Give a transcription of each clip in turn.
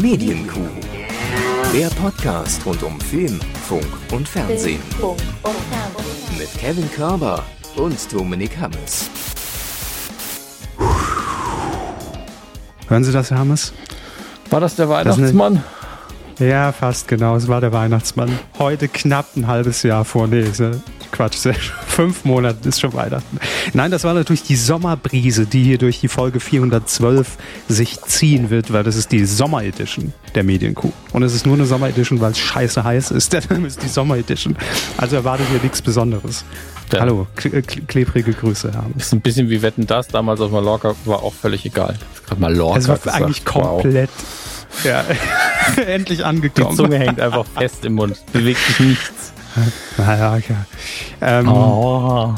Medienkuh. Der Podcast rund um Film, Funk und Fernsehen. Mit Kevin Körber und Dominik Hammes. Hören Sie das, Herr Hammes? War das der Weihnachtsmann? Ja, fast genau. Es war der Weihnachtsmann. Heute knapp ein halbes Jahr vor. Nee, Quatsch. Fünf Monate ist schon Weihnachten. Nein, das war natürlich die Sommerbrise, die hier durch die Folge 412 sich ziehen wird, weil das ist die Sommeredition der Medienkuh. Und es ist nur eine Sommeredition, weil es scheiße heiß ist. Deshalb ist die Sommeredition. Also erwartet ihr nichts Besonderes. Ja. Hallo, klebrige Grüße, Herr Ist ein bisschen wie Wetten das damals auf Mallorca, war auch völlig egal. Mallorca. Es war gesagt. eigentlich komplett. Wow ja, endlich angekommen. Die Zunge hängt einfach fest im Mund, bewegt sich nichts. Naja, ja. Ähm, oh.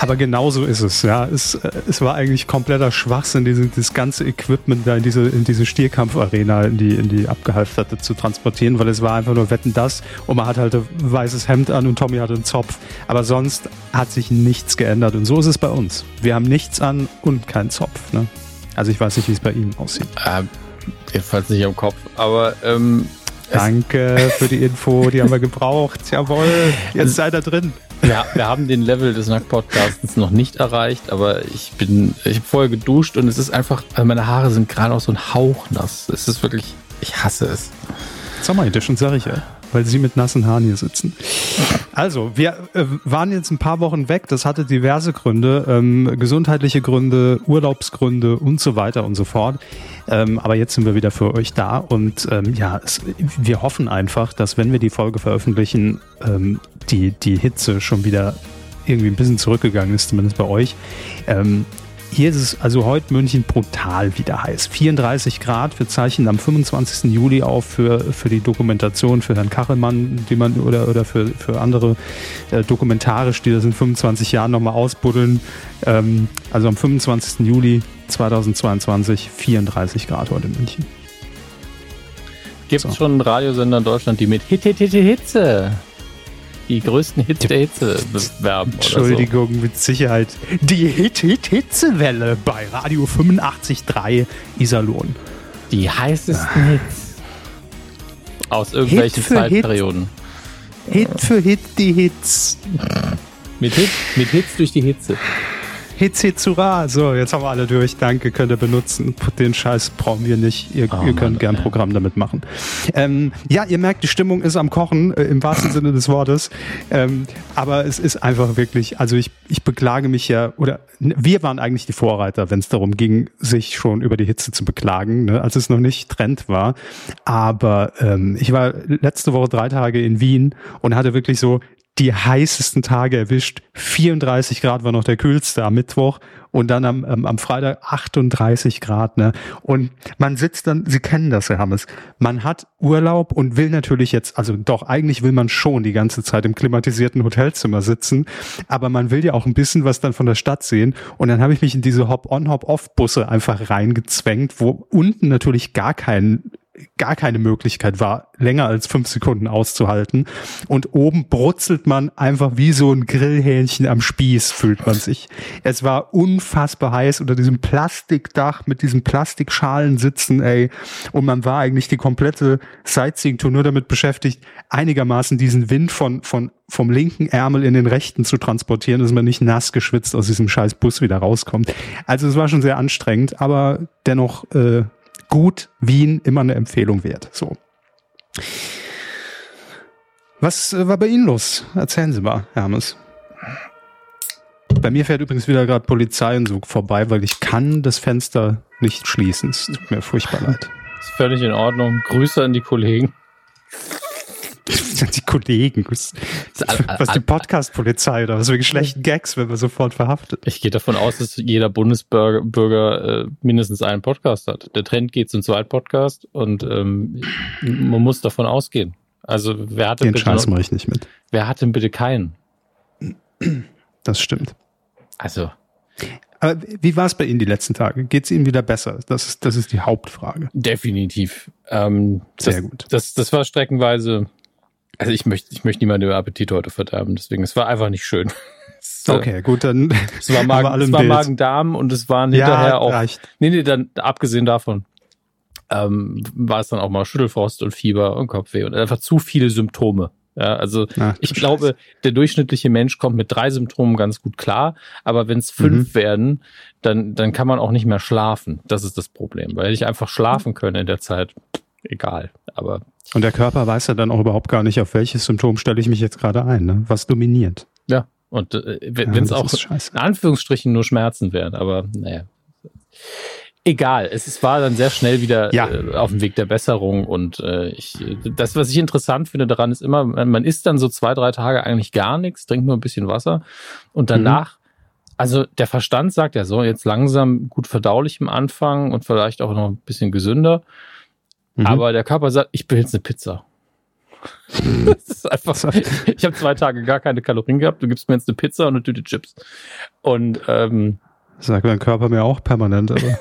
Aber genau so ist es, ja. Es, äh, es war eigentlich kompletter Schwachsinn, diese, das ganze Equipment da in diese, in diese Stierkampfarena, in die, in die abgehalfterte zu transportieren, weil es war einfach nur Wetten das und man hat halt ein weißes Hemd an und Tommy hatte einen Zopf. Aber sonst hat sich nichts geändert und so ist es bei uns. Wir haben nichts an und keinen Zopf. Ne? Also ich weiß nicht, wie es bei Ihnen aussieht. Ähm, Jedenfalls nicht am Kopf. Aber ähm, Danke für die Info, die haben wir gebraucht. Jawohl, jetzt seid ihr drin. Ja, wir haben den Level des Nackt-Podcasts noch nicht erreicht, aber ich bin, ich habe vorher geduscht und es ist einfach, also meine Haare sind gerade auch so ein Hauch nass. Es ist wirklich, ich hasse es. Sommer Edition, sag ich ja weil sie mit nassen Haaren hier sitzen. Also, wir äh, waren jetzt ein paar Wochen weg. Das hatte diverse Gründe, ähm, gesundheitliche Gründe, Urlaubsgründe und so weiter und so fort. Ähm, aber jetzt sind wir wieder für euch da und ähm, ja, es, wir hoffen einfach, dass wenn wir die Folge veröffentlichen, ähm, die, die Hitze schon wieder irgendwie ein bisschen zurückgegangen ist, zumindest bei euch. Hier ist es also heute München brutal wieder heiß. 34 Grad. Wir zeichnen am 25. Juli auf für, für die Dokumentation für Herrn Kachelmann, die man oder, oder für, für andere äh, dokumentarisch, die das in 25 Jahren nochmal ausbuddeln. Ähm, also am 25. Juli 2022 34 Grad heute in München. Gibt es so. schon Radiosender in Deutschland, die mit Hit, Hit, Hit, Hitze die größten Hits der Hitze bewerben. Entschuldigung, so. mit Sicherheit. Die Hit-Hit-Hitzewelle bei Radio 85.3 Iserlohn. Die heißesten ah. Hits. Aus irgendwelchen Hit Zeitperioden. Hit. Hit für Hit die Hits. Mit, Hit, mit Hits durch die Hitze. Hitzizura. So, jetzt haben wir alle durch. Danke, könnt ihr benutzen. Den Scheiß brauchen wir nicht. Ihr, oh, ihr könnt Mann, gern ein Programm damit machen. Ähm, ja, ihr merkt, die Stimmung ist am Kochen, äh, im wahrsten Sinne des Wortes. Ähm, aber es ist einfach wirklich, also ich, ich beklage mich ja, oder wir waren eigentlich die Vorreiter, wenn es darum ging, sich schon über die Hitze zu beklagen, ne, als es noch nicht Trend war. Aber ähm, ich war letzte Woche drei Tage in Wien und hatte wirklich so die heißesten Tage erwischt. 34 Grad war noch der kühlste am Mittwoch und dann am, am, am Freitag 38 Grad. Ne? Und man sitzt dann, Sie kennen das, Herr Hammes, man hat Urlaub und will natürlich jetzt, also doch, eigentlich will man schon die ganze Zeit im klimatisierten Hotelzimmer sitzen, aber man will ja auch ein bisschen was dann von der Stadt sehen. Und dann habe ich mich in diese Hop-on, Hop-off-Busse einfach reingezwängt, wo unten natürlich gar kein gar keine Möglichkeit war, länger als fünf Sekunden auszuhalten. Und oben brutzelt man einfach wie so ein Grillhähnchen am Spieß, fühlt man sich. Es war unfassbar heiß unter diesem Plastikdach mit diesen Plastikschalen sitzen, ey. Und man war eigentlich die komplette Sightseeing-Tour nur damit beschäftigt, einigermaßen diesen Wind von, von, vom linken Ärmel in den rechten zu transportieren, dass man nicht nass geschwitzt aus diesem scheiß Bus wieder rauskommt. Also es war schon sehr anstrengend, aber dennoch äh, gut Wien immer eine Empfehlung wert. So. Was äh, war bei Ihnen los? Erzählen Sie mal, Hermes. Bei mir fährt übrigens wieder gerade Polizei und so vorbei, weil ich kann das Fenster nicht schließen. Es tut mir furchtbar leid. Ist völlig in Ordnung. Grüße an die Kollegen. die Kollegen. Was, was die Podcast-Polizei oder was für schlechten Gags, wenn wir sofort verhaftet. Ich gehe davon aus, dass jeder Bundesbürger Bürger, äh, mindestens einen Podcast hat. Der Trend geht zum zweiten Podcast und ähm, man muss davon ausgehen. Also wer hat denn Den bitte Scheiß mache ich nicht mit. Wer hat denn bitte keinen? Das stimmt. Also. Aber wie war es bei Ihnen die letzten Tage? Geht es Ihnen wieder besser? Das ist, das ist die Hauptfrage. Definitiv. Ähm, Sehr gut. Das, das war streckenweise also ich möchte, ich möchte niemanden über Appetit heute verderben, deswegen, es war einfach nicht schön. Es, äh, okay, gut, dann. Es war, Magen, es war Magen-Darm und es waren hinterher ja, auch. Reicht. Nee, nee, dann abgesehen davon. ähm, war es dann auch mal Schüttelfrost und Fieber und Kopfweh und einfach zu viele Symptome. Ja, also Ach, ich Scheiße. glaube, der durchschnittliche Mensch kommt mit drei Symptomen ganz gut klar, aber wenn es fünf mhm. werden, dann, dann kann man auch nicht mehr schlafen. Das ist das Problem. Weil ich einfach schlafen können in der Zeit, egal. Aber und der Körper weiß ja dann auch überhaupt gar nicht, auf welches Symptom stelle ich mich jetzt gerade ein, ne? was dominiert. Ja, und äh, wenn es auch in Anführungsstrichen nur Schmerzen wären, aber naja. Egal, es war dann sehr schnell wieder ja. äh, auf dem Weg der Besserung und äh, ich, das, was ich interessant finde daran, ist immer, man isst dann so zwei, drei Tage eigentlich gar nichts, trinkt nur ein bisschen Wasser und danach, mhm. also der Verstand sagt ja so, jetzt langsam gut verdaulich im Anfang und vielleicht auch noch ein bisschen gesünder, mhm. aber der Körper sagt, ich will jetzt eine Pizza. das ist einfach, ich habe zwei Tage gar keine Kalorien gehabt, du gibst mir jetzt eine Pizza und eine Tüte Chips und ähm, Sagt mein Körper mir auch permanent, aber.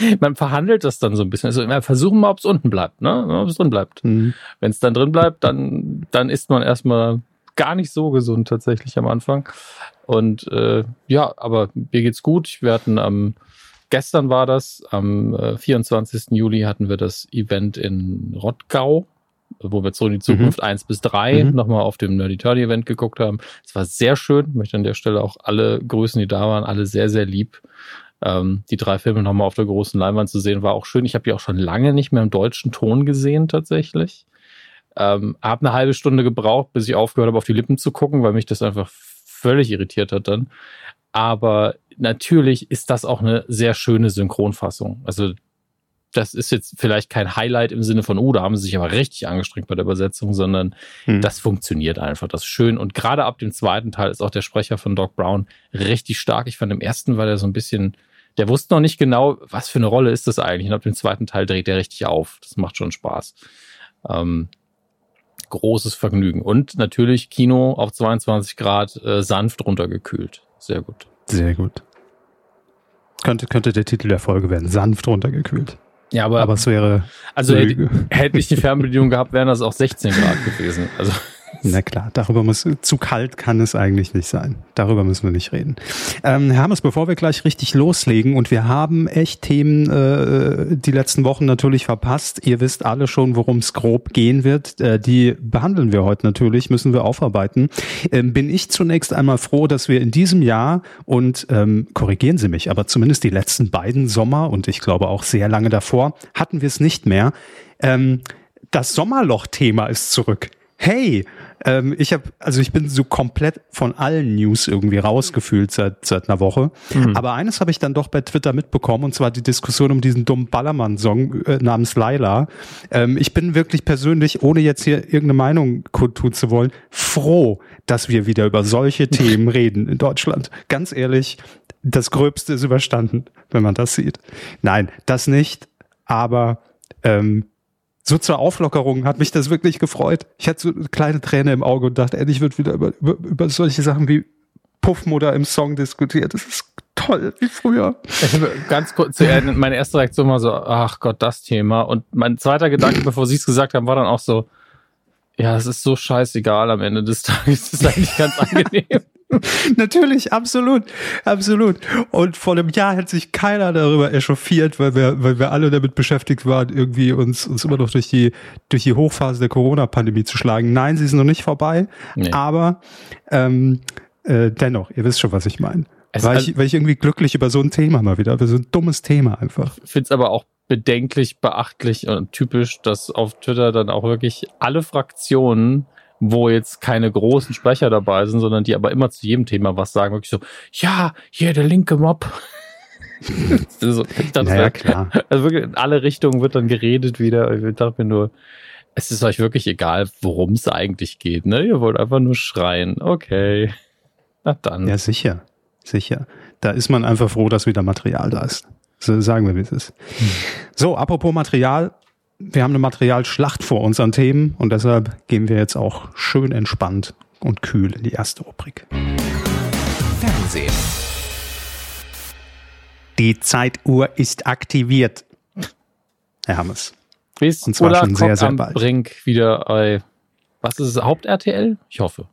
man verhandelt das dann so ein bisschen. Also wir versuchen mal, ob es unten bleibt, ne? Ob es drin bleibt. Mhm. Wenn es dann drin bleibt, dann, dann ist man erstmal gar nicht so gesund tatsächlich am Anfang. Und äh, ja, aber mir geht's gut. Wir hatten am gestern war das, am äh, 24. Juli hatten wir das Event in Rottgau wo wir so in die Zukunft mhm. 1 bis 3 mhm. nochmal auf dem Nerdy Turdy Event geguckt haben. Es war sehr schön. Ich möchte an der Stelle auch alle Grüßen, die da waren, alle sehr, sehr lieb. Ähm, die drei Filme nochmal auf der großen Leinwand zu sehen, war auch schön. Ich habe die auch schon lange nicht mehr im deutschen Ton gesehen, tatsächlich. Ähm, habe eine halbe Stunde gebraucht, bis ich aufgehört habe, auf die Lippen zu gucken, weil mich das einfach völlig irritiert hat dann. Aber natürlich ist das auch eine sehr schöne Synchronfassung. Also das ist jetzt vielleicht kein Highlight im Sinne von, oh, da haben sie sich aber richtig angestrengt bei der Übersetzung, sondern hm. das funktioniert einfach, das ist schön. Und gerade ab dem zweiten Teil ist auch der Sprecher von Doc Brown richtig stark. Ich fand im ersten war der so ein bisschen, der wusste noch nicht genau, was für eine Rolle ist das eigentlich. Und ab dem zweiten Teil dreht er richtig auf. Das macht schon Spaß. Ähm, großes Vergnügen. Und natürlich Kino auf 22 Grad äh, sanft runtergekühlt. Sehr gut. Sehr gut. Könnte, könnte der Titel der Folge werden. Sanft runtergekühlt. Ja, aber, aber es wäre. Also hätte, hätte ich die Fernbedienung gehabt, wären das auch 16 Grad gewesen. Also na klar, darüber muss, zu kalt kann es eigentlich nicht sein. Darüber müssen wir nicht reden. Ähm, Herr Hammes, bevor wir gleich richtig loslegen und wir haben echt Themen äh, die letzten Wochen natürlich verpasst. Ihr wisst alle schon, worum es grob gehen wird. Äh, die behandeln wir heute natürlich, müssen wir aufarbeiten. Ähm, bin ich zunächst einmal froh, dass wir in diesem Jahr und ähm, korrigieren Sie mich, aber zumindest die letzten beiden Sommer und ich glaube auch sehr lange davor hatten wir es nicht mehr. Ähm, das Sommerloch-Thema ist zurück. Hey, ähm, ich habe, also ich bin so komplett von allen News irgendwie rausgefühlt seit seit einer Woche. Mhm. Aber eines habe ich dann doch bei Twitter mitbekommen und zwar die Diskussion um diesen dummen Ballermann-Song äh, namens Laila. Ähm, ich bin wirklich persönlich, ohne jetzt hier irgendeine Meinung kundtun zu wollen, froh, dass wir wieder über solche Themen reden in Deutschland. Ganz ehrlich, das Gröbste ist überstanden, wenn man das sieht. Nein, das nicht. Aber ähm, so zur Auflockerung hat mich das wirklich gefreut. Ich hatte so eine kleine Träne im Auge und dachte, endlich wird wieder über, über, über solche Sachen wie Puffmutter im Song diskutiert. Das ist toll, wie früher. Ganz kurz zu Ende, meine erste Reaktion war so, ach Gott, das Thema. Und mein zweiter Gedanke, bevor Sie es gesagt haben, war dann auch so, ja, es ist so scheißegal am Ende des Tages. Das ist eigentlich ganz angenehm. Natürlich, absolut, absolut. Und vor einem Jahr hat sich keiner darüber echauffiert, weil wir, weil wir alle damit beschäftigt waren, irgendwie uns, uns immer noch durch die, durch die Hochphase der Corona-Pandemie zu schlagen. Nein, sie ist noch nicht vorbei, nee. aber ähm, äh, dennoch, ihr wisst schon, was ich meine. Weil ich, weil ich irgendwie glücklich über so ein Thema mal wieder, über so ein dummes Thema einfach. Ich finde es aber auch bedenklich, beachtlich und typisch, dass auf Twitter dann auch wirklich alle Fraktionen wo jetzt keine großen Sprecher dabei sind, sondern die aber immer zu jedem Thema was sagen, wirklich so, ja, hier der linke Mob. so, ich dachte, naja, klar. Also wirklich in alle Richtungen wird dann geredet wieder. Ich dachte mir nur, es ist euch wirklich egal, worum es eigentlich geht, ne? Ihr wollt einfach nur schreien. Okay. Na dann. Ja, sicher. Sicher. Da ist man einfach froh, dass wieder Material da ist. So sagen wir, wie es ist. Hm. So, apropos Material, wir haben eine Materialschlacht vor uns an Themen und deshalb gehen wir jetzt auch schön entspannt und kühl in die erste Rubrik. Fernsehen. Die Zeituhr ist aktiviert. Herr Hammes. Bis und zwar schon sehr, sehr bald. Brink wieder bei, was ist es, Haupt-RTL? Ich hoffe.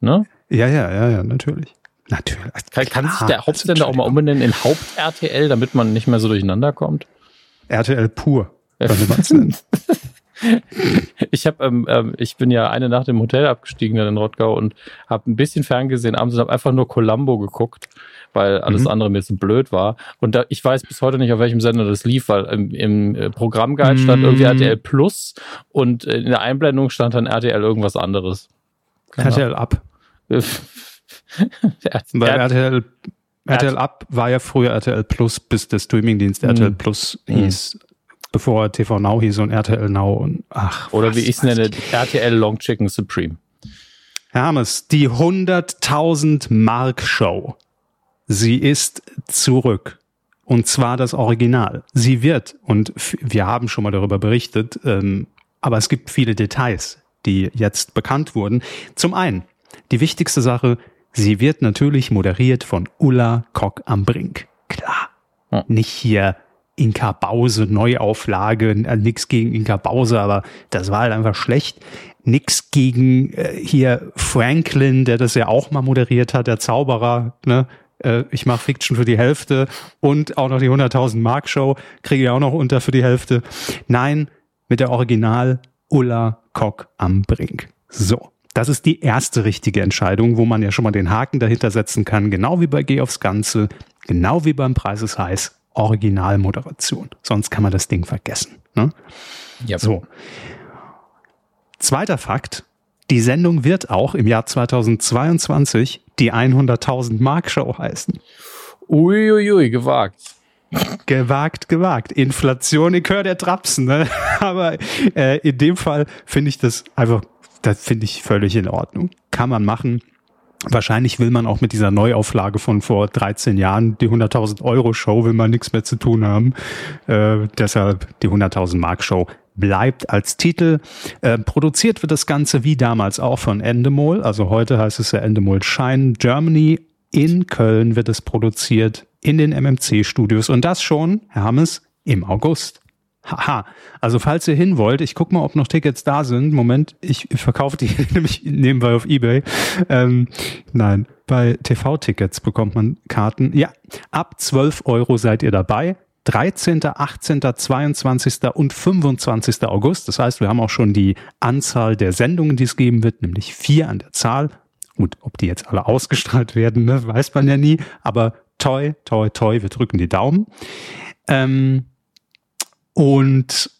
Ne? Ja, ja, ja, ja, natürlich. Natürlich. Kann, kann sich der Hauptsender auch mal umbenennen in Haupt-RTL, damit man nicht mehr so durcheinander kommt? RTL pur, es nennen. ich habe, ähm, ähm, ich bin ja eine Nacht im Hotel abgestiegen in Rottgau und habe ein bisschen ferngesehen abends und habe einfach nur Columbo geguckt, weil alles mhm. andere mir so blöd war. Und da, ich weiß bis heute nicht, auf welchem Sender das lief, weil im, im äh, Programmguide stand mhm. irgendwie RTL Plus und in der Einblendung stand dann RTL irgendwas anderes. Genau. RTL ab. weil RTL RTL Up war ja früher RTL Plus, bis der Streamingdienst RTL mhm. Plus hieß bevor TV Now hieß und RTL Now und ach. Oder wie ich es nenne, RTL Long Chicken Supreme. Hermes, die 100.000 Mark Show. Sie ist zurück. Und zwar das Original. Sie wird, und wir haben schon mal darüber berichtet, ähm, aber es gibt viele Details, die jetzt bekannt wurden. Zum einen, die wichtigste Sache, sie wird natürlich moderiert von Ulla Kock am Brink. Klar. Hm. Nicht hier Inka Bause Neuauflage, äh, nix gegen Inka Bause, aber das war halt einfach schlecht. Nix gegen äh, hier Franklin, der das ja auch mal moderiert hat, der Zauberer, ne? Äh, ich mache Fiction für die Hälfte und auch noch die 100.000 Mark Show kriege ich auch noch unter für die Hälfte. Nein, mit der Original Ulla Kock am Brink. So. Das ist die erste richtige Entscheidung, wo man ja schon mal den Haken dahinter setzen kann, genau wie bei Geh aufs Ganze, genau wie beim Preis ist heiß Originalmoderation. Sonst kann man das Ding vergessen. Ne? Ja. So. Zweiter Fakt. Die Sendung wird auch im Jahr 2022 die 100.000 Mark Show heißen. Uiuiui, ui, gewagt. Gewagt, gewagt. Inflation, ich höre der Trapsen. Ne? Aber äh, in dem Fall finde ich das einfach, das finde ich völlig in Ordnung. Kann man machen. Wahrscheinlich will man auch mit dieser Neuauflage von vor 13 Jahren, die 100.000 Euro Show, will man nichts mehr zu tun haben. Äh, deshalb die 100.000 Mark Show bleibt als Titel. Äh, produziert wird das Ganze wie damals auch von Endemol. Also heute heißt es ja Endemol Shine Germany. In Köln wird es produziert in den MMC Studios und das schon, Herr Hammes, im August. Haha. Also falls ihr hin wollt, ich guck mal, ob noch Tickets da sind. Moment, ich verkaufe die nämlich nebenbei auf Ebay. Ähm, nein, bei TV-Tickets bekommt man Karten. Ja, ab 12 Euro seid ihr dabei. 13., 18., 22. und 25. August. Das heißt, wir haben auch schon die Anzahl der Sendungen, die es geben wird, nämlich vier an der Zahl. Gut, ob die jetzt alle ausgestrahlt werden, ne, weiß man ja nie. Aber toi, toi, toi, wir drücken die Daumen. Ähm, und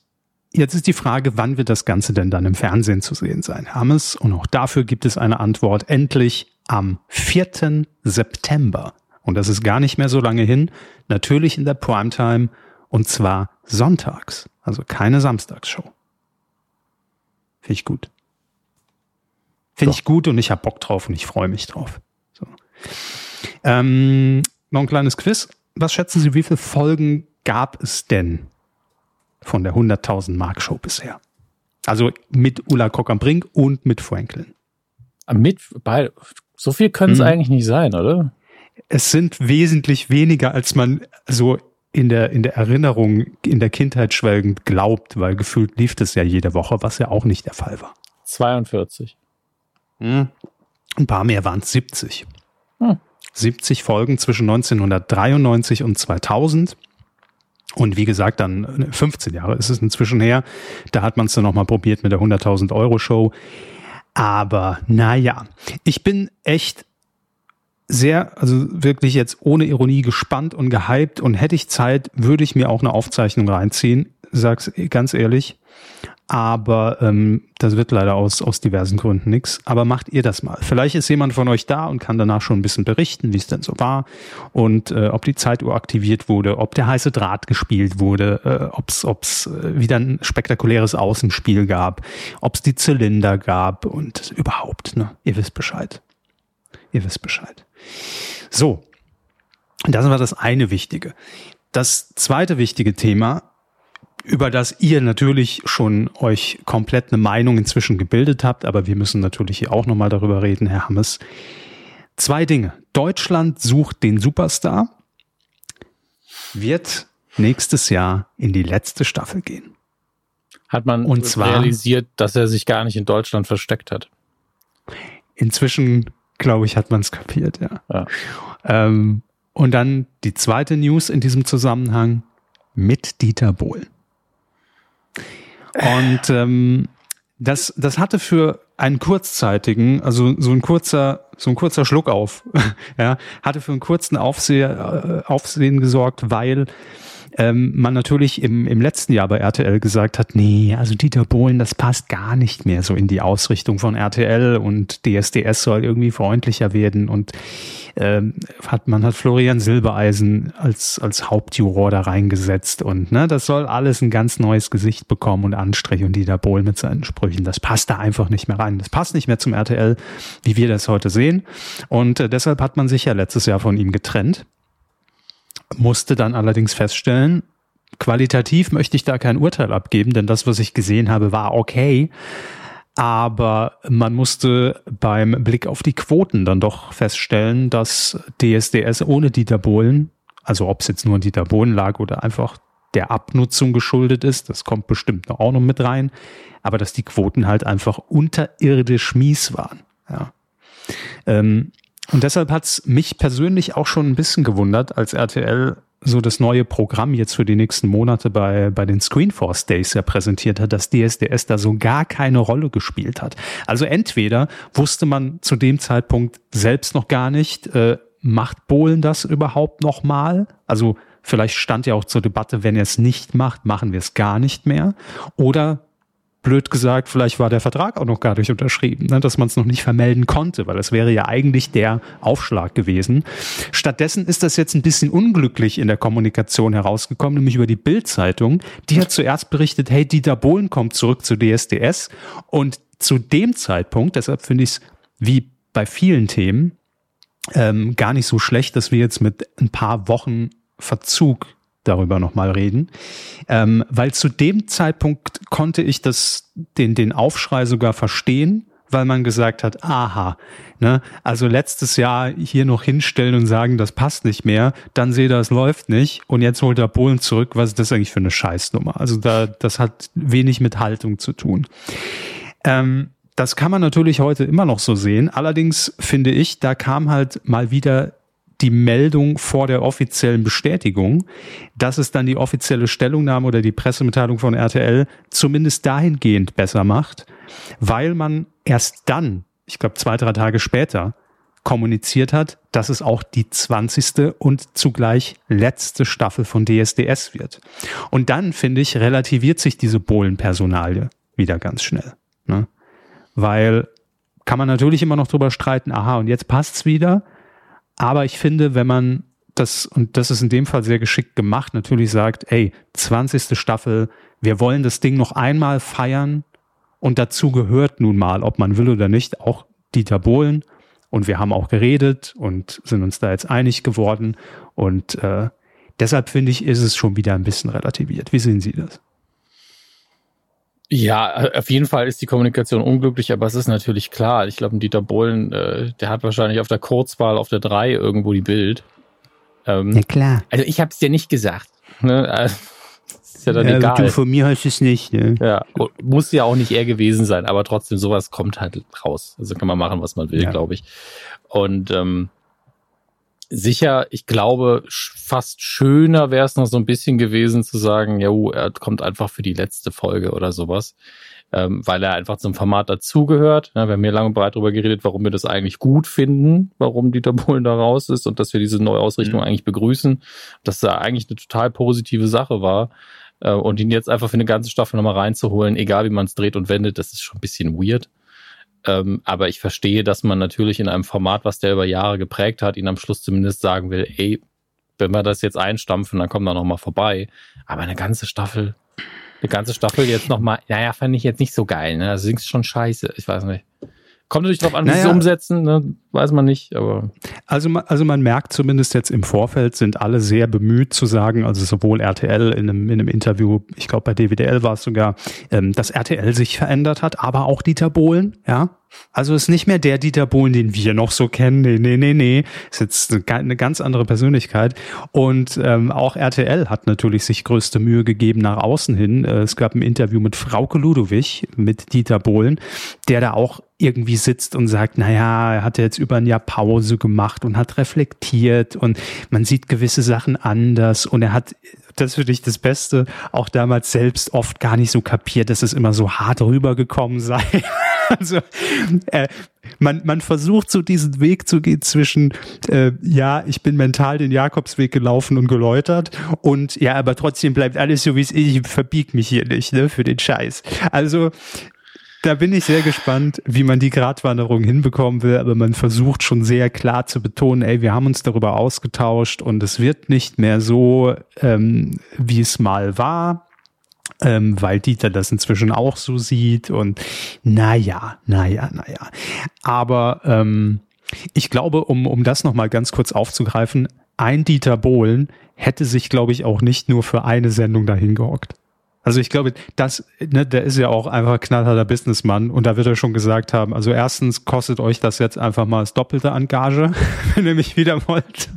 jetzt ist die Frage, wann wird das Ganze denn dann im Fernsehen zu sehen sein? Hammes, und auch dafür gibt es eine Antwort, endlich am 4. September. Und das ist gar nicht mehr so lange hin. Natürlich in der Primetime und zwar sonntags. Also keine Samstagsshow. Finde ich gut. Finde ich gut und ich habe Bock drauf und ich freue mich drauf. So. Ähm, noch ein kleines Quiz. Was schätzen Sie, wie viele Folgen gab es denn von der 100.000 Mark Show bisher. Also mit Ulla Kock am Brink und mit Franklin. Mit, bei, so viel können es mhm. eigentlich nicht sein, oder? Es sind wesentlich weniger, als man so in der, in der Erinnerung, in der Kindheit schwelgend glaubt, weil gefühlt lief das ja jede Woche, was ja auch nicht der Fall war. 42. Mhm. Ein paar mehr waren es 70. Hm. 70 Folgen zwischen 1993 und 2000. Und wie gesagt, dann 15 Jahre ist es inzwischen her. Da hat man es dann nochmal probiert mit der 100.000 Euro Show. Aber naja, ich bin echt sehr, also wirklich jetzt ohne Ironie gespannt und gehypt. Und hätte ich Zeit, würde ich mir auch eine Aufzeichnung reinziehen. Sag's ganz ehrlich. Aber ähm, das wird leider aus, aus diversen Gründen nichts. Aber macht ihr das mal. Vielleicht ist jemand von euch da und kann danach schon ein bisschen berichten, wie es denn so war und äh, ob die Zeituhr aktiviert wurde, ob der heiße Draht gespielt wurde, äh, ob es ob's, äh, wieder ein spektakuläres Außenspiel gab, ob es die Zylinder gab und überhaupt. Ne? Ihr wisst Bescheid. Ihr wisst Bescheid. So, das war das eine Wichtige. Das zweite wichtige Thema über das ihr natürlich schon euch komplett eine Meinung inzwischen gebildet habt, aber wir müssen natürlich hier auch nochmal darüber reden, Herr Hammes. Zwei Dinge. Deutschland sucht den Superstar, wird nächstes Jahr in die letzte Staffel gehen. Hat man Und zwar, realisiert, dass er sich gar nicht in Deutschland versteckt hat? Inzwischen, glaube ich, hat man es kapiert, ja. ja. Ähm, und dann die zweite News in diesem Zusammenhang. mit Dieter Bohlen. Und ähm, das, das hatte für einen kurzzeitigen, also so ein kurzer, so ein kurzer Schluck auf, ja, hatte für einen kurzen Aufseher, äh, Aufsehen gesorgt, weil ähm, man natürlich im, im letzten Jahr bei RTL gesagt hat, nee, also Dieter Bohlen, das passt gar nicht mehr so in die Ausrichtung von RTL und DSDS soll irgendwie freundlicher werden und ähm, hat, man hat Florian Silbereisen als, als Hauptjuror da reingesetzt und ne, das soll alles ein ganz neues Gesicht bekommen und Anstrich und Dieter Bohlen mit seinen Sprüchen, das passt da einfach nicht mehr rein. Das passt nicht mehr zum RTL, wie wir das heute sehen. Und äh, deshalb hat man sich ja letztes Jahr von ihm getrennt musste dann allerdings feststellen, qualitativ möchte ich da kein Urteil abgeben, denn das, was ich gesehen habe, war okay. Aber man musste beim Blick auf die Quoten dann doch feststellen, dass DSDS ohne Dieter Bohlen, also ob es jetzt nur an Dieter Bohlen lag oder einfach der Abnutzung geschuldet ist, das kommt bestimmt auch noch mit rein, aber dass die Quoten halt einfach unterirdisch mies waren. Ja. Ähm, und deshalb hat's mich persönlich auch schon ein bisschen gewundert, als RTL so das neue Programm jetzt für die nächsten Monate bei, bei den Screenforce Days ja präsentiert hat, dass DSDS da so gar keine Rolle gespielt hat. Also entweder wusste man zu dem Zeitpunkt selbst noch gar nicht, äh, macht Bohlen das überhaupt noch mal? Also vielleicht stand ja auch zur Debatte, wenn er es nicht macht, machen wir es gar nicht mehr. Oder blöd gesagt, vielleicht war der Vertrag auch noch gar nicht unterschrieben, ne, dass man es noch nicht vermelden konnte, weil das wäre ja eigentlich der Aufschlag gewesen. Stattdessen ist das jetzt ein bisschen unglücklich in der Kommunikation herausgekommen, nämlich über die Bild-Zeitung. Die hat zuerst berichtet, hey, Dieter Bohlen kommt zurück zu DSDS und zu dem Zeitpunkt, deshalb finde ich es wie bei vielen Themen ähm, gar nicht so schlecht, dass wir jetzt mit ein paar Wochen Verzug darüber nochmal reden, ähm, weil zu dem Zeitpunkt konnte ich das, den, den Aufschrei sogar verstehen, weil man gesagt hat, aha, ne, also letztes Jahr hier noch hinstellen und sagen, das passt nicht mehr, dann sehe das läuft nicht und jetzt holt er Polen zurück, was ist das eigentlich für eine Scheißnummer? Also da, das hat wenig mit Haltung zu tun. Ähm, das kann man natürlich heute immer noch so sehen. Allerdings finde ich, da kam halt mal wieder die Meldung vor der offiziellen Bestätigung, dass es dann die offizielle Stellungnahme oder die Pressemitteilung von RTL zumindest dahingehend besser macht, weil man erst dann, ich glaube zwei, drei Tage später, kommuniziert hat, dass es auch die 20. und zugleich letzte Staffel von DSDS wird. Und dann, finde ich, relativiert sich diese Bohlen-Personalie wieder ganz schnell. Ne? Weil kann man natürlich immer noch drüber streiten, aha, und jetzt passt's wieder. Aber ich finde, wenn man das, und das ist in dem Fall sehr geschickt gemacht, natürlich sagt, ey, 20. Staffel, wir wollen das Ding noch einmal feiern und dazu gehört nun mal, ob man will oder nicht, auch Dieter Bohlen und wir haben auch geredet und sind uns da jetzt einig geworden und äh, deshalb finde ich, ist es schon wieder ein bisschen relativiert. Wie sehen Sie das? Ja, auf jeden Fall ist die Kommunikation unglücklich, aber es ist natürlich klar. Ich glaube, Dieter Bohlen, äh, der hat wahrscheinlich auf der Kurzwahl auf der 3 irgendwo die Bild. Ähm, ja, klar. Also ich habe es dir nicht gesagt. Ne? Also, ist ja dann ja, egal. Du von mir heißt es nicht. Ne? Ja, muss ja auch nicht er gewesen sein, aber trotzdem, sowas kommt halt raus. Also kann man machen, was man will, ja. glaube ich. Und ähm, sicher, ich glaube, fast schöner wäre es noch so ein bisschen gewesen zu sagen, ja, er kommt einfach für die letzte Folge oder sowas, ähm, weil er einfach zum Format dazugehört. Ja, wir haben hier lange und breit darüber geredet, warum wir das eigentlich gut finden, warum Dieter Bohlen da raus ist und dass wir diese neue Ausrichtung mhm. eigentlich begrüßen, dass da eigentlich eine total positive Sache war. Äh, und ihn jetzt einfach für eine ganze Staffel nochmal reinzuholen, egal wie man es dreht und wendet, das ist schon ein bisschen weird. Ähm, aber ich verstehe, dass man natürlich in einem Format, was der über Jahre geprägt hat, ihn am Schluss zumindest sagen will, ey, wenn wir das jetzt einstampfen, dann kommen wir noch mal vorbei. Aber eine ganze Staffel, eine ganze Staffel jetzt noch mal, naja, fand ich jetzt nicht so geil. Ne? Also ist schon scheiße. Ich weiß nicht. Kommt natürlich drauf an, wie naja, sie es umsetzen, ne? Weiß man nicht, aber. Also, also man merkt zumindest jetzt im Vorfeld sind alle sehr bemüht zu sagen, also sowohl RTL in einem, in einem Interview, ich glaube bei DWDL war es sogar, ähm, dass RTL sich verändert hat, aber auch Dieter Bohlen, ja. Also ist nicht mehr der Dieter Bohlen, den wir noch so kennen. Nee, nee, nee, nee. Ist jetzt eine ganz andere Persönlichkeit. Und ähm, auch RTL hat natürlich sich größte Mühe gegeben nach außen hin. Äh, es gab ein Interview mit Frauke Ludowig, mit Dieter Bohlen, der da auch irgendwie sitzt und sagt, naja, er hat jetzt über ein Jahr Pause gemacht und hat reflektiert und man sieht gewisse Sachen anders und er hat das finde ich das Beste, auch damals selbst oft gar nicht so kapiert, dass es immer so hart rübergekommen sei. also äh, man, man versucht so diesen Weg zu gehen zwischen, äh, ja, ich bin mental den Jakobsweg gelaufen und geläutert und ja, aber trotzdem bleibt alles so, wie es ist, ich verbieg mich hier nicht, ne, für den Scheiß. Also da bin ich sehr gespannt, wie man die Gratwanderung hinbekommen will, aber man versucht schon sehr klar zu betonen, ey, wir haben uns darüber ausgetauscht und es wird nicht mehr so, ähm, wie es mal war ähm, weil Dieter das inzwischen auch so sieht und naja, naja, naja. Aber ähm, ich glaube, um, um das nochmal ganz kurz aufzugreifen, ein Dieter Bohlen hätte sich, glaube ich, auch nicht nur für eine Sendung dahin gehockt. Also ich glaube, das, ne, der ist ja auch einfach knallharter Businessmann und da wird er schon gesagt haben, also erstens kostet euch das jetzt einfach mal das doppelte an Gage, wenn ihr mich wieder wollt.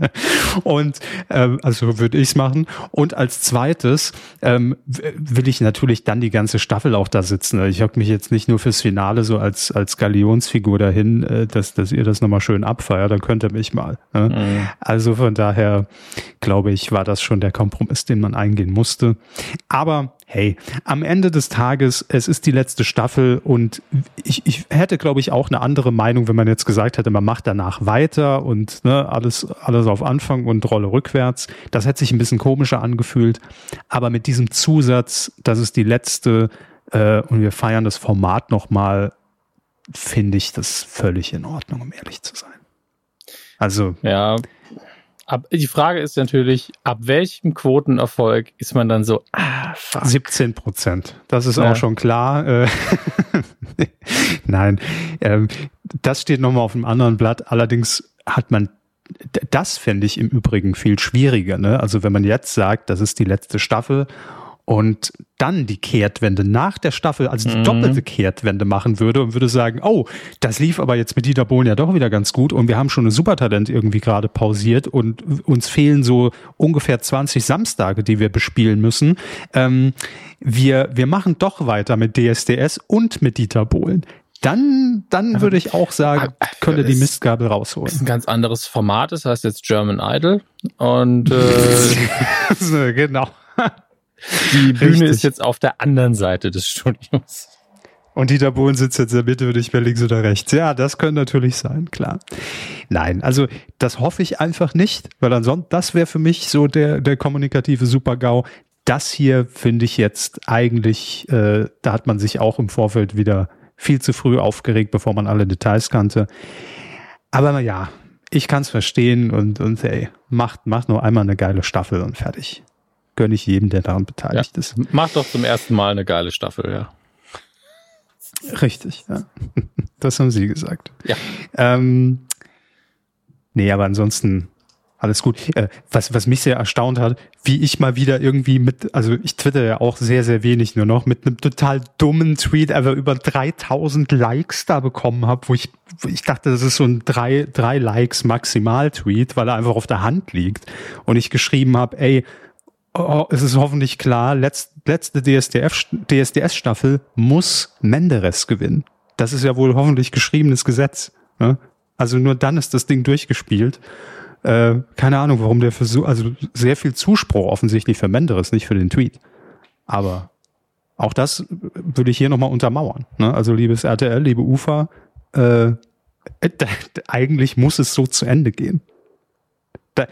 Und ähm, also würde ich's machen. Und als zweites ähm, will ich natürlich dann die ganze Staffel auch da sitzen. Ich habe mich jetzt nicht nur fürs Finale so als als Galionsfigur dahin, äh, dass, dass ihr das nochmal schön abfeiert, dann könnt ihr mich mal. Ne? Mhm. Also von daher glaube ich, war das schon der Kompromiss, den man eingehen musste. Aber hey, am Ende des Tages, es ist die letzte Staffel und ich, ich hätte, glaube ich, auch eine andere Meinung, wenn man jetzt gesagt hätte, man macht danach weiter und ne, alles, alles auf Anfang und Rolle rückwärts. Das hätte sich ein bisschen komischer angefühlt. Aber mit diesem Zusatz, das ist die letzte äh, und wir feiern das Format nochmal, finde ich das völlig in Ordnung, um ehrlich zu sein. Also. Ja, Ab, die Frage ist natürlich, ab welchem Quotenerfolg ist man dann so, ah, fuck. 17 Prozent. Das ist ja. auch schon klar. Äh, Nein, ähm, das steht nochmal auf einem anderen Blatt. Allerdings hat man das fände ich im Übrigen viel schwieriger. Ne? Also wenn man jetzt sagt, das ist die letzte Staffel und dann die Kehrtwende nach der Staffel, also die mhm. doppelte Kehrtwende machen würde und würde sagen, oh, das lief aber jetzt mit Dieter Bohlen ja doch wieder ganz gut und wir haben schon ein Supertalent irgendwie gerade pausiert und uns fehlen so ungefähr 20 Samstage, die wir bespielen müssen. Ähm, wir, wir machen doch weiter mit DSDS und mit Dieter Bohlen dann, dann würde ich auch sagen, könnte die Mistgabel rausholen. Das ist ein ganz anderes Format, das heißt jetzt German Idol. Und äh, genau. Die Bühne Richtig. ist jetzt auf der anderen Seite des Studios. Und Dieter Bohlen sitzt jetzt in der Mitte und ich mehr links oder rechts. Ja, das könnte natürlich sein, klar. Nein, also das hoffe ich einfach nicht, weil ansonsten, das wäre für mich so der, der kommunikative Super-GAU. Das hier finde ich jetzt eigentlich, äh, da hat man sich auch im Vorfeld wieder viel zu früh aufgeregt, bevor man alle Details kannte. Aber ja, ich kann es verstehen und, und ey, macht, macht nur einmal eine geile Staffel und fertig gönne ich jedem, der daran beteiligt ja. ist. Mach doch zum ersten Mal eine geile Staffel, ja. Richtig, ja. Das haben Sie gesagt. Ja. Ähm, nee, aber ansonsten alles gut. Äh, was, was mich sehr erstaunt hat, wie ich mal wieder irgendwie mit, also ich twitter ja auch sehr, sehr wenig nur noch, mit einem total dummen Tweet einfach über 3000 Likes da bekommen habe, wo ich, wo ich dachte, das ist so ein drei, drei Likes maximal Tweet, weil er einfach auf der Hand liegt. Und ich geschrieben habe, ey, oh, es ist hoffentlich klar, letzt, letzte DSDS-Staffel muss Menderes gewinnen. Das ist ja wohl hoffentlich geschriebenes Gesetz. Ne? Also nur dann ist das Ding durchgespielt. Äh, keine Ahnung, warum der Versuch, also sehr viel Zuspruch offensichtlich für Menderes, nicht für den Tweet. Aber auch das würde ich hier nochmal untermauern. Ne? Also liebes RTL, liebe UFA, äh, eigentlich muss es so zu Ende gehen. Da,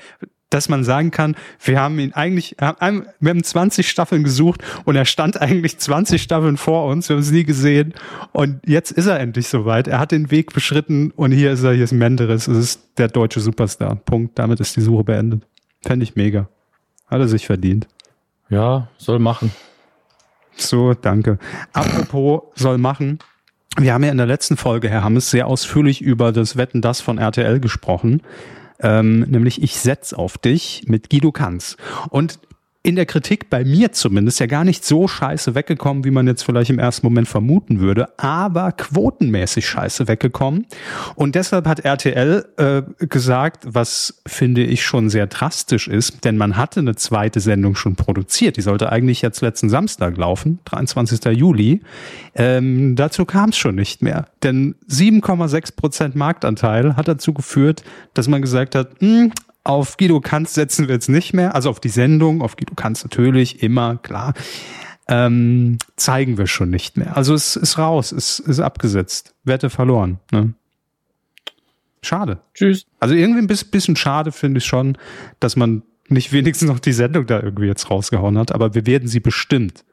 dass man sagen kann, wir haben ihn eigentlich, wir haben 20 Staffeln gesucht und er stand eigentlich 20 Staffeln vor uns, wir haben es nie gesehen und jetzt ist er endlich soweit. Er hat den Weg beschritten und hier ist er, hier ist Menderes, es ist der deutsche Superstar. Punkt. Damit ist die Suche beendet. Fände ich mega. Hat er sich verdient. Ja, soll machen. So, danke. Apropos soll machen. Wir haben ja in der letzten Folge, Herr Hammes, sehr ausführlich über das Wetten das von RTL gesprochen ähm, nämlich Ich setz auf dich mit Guido Kanz. Und in der Kritik bei mir zumindest ja gar nicht so scheiße weggekommen, wie man jetzt vielleicht im ersten Moment vermuten würde, aber quotenmäßig scheiße weggekommen. Und deshalb hat RTL äh, gesagt, was finde ich schon sehr drastisch ist, denn man hatte eine zweite Sendung schon produziert. Die sollte eigentlich jetzt letzten Samstag laufen, 23. Juli. Ähm, dazu kam es schon nicht mehr, denn 7,6 Prozent Marktanteil hat dazu geführt, dass man gesagt hat, mh, hm, auf Guido Kanz setzen wir jetzt nicht mehr, also auf die Sendung, auf Guido Kanz natürlich, immer, klar. Ähm, zeigen wir schon nicht mehr. Also es ist raus, es ist abgesetzt. Wette verloren. Ne? Schade. Tschüss. Also irgendwie ein bisschen schade finde ich schon, dass man nicht wenigstens noch die Sendung da irgendwie jetzt rausgehauen hat, aber wir werden sie bestimmt.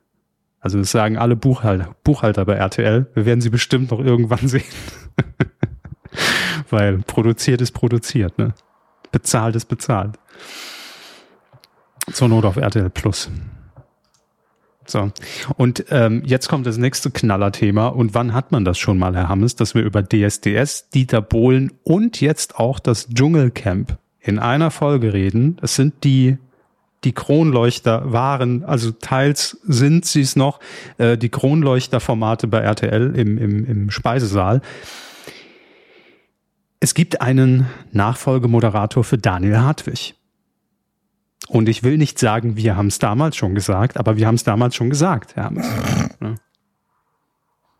Also das sagen alle Buchhalter, Buchhalter bei RTL, wir werden sie bestimmt noch irgendwann sehen. Weil produziert ist produziert, ne? Bezahlt ist bezahlt. Zur Not auf RTL Plus. So. Und ähm, jetzt kommt das nächste Knallerthema. Und wann hat man das schon mal, Herr Hammes, dass wir über DSDS, Dieter Bohlen und jetzt auch das Dschungelcamp in einer Folge reden? Es sind die die Kronleuchter waren, also teils sind sie es noch, äh, die Kronleuchterformate bei RTL im, im, im Speisesaal. Es gibt einen Nachfolgemoderator für Daniel Hartwig. Und ich will nicht sagen, wir haben es damals schon gesagt, aber wir haben es damals schon gesagt. Ja.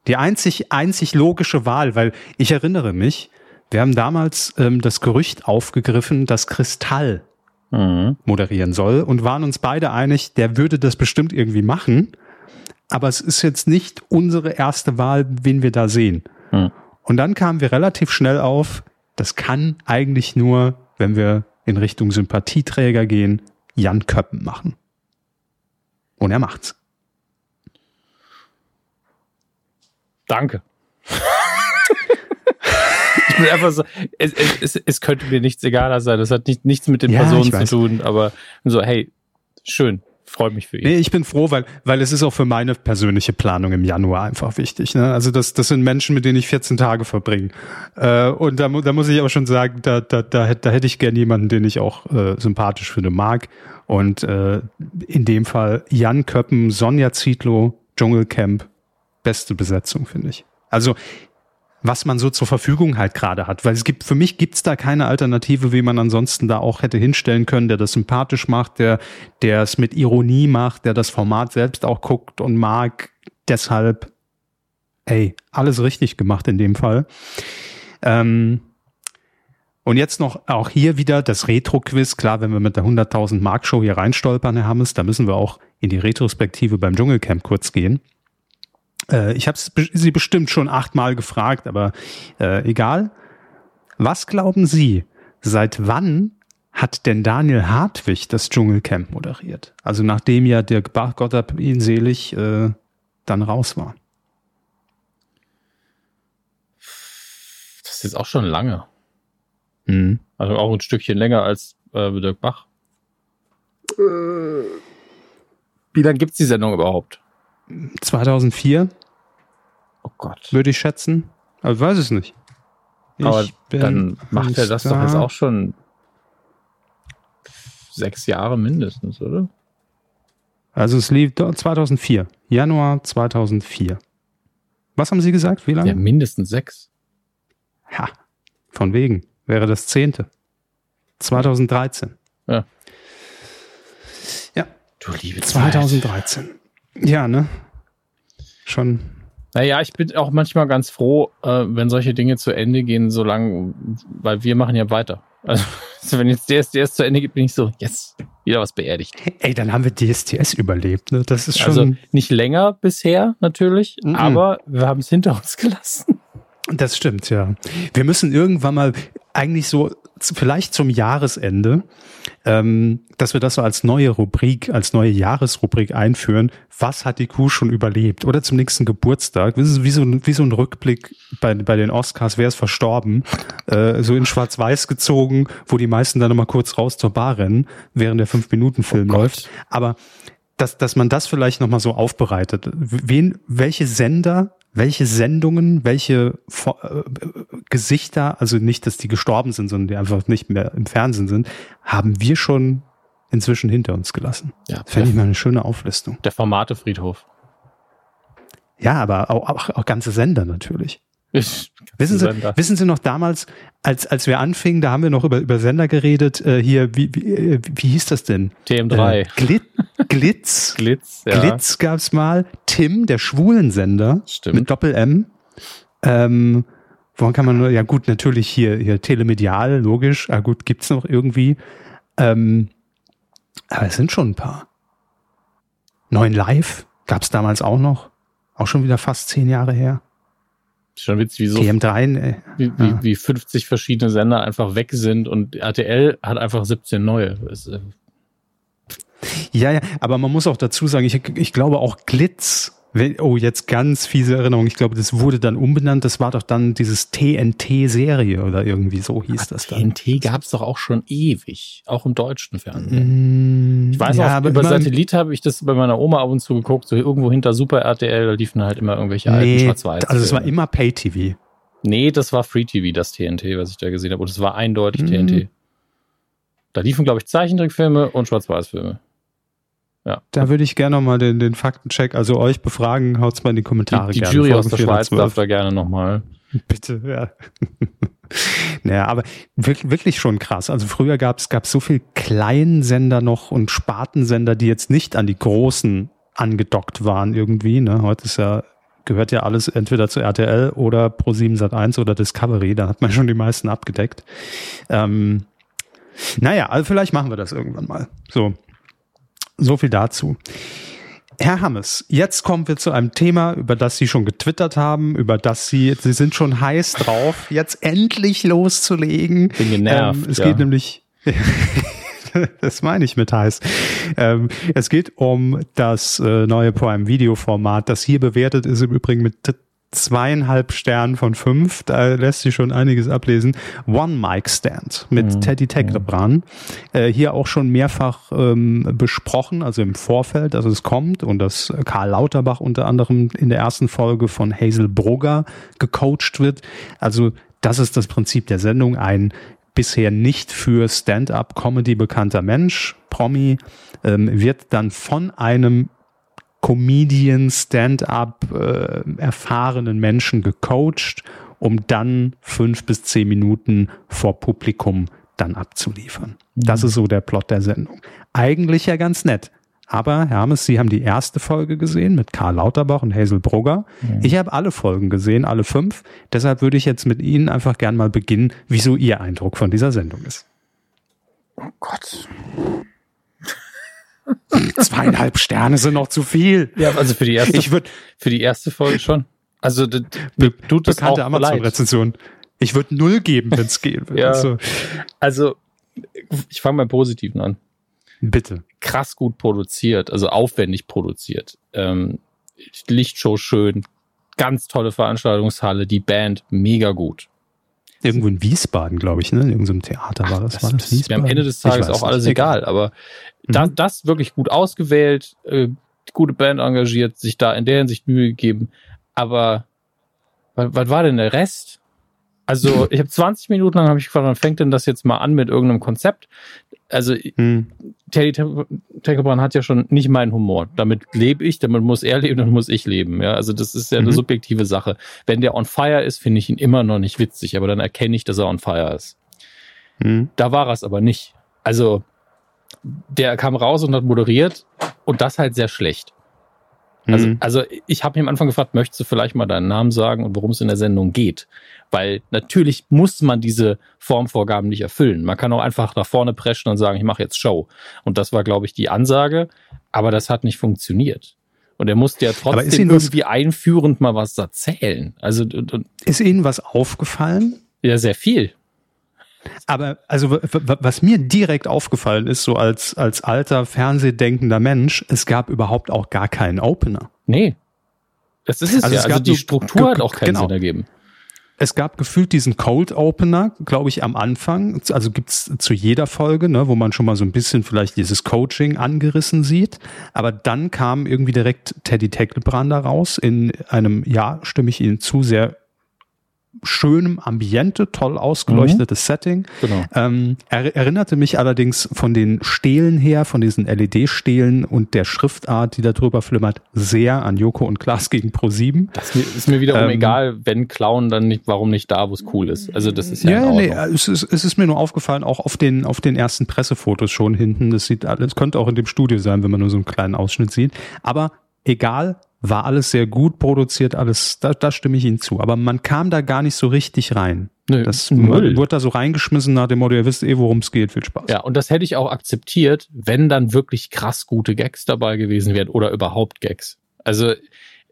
Die einzig, einzig logische Wahl, weil ich erinnere mich, wir haben damals ähm, das Gerücht aufgegriffen, dass Kristall mhm. moderieren soll und waren uns beide einig, der würde das bestimmt irgendwie machen. Aber es ist jetzt nicht unsere erste Wahl, wen wir da sehen. Mhm. Und dann kamen wir relativ schnell auf, das kann eigentlich nur, wenn wir in Richtung Sympathieträger gehen, Jan Köppen machen. Und er macht's. Danke. ich bin einfach so, es, es, es, könnte mir nichts egaler sein. Das hat nicht, nichts mit den ja, Personen zu tun, aber so, hey, schön freue mich für ihn. Nee, ich bin froh, weil, weil es ist auch für meine persönliche Planung im Januar einfach wichtig. Ne? Also das, das sind Menschen, mit denen ich 14 Tage verbringe. Äh, und da, da muss ich aber schon sagen, da, da, da, da hätte ich gern jemanden, den ich auch äh, sympathisch finde, mag. Und äh, in dem Fall Jan Köppen, Sonja Zietlow, Dschungelcamp, beste Besetzung, finde ich. Also was man so zur Verfügung halt gerade hat. Weil es gibt, für mich gibt's da keine Alternative, wie man ansonsten da auch hätte hinstellen können, der das sympathisch macht, der, der es mit Ironie macht, der das Format selbst auch guckt und mag. Deshalb, ey, alles richtig gemacht in dem Fall. Ähm, und jetzt noch auch hier wieder das Retro-Quiz. Klar, wenn wir mit der 100.000 Mark Show hier reinstolpern, Herr Hammes, da müssen wir auch in die Retrospektive beim Dschungelcamp kurz gehen. Äh, ich habe sie bestimmt schon achtmal gefragt, aber äh, egal. Was glauben Sie, seit wann hat denn Daniel Hartwig das Dschungelcamp moderiert? Also nachdem ja der Gott hab ihn selig äh, dann raus war. Das ist jetzt auch schon lange. Mhm. Also auch ein Stückchen länger als äh, Dirk Bach. Äh. Wie lange gibt es die Sendung überhaupt? 2004. Gott. Würde ich schätzen. Aber ich weiß es nicht. Ich Aber dann macht er das da. doch jetzt auch schon sechs Jahre mindestens, oder? Also es lief 2004. Januar 2004. Was haben Sie gesagt? Wie lange? Ja, mindestens sechs. Ja, von wegen. Wäre das zehnte. 2013. Ja. Ja. Du liebe 2013. Zeit. Ja, ne? Schon. Naja, ich bin auch manchmal ganz froh, äh, wenn solche Dinge zu Ende gehen, solange, weil wir machen ja weiter. Also, wenn jetzt DSDS zu Ende geht, bin ich so, yes, wieder was beerdigt. Ey, dann haben wir DSDS überlebt, ne? Das ist schon. Also nicht länger bisher, natürlich, mm -mm. aber wir haben es hinter uns gelassen. Das stimmt, ja. Wir müssen irgendwann mal eigentlich so vielleicht zum Jahresende, ähm, dass wir das so als neue Rubrik, als neue Jahresrubrik einführen. Was hat die Kuh schon überlebt? Oder zum nächsten Geburtstag. Das ist wie so, ein, wie so ein Rückblick bei, bei den Oscars, wer ist verstorben? Äh, so in Schwarz-Weiß gezogen, wo die meisten dann nochmal kurz raus zur Bar rennen, während der Fünf-Minuten-Film oh läuft. Aber dass, dass man das vielleicht nochmal so aufbereitet. Wen, welche Sender welche Sendungen, welche äh, Gesichter, also nicht, dass die gestorben sind, sondern die einfach nicht mehr im Fernsehen sind, haben wir schon inzwischen hinter uns gelassen. Ja, Fände ich mal eine schöne Auflistung. Der Formatefriedhof. Ja, aber auch, auch, auch ganze Sender natürlich. Ich, Wissen Sie, Sender. wissen Sie noch damals, als, als wir anfingen, da haben wir noch über, über Sender geredet, äh, hier, wie, wie, äh, wie hieß das denn? TM3. Äh, Glit, Glitz. Glitz, ja. Glitz gab's mal. Tim, der Schwulensender. Stimmt. Mit Doppel-M. Ähm, woran kann man nur, ja gut, natürlich hier, hier telemedial, logisch. Ah gut, gibt's noch irgendwie. Ähm, aber es sind schon ein paar. Neun Live gab's damals auch noch. Auch schon wieder fast zehn Jahre her. Schon witzig, wie so TM3, äh, wie, wie, wie 50 verschiedene Sender einfach weg sind und RTL hat einfach 17 neue. Das, äh, Ja, ja, aber man muss auch dazu sagen, ich, ich glaube auch Glitz, oh, jetzt ganz fiese Erinnerung, ich glaube, das wurde dann umbenannt, das war doch dann dieses TNT-Serie oder irgendwie so hieß das dann. TNT gab es doch auch schon ewig, auch im deutschen Fernsehen. Mm, Ich weiß ja, auch, aber über Satellit habe ich das bei meiner Oma ab und zu geguckt, so irgendwo hinter Super RTL, da liefen halt immer irgendwelche alten Nee, Schwarz-Weiß. also es war immer Pay-TV. Nee, das war Free TV, das TNT, was ich da gesehen habe. Und es war eindeutig Mhm. TNT. Da liefen, glaube ich, Zeichentrickfilme und Schwarz-Weiß-Filme. Da würde ich gerne noch mal den, den Faktencheck, also euch befragen, haut's mal in die Kommentare Die, die. Jury aus der Schweiz 412. darf da gerne nochmal. Bitte, ja. naja, aber wirklich, wirklich schon krass. Also früher gab es so viel Kleinsender noch und Spartensender, die jetzt nicht an die großen angedockt waren irgendwie. Ne? Heute ist ja, gehört ja alles entweder zu RTL oder Pro7 Sat1 oder Discovery. Da hat man schon die meisten abgedeckt. Ähm, naja, also vielleicht machen wir das irgendwann mal. So, so viel dazu. Herr Hammes, jetzt kommen wir zu einem Thema, über das Sie schon getwittert haben, über das Sie, Sie sind schon heiß drauf, jetzt endlich loszulegen. Bin genervt, Ähm, es ja. geht nämlich, das meine ich mit heiß. Ähm, es geht um das äh, neue Prime Video Format, das hier bewertet ist im Übrigen mit zweieinhalb Sternen von fünf. Da lässt sich schon einiges ablesen. One Mic Stand mit Mhm. Teddy Tecklebrand. Äh, hier auch schon mehrfach ähm, besprochen, also im Vorfeld, dass es kommt und dass Karl Lauterbach unter anderem in der ersten Folge von Hazel Brugger gecoacht wird. Also das ist das Prinzip der Sendung. Ein bisher nicht für Stand-up-Comedy bekannter Mensch, Promi, ähm, wird dann von einem Comedian, Stand-up äh, erfahrenen Menschen gecoacht, um dann fünf bis zehn Minuten vor Publikum dann abzuliefern. Das ist so der Plot der Sendung. Eigentlich ja ganz nett. Aber Hermes, Sie haben die erste Folge gesehen mit Karl Lauterbach und Hazel Brugger. Ich habe alle Folgen gesehen, alle fünf. Deshalb würde ich jetzt mit Ihnen einfach gern mal beginnen, wieso Ihr Eindruck von dieser Sendung ist. Oh Gott. Zweieinhalb Sterne sind noch zu viel. Ja, also für die erste, Ich würde für die erste Folge schon. Also d- d- mir tut das bekannte. Amazon-Rezension. Ich würde null geben, wenn es geht. Ja. Also, Also ich fange beim Positiven an. bitte. Krass gut produziert, also aufwendig produziert. Ähm, Lichtshow schön, ganz tolle Veranstaltungshalle, die Band mega gut. Irgendwo in Wiesbaden, glaube ich, ne? In irgendeinem Theater war das. Das, war das ist am Ende des Tages auch alles nicht. egal, aber da, Mhm. das wirklich gut ausgewählt, äh, gute Band engagiert, sich da in der Hinsicht Mühe gegeben. Aber was, was war denn der Rest? Also ich habe 20 Minuten lang habe ich gefragt, wann fängt denn das jetzt mal an mit irgendeinem Konzept? Also Hm. Teddy Tecklebrand hat ja schon nicht meinen Humor. Damit lebe ich, damit muss er leben, damit muss ich leben. Ja, also das ist ja eine Mhm. subjektive Sache. Wenn der on fire ist, finde ich ihn immer noch nicht witzig, aber dann erkenne ich, dass er on fire ist. Hm. Da war er es aber nicht. Also, der kam raus und hat moderiert und das halt sehr schlecht. Also, Hm. also ich habe ihn am Anfang gefragt, möchtest du vielleicht mal deinen Namen sagen und worum es in der Sendung geht? Weil natürlich muss man diese Formvorgaben nicht erfüllen. Man kann auch einfach nach vorne preschen und sagen, ich mache jetzt Show. Und das war, glaube ich, die Ansage, aber das hat nicht funktioniert. Und er musste ja trotzdem Ihnen was- irgendwie einführend mal was erzählen. Also und, und, Ist Ihnen was aufgefallen? ja, sehr viel. Aber also was mir direkt aufgefallen ist, so als, als alter Fernsehdenkender Mensch, es gab überhaupt auch gar keinen Opener. Nee. Das ist es Also ja. es Also gab die Struktur hat auch keinen genau. Sinn ergeben. Es gab gefühlt diesen Cold Opener, glaube ich, am Anfang. Also gibt's zu jeder Folge, ne, wo man schon mal so ein bisschen vielleicht dieses Coaching angerissen sieht. Aber dann kam irgendwie direkt Teddy Tecklebrand da raus in einem, ja, stimme ich Ihnen zu, sehr schönem Ambiente, toll ausgeleuchtetes mhm. Setting. Genau. Ähm, er, erinnerte mich allerdings von den Stelen her, von diesen LED-Stelen und der Schriftart, die da drüber flimmert, sehr an Joko und Klaas gegen Pro7. Das ist mir wiederum ähm, egal, wenn klauen, dann nicht, warum nicht da, wo es cool ist. Also das ist ja, ja nee, es ist, es ist mir nur aufgefallen, auch auf den, auf den ersten Pressefotos schon hinten. Das sieht alles, könnte auch in dem Studio sein, wenn man nur so einen kleinen Ausschnitt sieht. Aber egal, war alles sehr gut produziert, alles, da, da stimme ich Ihnen zu. Aber man kam da gar nicht so richtig rein. Nö, das Müll. wurde da so reingeschmissen nach dem Motto, ihr wisst eh, worum es geht, viel Spaß. Ja, und das hätte ich auch akzeptiert, wenn dann wirklich krass gute Gags dabei gewesen wären oder überhaupt Gags. Also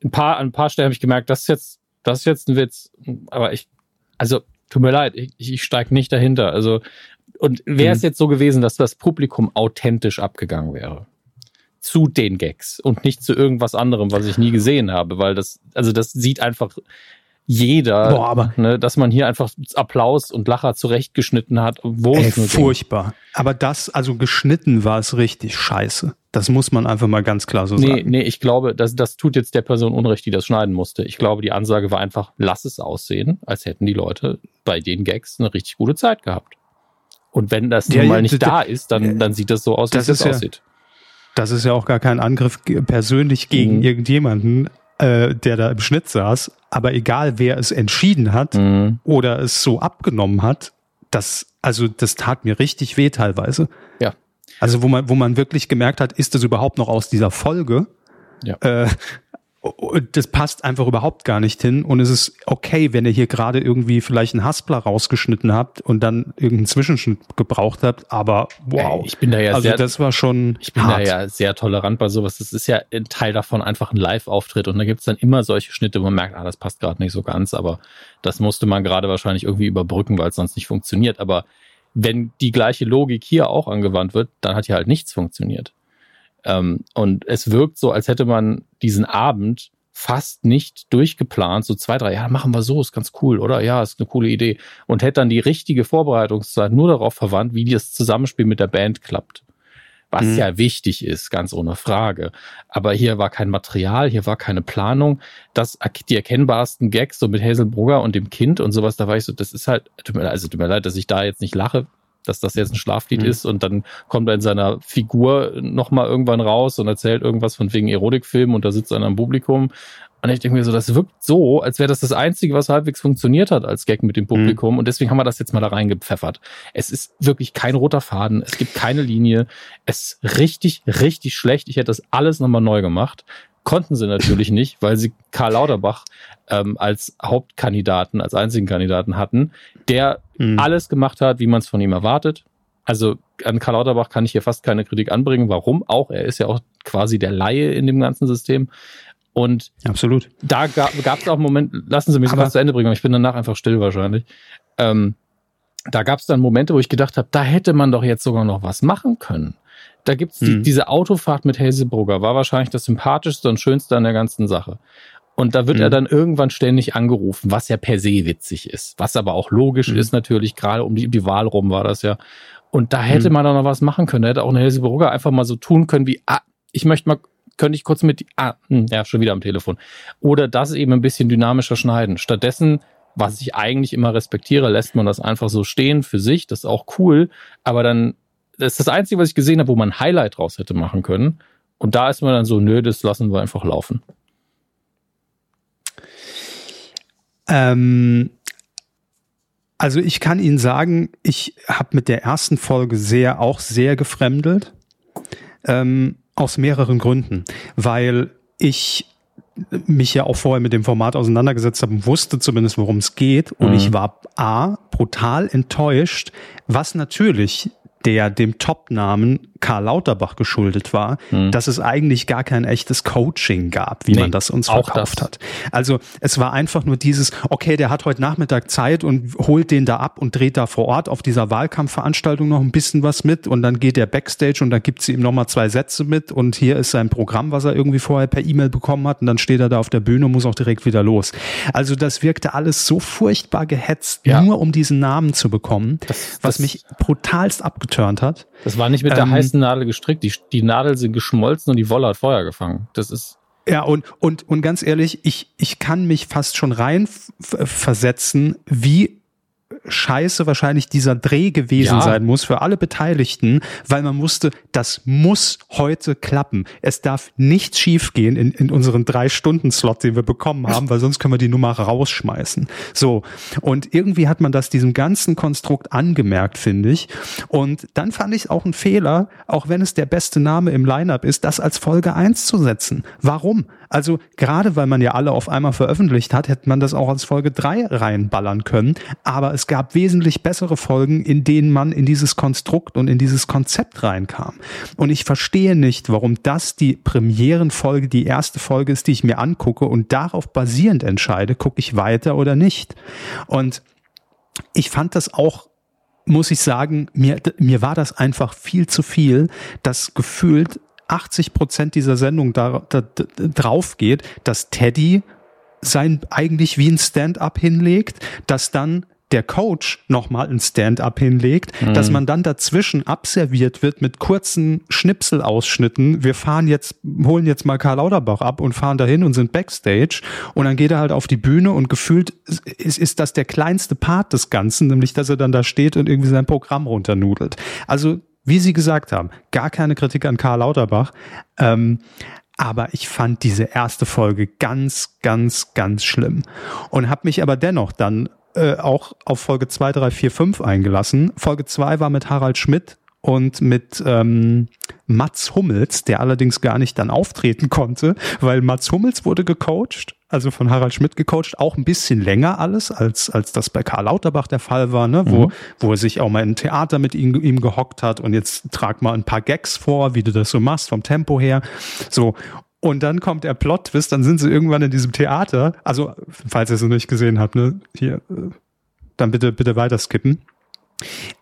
ein paar, an ein paar Stellen habe ich gemerkt, das ist jetzt, das ist jetzt ein Witz. Aber ich, also tut mir leid, ich, ich steige nicht dahinter. Also und wäre es mhm. jetzt so gewesen, dass das Publikum authentisch abgegangen wäre, zu den Gags und nicht zu irgendwas anderem, was ich nie gesehen habe, weil das, also das sieht einfach jeder, Boah, aber ne, dass man hier einfach Applaus und Lacher zurechtgeschnitten hat, wo ey, furchtbar. Ging. Aber das, also geschnitten war es richtig scheiße. Das muss man einfach mal ganz klar so nee, sagen. Nee, ich glaube, das, das tut jetzt der Person Unrecht, die das schneiden musste. Ich glaube, die Ansage war einfach, lass es aussehen, als hätten die Leute bei den Gags eine richtig gute Zeit gehabt. Und wenn das ja, nun mal nicht da ist, dann, dann sieht das so aus, wie es ja, aussieht. Das ist ja auch gar kein Angriff persönlich gegen mhm. irgendjemanden, äh, der da im Schnitt saß. Aber egal, wer es entschieden hat mhm. oder es so abgenommen hat, das, also das tat mir richtig weh teilweise. Ja. Also wo man, wo man wirklich gemerkt hat, ist das überhaupt noch aus dieser Folge? Ja. Äh, das passt einfach überhaupt gar nicht hin. Und es ist okay, wenn ihr hier gerade irgendwie vielleicht einen Haspler rausgeschnitten habt und dann irgendeinen Zwischenschnitt gebraucht habt. Aber wow. Ich bin da ja also sehr, das war schon. Ich bin hart. da ja sehr tolerant bei sowas. Das ist ja ein Teil davon einfach ein Live-Auftritt. Und da gibt's dann immer solche Schnitte, wo man merkt, ah, das passt gerade nicht so ganz. Aber das musste man gerade wahrscheinlich irgendwie überbrücken, weil es sonst nicht funktioniert. Aber wenn die gleiche Logik hier auch angewandt wird, dann hat hier halt nichts funktioniert. Ähm, und es wirkt so, als hätte man diesen Abend fast nicht durchgeplant, so zwei, drei, ja, machen wir so, ist ganz cool, oder? Ja, ist eine coole Idee. Und hätte dann die richtige Vorbereitungszeit nur darauf verwandt, wie das Zusammenspiel mit der Band klappt. Was mhm. ja wichtig ist, ganz ohne Frage. Aber hier war kein Material, hier war keine Planung. Das, die erkennbarsten Gags, so mit Hazelbrugger und dem Kind und sowas, da war ich so, das ist halt, also tut mir leid, dass ich da jetzt nicht lache, dass das jetzt ein Schlaflied mhm. ist und dann kommt er in seiner Figur nochmal irgendwann raus und erzählt irgendwas von wegen Erotikfilm und da sitzt einer im Publikum. Und ich denke mir so, das wirkt so, als wäre das das Einzige, was halbwegs funktioniert hat als Gag mit dem Publikum. Mhm. Und deswegen haben wir das jetzt mal da reingepfeffert. Es ist wirklich kein roter Faden, es gibt keine Linie. Es ist richtig, richtig schlecht. Ich hätte das alles nochmal neu gemacht. Konnten sie natürlich nicht, weil sie Karl Lauterbach ähm, als Hauptkandidaten, als einzigen Kandidaten hatten, der mhm. alles gemacht hat, wie man es von ihm erwartet. Also an Karl Lauterbach kann ich hier fast keine Kritik anbringen. Warum auch? Er ist ja auch quasi der Laie in dem ganzen System. Und absolut. Da gab es auch einen Moment, lassen Sie mich das zu Ende bringen, ich bin danach einfach still wahrscheinlich. Ähm, da gab es dann Momente, wo ich gedacht habe, da hätte man doch jetzt sogar noch was machen können. Da gibt's die, mhm. diese Autofahrt mit Hazelbrugger, war wahrscheinlich das sympathischste und schönste an der ganzen Sache. Und da wird mhm. er dann irgendwann ständig angerufen, was ja per se witzig ist. Was aber auch logisch mhm. ist natürlich, gerade um die, die Wahl rum war das ja. Und da hätte mhm. man dann noch was machen können. Da hätte auch eine Hazelbrugger einfach mal so tun können wie, ah, ich möchte mal, könnte ich kurz mit, ah, hm, ja, schon wieder am Telefon. Oder das eben ein bisschen dynamischer schneiden. Stattdessen was ich eigentlich immer respektiere, lässt man das einfach so stehen für sich. Das ist auch cool. Aber dann das ist das Einzige, was ich gesehen habe, wo man ein Highlight draus hätte machen können. Und da ist man dann so, nö, das lassen wir einfach laufen. Ähm, also ich kann Ihnen sagen, ich habe mit der ersten Folge sehr, auch sehr gefremdelt. Ähm, aus mehreren Gründen. Weil ich mich ja auch vorher mit dem Format auseinandergesetzt habe und wusste zumindest, worum es geht. Und mhm. ich war A, brutal enttäuscht, was natürlich der dem Top-Namen Karl Lauterbach geschuldet war, hm. dass es eigentlich gar kein echtes Coaching gab, wie nee, man das uns verkauft das. hat. Also es war einfach nur dieses, okay, der hat heute Nachmittag Zeit und holt den da ab und dreht da vor Ort auf dieser Wahlkampfveranstaltung noch ein bisschen was mit und dann geht er Backstage und dann gibt sie ihm nochmal zwei Sätze mit und hier ist sein Programm, was er irgendwie vorher per E-Mail bekommen hat und dann steht er da auf der Bühne und muss auch direkt wieder los. Also das wirkte alles so furchtbar gehetzt, ja. nur um diesen Namen zu bekommen, das, was das, mich brutalst abgeturnt hat. Das war nicht mit der ähm, heißen Nadel gestrickt. Die, die Nadel sind geschmolzen und die Wolle hat Feuer gefangen. Das ist. Ja, und, und, und ganz ehrlich, ich, ich kann mich fast schon rein versetzen, wie scheiße wahrscheinlich dieser Dreh gewesen ja. sein muss für alle Beteiligten, weil man wusste, das muss heute klappen. Es darf nichts schiefgehen in, in unseren drei Stunden Slot, den wir bekommen haben, weil sonst können wir die Nummer rausschmeißen. So. Und irgendwie hat man das diesem ganzen Konstrukt angemerkt, finde ich. Und dann fand ich auch ein Fehler, auch wenn es der beste Name im Lineup ist, das als Folge eins zu setzen. Warum? Also gerade weil man ja alle auf einmal veröffentlicht hat, hätte man das auch als Folge drei reinballern können. Aber es gab wesentlich bessere Folgen, in denen man in dieses Konstrukt und in dieses Konzept reinkam. Und ich verstehe nicht, warum das die Premierenfolge, die erste Folge ist, die ich mir angucke und darauf basierend entscheide, gucke ich weiter oder nicht. Und ich fand das auch muss ich sagen, mir, mir war das einfach viel zu viel, das gefühlt 80 Prozent dieser Sendung da, da, da, drauf geht, dass Teddy sein eigentlich wie ein Stand-up hinlegt, dass dann der Coach nochmal ein Stand-up hinlegt, mhm. dass man dann dazwischen abserviert wird mit kurzen Schnipselausschnitten. Wir fahren jetzt, holen jetzt mal Karl Lauterbach ab und fahren dahin und sind Backstage. Und dann geht er halt auf die Bühne und gefühlt ist, ist das der kleinste Part des Ganzen, nämlich dass er dann da steht und irgendwie sein Programm runternudelt. Also wie Sie gesagt haben, gar keine Kritik an Karl Lauterbach. Ähm, aber ich fand diese erste Folge ganz, ganz, ganz schlimm. Und habe mich aber dennoch dann äh, auch auf Folge 2, 3, 4, 5 eingelassen. Folge 2 war mit Harald Schmidt und mit ähm, Mats Hummels, der allerdings gar nicht dann auftreten konnte, weil Mats Hummels wurde gecoacht, also von Harald Schmidt gecoacht, auch ein bisschen länger alles, als, als das bei Karl Lauterbach der Fall war, ne? wo, mhm. wo er sich auch mal in Theater mit ihm, ihm gehockt hat und jetzt trag mal ein paar Gags vor, wie du das so machst, vom Tempo her. So. Und dann kommt der Plot-Twist, dann sind sie irgendwann in diesem Theater, also falls ihr es noch nicht gesehen habt, ne, hier, äh, dann bitte, bitte weiter skippen.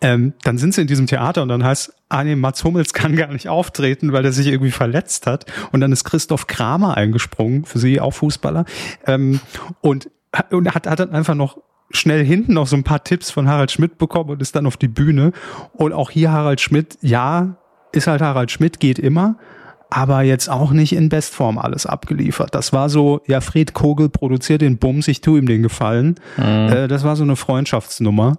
Ähm, dann sind sie in diesem Theater und dann heißt, ah nee, Mats Hummels kann gar nicht auftreten, weil er sich irgendwie verletzt hat. Und dann ist Christoph Kramer eingesprungen, für sie auch Fußballer. Ähm, und, und hat, hat dann einfach noch schnell hinten noch so ein paar Tipps von Harald Schmidt bekommen und ist dann auf die Bühne. Und auch hier Harald Schmidt, ja, ist halt Harald Schmidt, geht immer aber jetzt auch nicht in Bestform alles abgeliefert. Das war so, ja, Fred Kogel produziert den Bums, ich tu ihm den Gefallen. Mhm. Äh, das war so eine Freundschaftsnummer.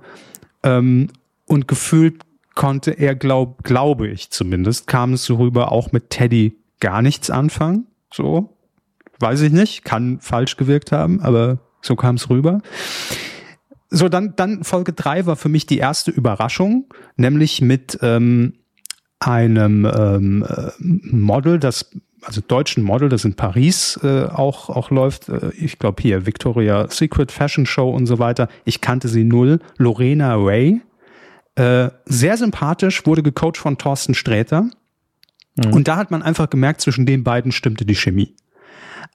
Ähm, und gefühlt konnte er, glaub, glaube ich zumindest, kam es so rüber, auch mit Teddy gar nichts anfangen. So, weiß ich nicht, kann falsch gewirkt haben, aber so kam es rüber. So, dann, dann Folge drei war für mich die erste Überraschung, nämlich mit ähm, einem ähm, äh, Model, das also deutschen Model, das in Paris äh, auch, auch läuft. Äh, ich glaube hier Victoria Secret Fashion Show und so weiter. Ich kannte sie null. Lorena Ray. Äh, sehr sympathisch, wurde gecoacht von Thorsten Sträter. Mhm. Und da hat man einfach gemerkt, zwischen den beiden stimmte die Chemie.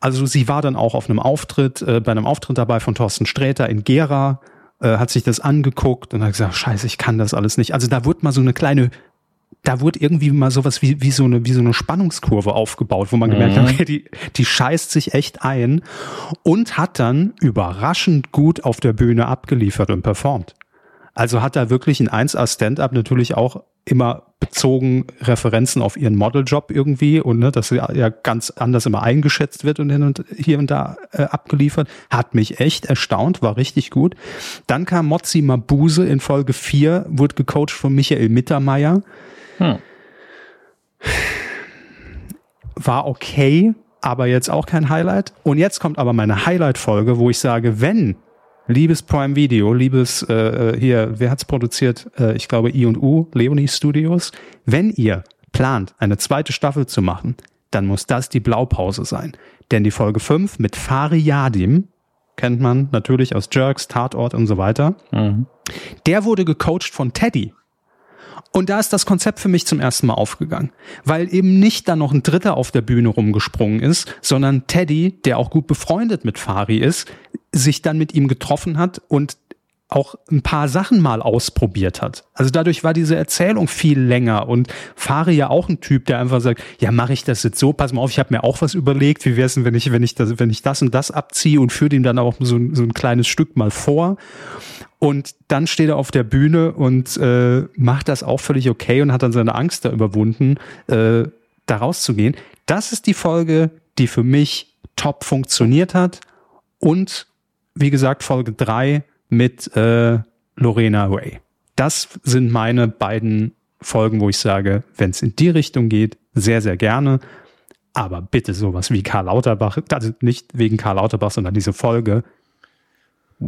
Also sie war dann auch auf einem Auftritt, äh, bei einem Auftritt dabei von Thorsten Sträter in Gera, äh, hat sich das angeguckt und hat gesagt, scheiße, ich kann das alles nicht. Also da wurde mal so eine kleine da wurde irgendwie mal sowas wie, wie, so eine, wie so eine Spannungskurve aufgebaut, wo man gemerkt mhm. hat, okay, die, die scheißt sich echt ein und hat dann überraschend gut auf der Bühne abgeliefert und performt. Also hat da wirklich ein 1A Stand-up natürlich auch immer bezogen Referenzen auf ihren Modeljob irgendwie und ne, dass sie ja ganz anders immer eingeschätzt wird und hin und hier und da äh, abgeliefert. Hat mich echt erstaunt, war richtig gut. Dann kam Mozzi Mabuse in Folge 4, wurde gecoacht von Michael Mittermeier. Hm. War okay, aber jetzt auch kein Highlight. Und jetzt kommt aber meine Highlight-Folge, wo ich sage, wenn liebes Prime Video, liebes äh, äh hier, wer hat's produziert? Äh, ich glaube I und U, Leonie Studios. Wenn ihr plant, eine zweite Staffel zu machen, dann muss das die Blaupause sein. Denn die Folge 5 mit Fari Yadim, kennt man natürlich aus Jerks, Tatort und so weiter, mhm. der wurde gecoacht von Teddy. Und da ist das Konzept für mich zum ersten Mal aufgegangen, weil eben nicht da noch ein Dritter auf der Bühne rumgesprungen ist, sondern Teddy, der auch gut befreundet mit Fari ist, sich dann mit ihm getroffen hat und auch ein paar Sachen mal ausprobiert hat. Also dadurch war diese Erzählung viel länger und Fari ja auch ein Typ, der einfach sagt, ja, mache ich das jetzt so, pass mal auf, ich habe mir auch was überlegt, wie wäre es denn, wenn ich, wenn ich das, wenn ich das und das abziehe und führe ihm dann auch so, so ein kleines Stück mal vor. Und dann steht er auf der Bühne und äh, macht das auch völlig okay und hat dann seine Angst da überwunden, äh, da rauszugehen. Das ist die Folge, die für mich top funktioniert hat. Und wie gesagt, Folge drei mit äh, Lorena Ray. Das sind meine beiden Folgen, wo ich sage, wenn es in die Richtung geht, sehr, sehr gerne. Aber bitte sowas wie Karl Lauterbach, also nicht wegen Karl Lauterbach, sondern diese Folge.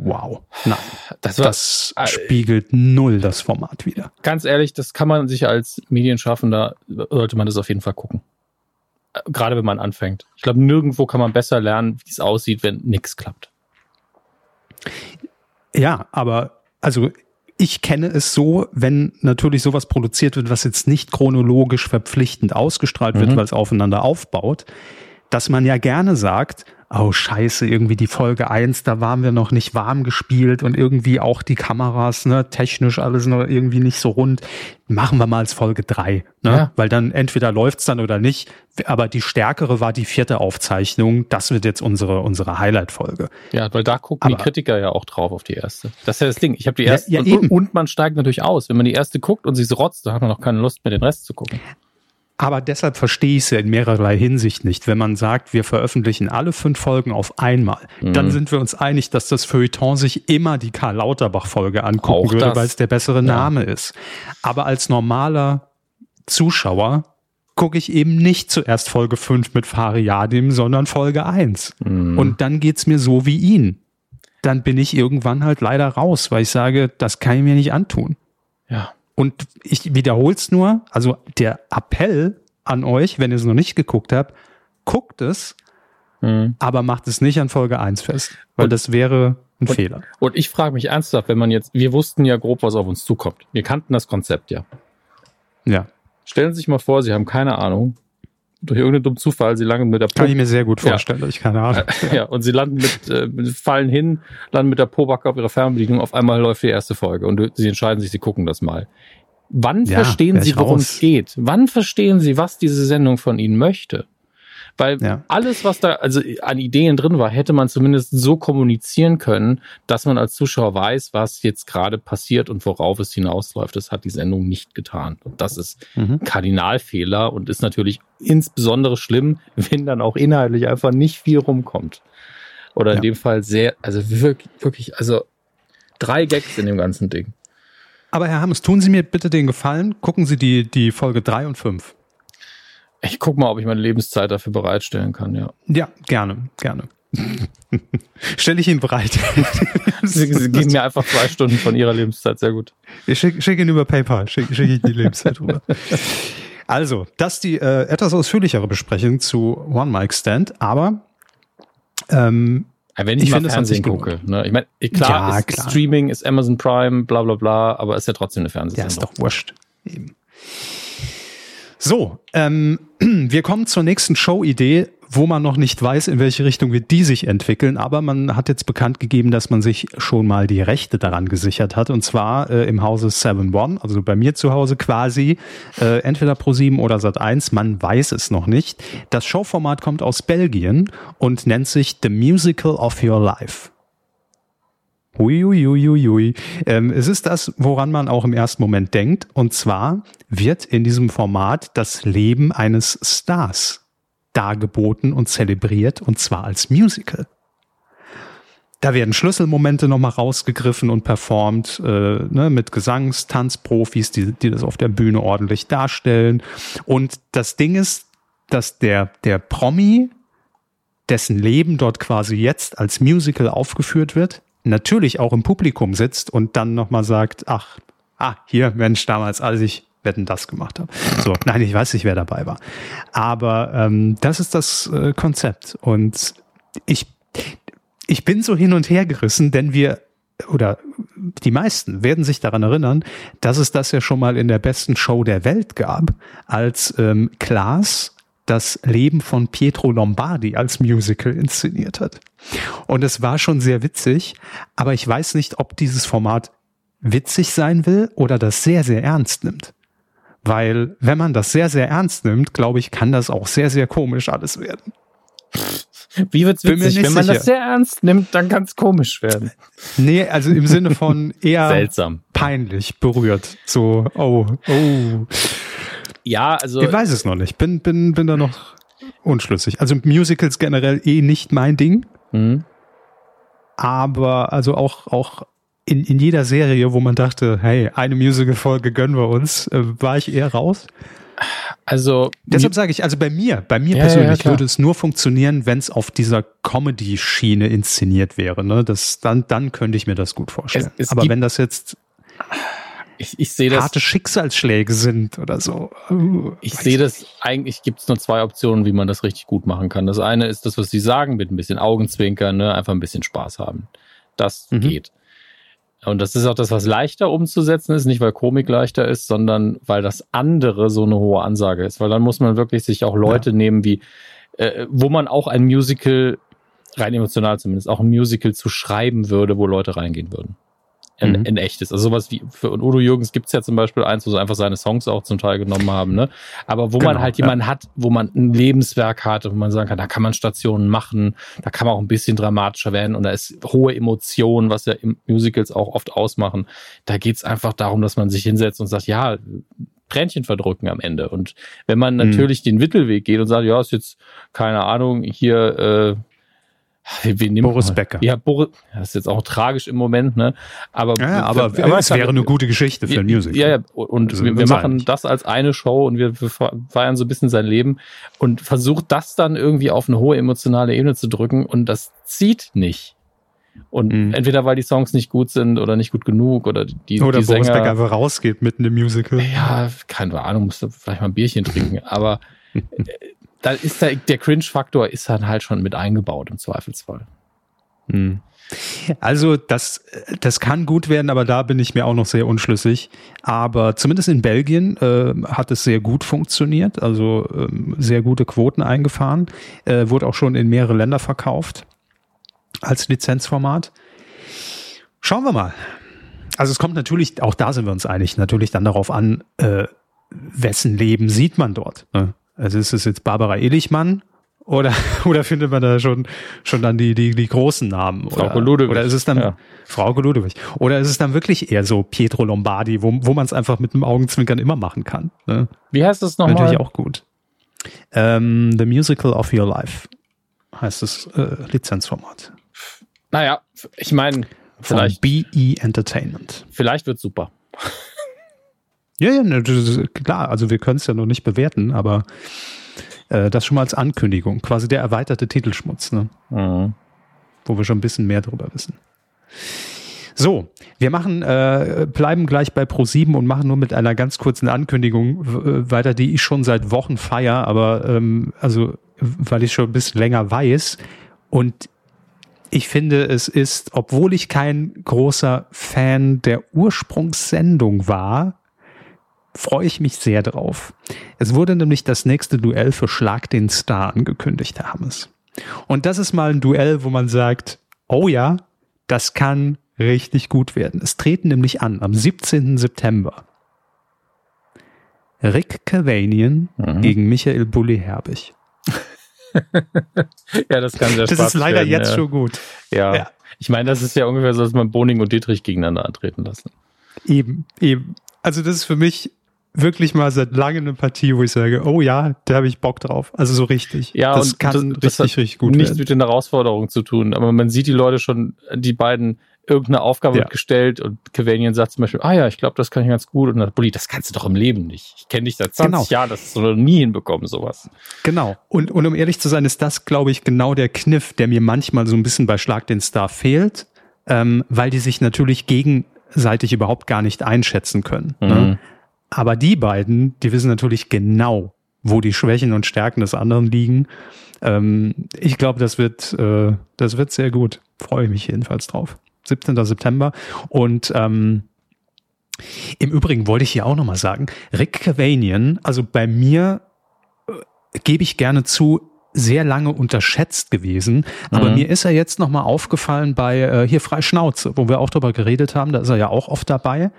Wow. Nein. Das, war, das äh, spiegelt null das Format wieder. Ganz ehrlich, das kann man sich als Medienschaffender, sollte man das auf jeden Fall gucken. Äh, gerade wenn man anfängt. Ich glaube, nirgendwo kann man besser lernen, wie es aussieht, wenn nichts klappt. Ja, aber also ich kenne es so, wenn natürlich sowas produziert wird, was jetzt nicht chronologisch verpflichtend ausgestrahlt wird, mhm. weil es aufeinander aufbaut, dass man ja gerne sagt, oh scheiße, irgendwie die Folge eins, da waren wir noch nicht warm gespielt und irgendwie auch die Kameras, ne, technisch alles noch irgendwie nicht so rund. Machen wir mal als Folge drei, ne? Ja. Weil dann entweder läuft's dann oder nicht. Aber die stärkere war die vierte Aufzeichnung. Das wird jetzt unsere, unsere Highlight-Folge. Ja, weil da gucken aber, die Kritiker ja auch drauf auf die erste. Das ist ja das Ding. Ich habe die erste ja, ja, und, und, man steigt natürlich aus. Wenn man die erste guckt und sie so rotzt, dann hat man noch keine Lust mehr, den Rest zu gucken. Aber deshalb verstehe ich es ja in mehrerlei Hinsicht nicht. Wenn man sagt, wir veröffentlichen alle fünf Folgen auf einmal, mhm. dann sind wir uns einig, dass das Feuilleton sich immer die Karl Lauterbach-Folge angucken Auch würde, weil es der bessere ja. Name ist. Aber als normaler Zuschauer gucke ich eben nicht zuerst Folge 5 mit Fariadim, sondern Folge 1. Mhm. Und dann geht's mir so wie ihn. Dann bin ich irgendwann halt leider raus, weil ich sage, das kann ich mir nicht antun. Ja. Und ich wiederhole es nur, also der Appell an euch, wenn ihr es noch nicht geguckt habt, guckt es, mhm. aber macht es nicht an Folge 1 fest, weil und, das wäre ein und, Fehler. Und ich frage mich ernsthaft, wenn man jetzt, wir wussten ja grob, was auf uns zukommt. Wir kannten das Konzept ja. Ja. Stellen Sie sich mal vor, Sie haben keine Ahnung, durch irgendeinen dummen Zufall, sie landen mit der Kann ich mir sehr gut vorstellen, ja. ich keine Ahnung. Ja, und sie landen mit, äh, fallen hin, landen mit der Pobacke auf ihrer Fernbedienung, auf einmal läuft die erste Folge und sie entscheiden sich, sie gucken das mal. Wann ja, verstehen sie, worum es geht? Wann verstehen sie, was diese Sendung von ihnen möchte? Weil ja. alles, was da also an Ideen drin war, hätte man zumindest so kommunizieren können, dass man als Zuschauer weiß, was jetzt gerade passiert und worauf es hinausläuft. Das hat die Sendung nicht getan. Und das ist mhm. Kardinalfehler und ist natürlich insbesondere schlimm, wenn dann auch inhaltlich einfach nicht viel rumkommt. Oder in ja. dem Fall sehr, also wirklich, wirklich, also drei Gags in dem ganzen Ding. Aber Herr Hammes, tun Sie mir bitte den Gefallen, gucken Sie die, die Folge drei und fünf. Ich guck mal, ob ich meine Lebenszeit dafür bereitstellen kann, ja. Ja, gerne, gerne. Stelle ich Ihnen bereit. Sie, Sie, geben mir einfach zwei Stunden von Ihrer Lebenszeit, sehr gut. Ich schicke schick Ihnen über PayPal, schicke schick Ihnen die Lebenszeit rüber. Also, das die äh, etwas ausführlichere Besprechung zu One Mic Stand, aber ähm, wenn ich, ich mal finde, Fernsehen gucke. Ne? Ich meine, klar, ja, ist klar, Streaming ist Amazon Prime, bla bla bla, aber ist ja trotzdem eine Fernsehsendung. Ja, ist doch wurscht. Eben. So, ähm, wir kommen zur nächsten Show-Idee, wo man noch nicht weiß, in welche Richtung wird die sich entwickeln, aber man hat jetzt bekannt gegeben, dass man sich schon mal die Rechte daran gesichert hat und zwar äh, im Hause 7 One, also bei mir zu Hause quasi, äh, entweder Pro7 oder Sat1, man weiß es noch nicht. Das Showformat kommt aus Belgien und nennt sich The Musical of Your Life. Uiuiuiui. Ähm, es ist das, woran man auch im ersten Moment denkt. Und zwar wird in diesem Format das Leben eines Stars dargeboten und zelebriert, und zwar als Musical. Da werden Schlüsselmomente nochmal rausgegriffen und performt, äh, ne, mit Gesangs-, Tanzprofis, die, die das auf der Bühne ordentlich darstellen. Und das Ding ist, dass der, der Promi, dessen Leben dort quasi jetzt als Musical aufgeführt wird, natürlich auch im Publikum sitzt und dann nochmal sagt, ach, ah, hier, Mensch, damals, als ich Wetten das gemacht habe. So, nein, ich weiß nicht, wer dabei war. Aber ähm, das ist das äh, Konzept. Und ich, ich bin so hin und her gerissen, denn wir oder die meisten werden sich daran erinnern, dass es das ja schon mal in der besten Show der Welt gab, als ähm, Klaas das Leben von Pietro Lombardi als Musical inszeniert hat. Und es war schon sehr witzig, aber ich weiß nicht, ob dieses Format witzig sein will oder das sehr, sehr ernst nimmt. Weil wenn man das sehr, sehr ernst nimmt, glaube ich, kann das auch sehr, sehr komisch alles werden. Wie wird's witzig? Wenn man sicher. das sehr ernst nimmt, dann kann es komisch werden. Nee, also im Sinne von eher seltsam, peinlich, berührt. So, oh, oh. Ja, also. Ich weiß es noch nicht. Bin, bin, bin da noch unschlüssig. Also Musicals generell eh nicht mein Ding. Mhm. Aber also auch, auch in, in jeder Serie, wo man dachte, hey, eine Musical-Folge gönnen wir uns, äh, war ich eher raus. Also deshalb sage ich, also bei mir, bei mir ja, persönlich ja, würde es nur funktionieren, wenn es auf dieser Comedy-Schiene inszeniert wäre. Ne? Das, dann, dann könnte ich mir das gut vorstellen. Es, es Aber wenn das jetzt ich, ich sehe das. Harte Schicksalsschläge sind oder so. Uh, ich sehe das, eigentlich gibt es nur zwei Optionen, wie man das richtig gut machen kann. Das eine ist das, was Sie sagen, mit ein bisschen Augenzwinkern, ne? einfach ein bisschen Spaß haben. Das mhm. geht. Und das ist auch das, was leichter umzusetzen ist, nicht weil Komik leichter ist, sondern weil das andere so eine hohe Ansage ist. Weil dann muss man wirklich sich auch Leute ja. nehmen, wie, äh, wo man auch ein Musical, rein emotional zumindest, auch ein Musical zu schreiben würde, wo Leute reingehen würden in, mhm. in echtes. Also sowas wie für Udo Jürgens gibt's ja zum Beispiel eins, wo sie einfach seine Songs auch zum Teil genommen haben, ne? Aber wo genau, man halt jemanden hat, wo man ein Lebenswerk hat, wo man sagen kann, da kann man Stationen machen, da kann man auch ein bisschen dramatischer werden und da ist hohe Emotionen, was ja im Musicals auch oft ausmachen. Da geht's einfach darum, dass man sich hinsetzt und sagt, ja, Tränchen verdrücken am Ende. Und wenn man mhm. natürlich mhm. den Mittelweg geht und sagt, ja, ist jetzt, keine Ahnung, hier, äh, Boris? Becker. Ja, Boris, das ist jetzt auch tragisch im Moment, ne? Aber, ja, aber, aber es wäre eine gute Geschichte für ein Musical. Ja, ja, und also, wir, wir machen das als eine Show und wir, wir feiern so ein bisschen sein Leben und versucht das dann irgendwie auf eine hohe emotionale Ebene zu drücken und das zieht nicht. Und mhm. entweder weil die Songs nicht gut sind oder nicht gut genug oder die Oder die Boris Sänger, Becker einfach rausgeht mitten im Musical. Ja, keine Ahnung, musste vielleicht mal ein Bierchen trinken, aber da ist der, der Cringe-Faktor ist dann halt schon mit eingebaut im Zweifelsfall. Hm. Also das, das kann gut werden, aber da bin ich mir auch noch sehr unschlüssig. Aber zumindest in Belgien äh, hat es sehr gut funktioniert, also ähm, sehr gute Quoten eingefahren, äh, wurde auch schon in mehrere Länder verkauft als Lizenzformat. Schauen wir mal. Also es kommt natürlich, auch da sind wir uns einig, natürlich dann darauf an, äh, wessen Leben sieht man dort. Ne? Also ist es jetzt Barbara Elichmann oder, oder findet man da schon, schon dann die, die, die großen Namen? Frau oder, Ludewig. Oder ist es dann ja. Frau Ludewig? Oder ist es dann wirklich eher so Pietro Lombardi, wo, wo man es einfach mit einem Augenzwinkern immer machen kann? Ne? Wie heißt das nochmal? Natürlich auch gut. Ähm, The Musical of Your Life heißt das äh, Lizenzformat. Naja, ich meine, vielleicht. BE Entertainment. Vielleicht wird super. Ja, ja, ne, klar, also wir können es ja noch nicht bewerten, aber äh, das schon mal als Ankündigung, quasi der erweiterte Titelschmutz, ne? Mhm. Wo wir schon ein bisschen mehr drüber wissen. So, wir machen, äh, bleiben gleich bei Pro7 und machen nur mit einer ganz kurzen Ankündigung äh, weiter, die ich schon seit Wochen feier, aber ähm, also weil ich schon ein bisschen länger weiß. Und ich finde, es ist, obwohl ich kein großer Fan der Ursprungssendung war, freue ich mich sehr drauf. Es wurde nämlich das nächste Duell für Schlag den Star angekündigt, Herr Hammes. Und das ist mal ein Duell, wo man sagt, oh ja, das kann richtig gut werden. Es treten nämlich an am 17. September Rick Cavanian mhm. gegen Michael Bulli Herbig. ja, das kann sehr Das ist leider werden, jetzt ja. schon gut. Ja. ja. Ich meine, das ist ja ungefähr so, dass man Boning und Dietrich gegeneinander antreten lassen. Eben, eben. Also das ist für mich wirklich mal seit langem eine Partie, wo ich sage, oh ja, da habe ich Bock drauf. Also so richtig. Ja, das und kann das, das richtig, richtig gut Nichts werden. mit den Herausforderungen zu tun, aber man sieht die Leute schon, die beiden irgendeine Aufgabe ja. gestellt und Kevanian sagt zum Beispiel, ah ja, ich glaube, das kann ich ganz gut. Und dann, Bulli, das kannst du doch im Leben nicht. Ich kenne dich seit 20 genau. Jahren, das hast du noch nie hinbekommen, sowas. Genau. Und, und um ehrlich zu sein, ist das, glaube ich, genau der Kniff, der mir manchmal so ein bisschen bei Schlag den Star fehlt, ähm, weil die sich natürlich gegenseitig überhaupt gar nicht einschätzen können. Ne? Mhm. Ne? Aber die beiden, die wissen natürlich genau, wo die Schwächen und Stärken des anderen liegen. Ähm, ich glaube, das wird, äh, das wird sehr gut. Freue ich mich jedenfalls drauf. 17. September. Und ähm, im Übrigen wollte ich hier auch nochmal sagen, Rick Cavanian, also bei mir äh, gebe ich gerne zu, sehr lange unterschätzt gewesen. Aber mhm. mir ist er jetzt nochmal aufgefallen bei äh, hier Freischnauze, wo wir auch drüber geredet haben. Da ist er ja auch oft dabei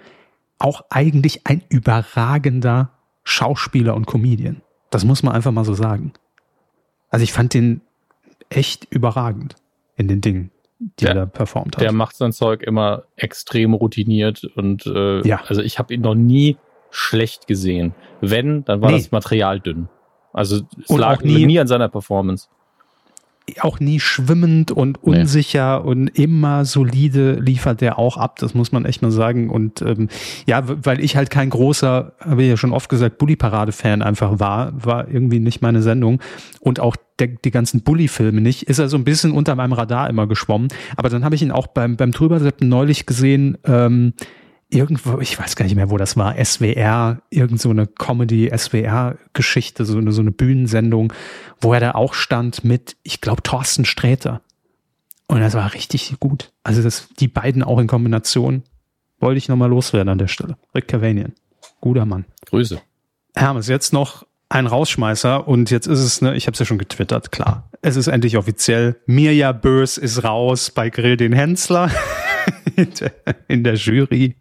auch eigentlich ein überragender Schauspieler und Comedian. Das muss man einfach mal so sagen. Also ich fand den echt überragend in den Dingen, die der, er da performt hat. Der macht sein Zeug immer extrem routiniert und äh, ja. also ich habe ihn noch nie schlecht gesehen. Wenn, dann war nee. das Material dünn. Also es und lag nie, nie an seiner Performance auch nie schwimmend und unsicher nee. und immer solide liefert der auch ab, das muss man echt mal sagen. Und ähm, ja, weil ich halt kein großer, habe ich ja schon oft gesagt, Bully-Parade-Fan einfach war, war irgendwie nicht meine Sendung. Und auch der, die ganzen Bully-Filme nicht, ist er so ein bisschen unter meinem Radar immer geschwommen. Aber dann habe ich ihn auch beim, beim Drüberseppen neulich gesehen, ähm, irgendwo, ich weiß gar nicht mehr, wo das war, SWR, irgend so eine Comedy-SWR-Geschichte, so eine, so eine Bühnensendung, wo er da auch stand mit, ich glaube, Thorsten Sträter. Und das war richtig gut. Also das, die beiden auch in Kombination wollte ich nochmal loswerden an der Stelle. Rick Cavanian. Guter Mann. Grüße. Hermes, jetzt noch ein Rausschmeißer und jetzt ist es, ne, ich habe es ja schon getwittert, klar. Es ist endlich offiziell. Mirja Bös ist raus bei Grill den Hensler in der Jury.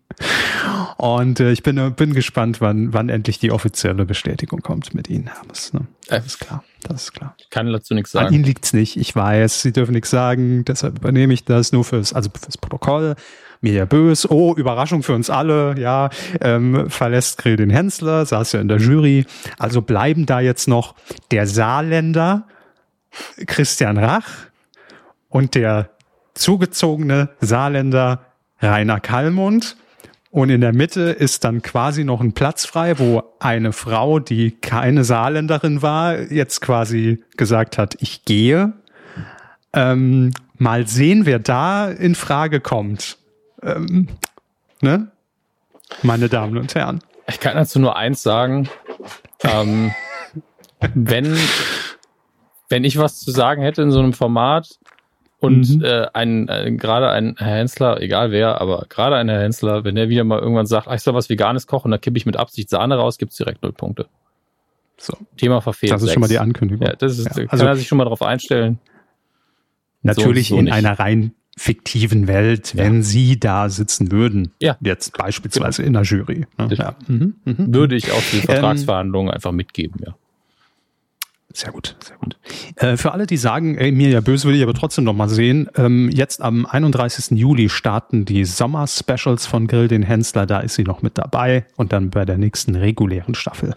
Und äh, ich bin, bin gespannt, wann, wann endlich die offizielle Bestätigung kommt mit Ihnen, Hermes. Ne? Das ist klar. Das ist klar. Ich kann dazu nichts sagen. An Ihnen liegt's nicht. Ich weiß, Sie dürfen nichts sagen. Deshalb übernehme ich das nur fürs, also fürs Protokoll. Mirja Bös, oh, Überraschung für uns alle, ja, ähm, verlässt Grill den Hensler, saß ja in der Jury. Also bleiben da jetzt noch der Saarländer Christian Rach und der zugezogene Saarländer Rainer Kallmund. Und in der Mitte ist dann quasi noch ein Platz frei, wo eine Frau, die keine Saarländerin war, jetzt quasi gesagt hat, ich gehe. Ähm, mal sehen, wer da in Frage kommt. Ähm, ne? Meine Damen und Herren. Ich kann dazu nur eins sagen. Ähm, wenn, wenn ich was zu sagen hätte in so einem Format, und mhm. äh, ein, äh, gerade ein Herr Hensler, egal wer, aber gerade ein Herr Hensler, wenn der wieder mal irgendwann sagt, ach, ich soll was Veganes kochen, dann kippe ich mit Absicht Sahne raus, gibt's direkt null Punkte. So. Thema verfehlt. Das ist 6. schon mal die Ankündigung. Ja, das ist, ja. Also, kann er sich schon mal darauf einstellen. Natürlich so, so in nicht. einer rein fiktiven Welt, ja. wenn sie da sitzen würden. Ja. Jetzt beispielsweise genau. in der Jury. Ne? Ja. Mhm. Mhm. Würde ich auch die ähm, Vertragsverhandlungen ähm, einfach mitgeben, ja. Sehr gut, sehr gut. Äh, für alle, die sagen, ey, mir ja böse will ich aber trotzdem noch mal sehen, ähm, jetzt am 31. Juli starten die Sommer-Specials von Grill den Hensler, da ist sie noch mit dabei und dann bei der nächsten regulären Staffel,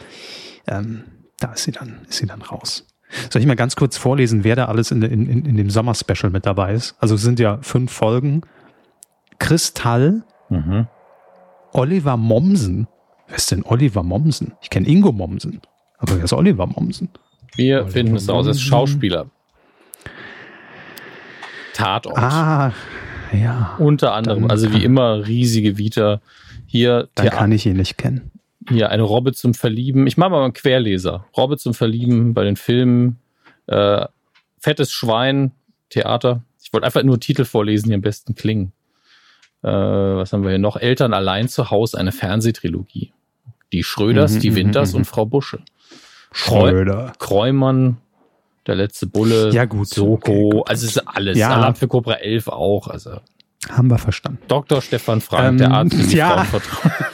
ähm, da ist sie dann, ist sie dann raus. Soll ich mal ganz kurz vorlesen, wer da alles in, in, in dem Sommer-Special mit dabei ist? Also es sind ja fünf Folgen. Kristall, mhm. Oliver Mommsen. Wer ist denn Oliver Mommsen? Ich kenne Ingo Mommsen, aber wer ist Oliver Mommsen? Wir finden es aus als Schauspieler. Tatort. Ah, ja. Unter anderem, also wie immer, riesige Vita. Hier. Dann kann ich ihn nicht kennen. Hier eine Robbe zum Verlieben. Ich mache mal einen Querleser. Robbe zum Verlieben bei den Filmen. Äh, Fettes Schwein, Theater. Ich wollte einfach nur Titel vorlesen, die am besten klingen. Äh, was haben wir hier noch? Eltern allein zu Hause, eine Fernsehtrilogie. Die Schröders, mhm, die mhm, Winters mhm, und Frau Busche. Schröder. Kräumann, der letzte Bulle. Ja, gut. Soko. Okay, gut, also ist alles. Ja. Alarm für Cobra 11 auch. Also. Haben wir verstanden. Dr. Stefan Frank, ähm, der Arzt, den ja. Frauen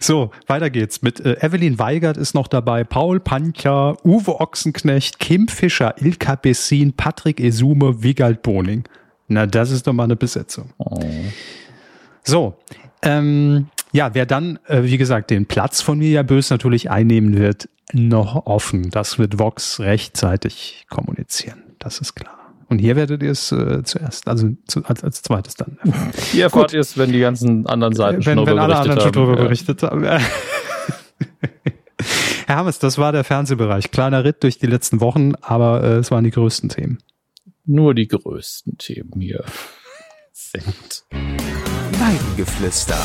So, weiter geht's. Mit äh, Evelyn Weigert ist noch dabei, Paul Pancher, Uwe Ochsenknecht, Kim Fischer, Ilka Bessin, Patrick Esume, Wigald Boning. Na, das ist doch mal eine Besetzung. Oh. So, ähm, ja, wer dann, äh, wie gesagt, den Platz von Mirja Bös natürlich einnehmen wird, noch offen. Das wird Vox rechtzeitig kommunizieren. Das ist klar. Und hier werdet ihr es äh, zuerst, also zu, als, als zweites dann. Hier erfahrt ihr es, wenn die ganzen anderen Seiten wenn, schon wenn alle anderen schon darüber ja. berichtet haben. Herr Hammes, das war der Fernsehbereich. Kleiner Ritt durch die letzten Wochen, aber äh, es waren die größten Themen. Nur die größten Themen hier sind. Weidengeflüster.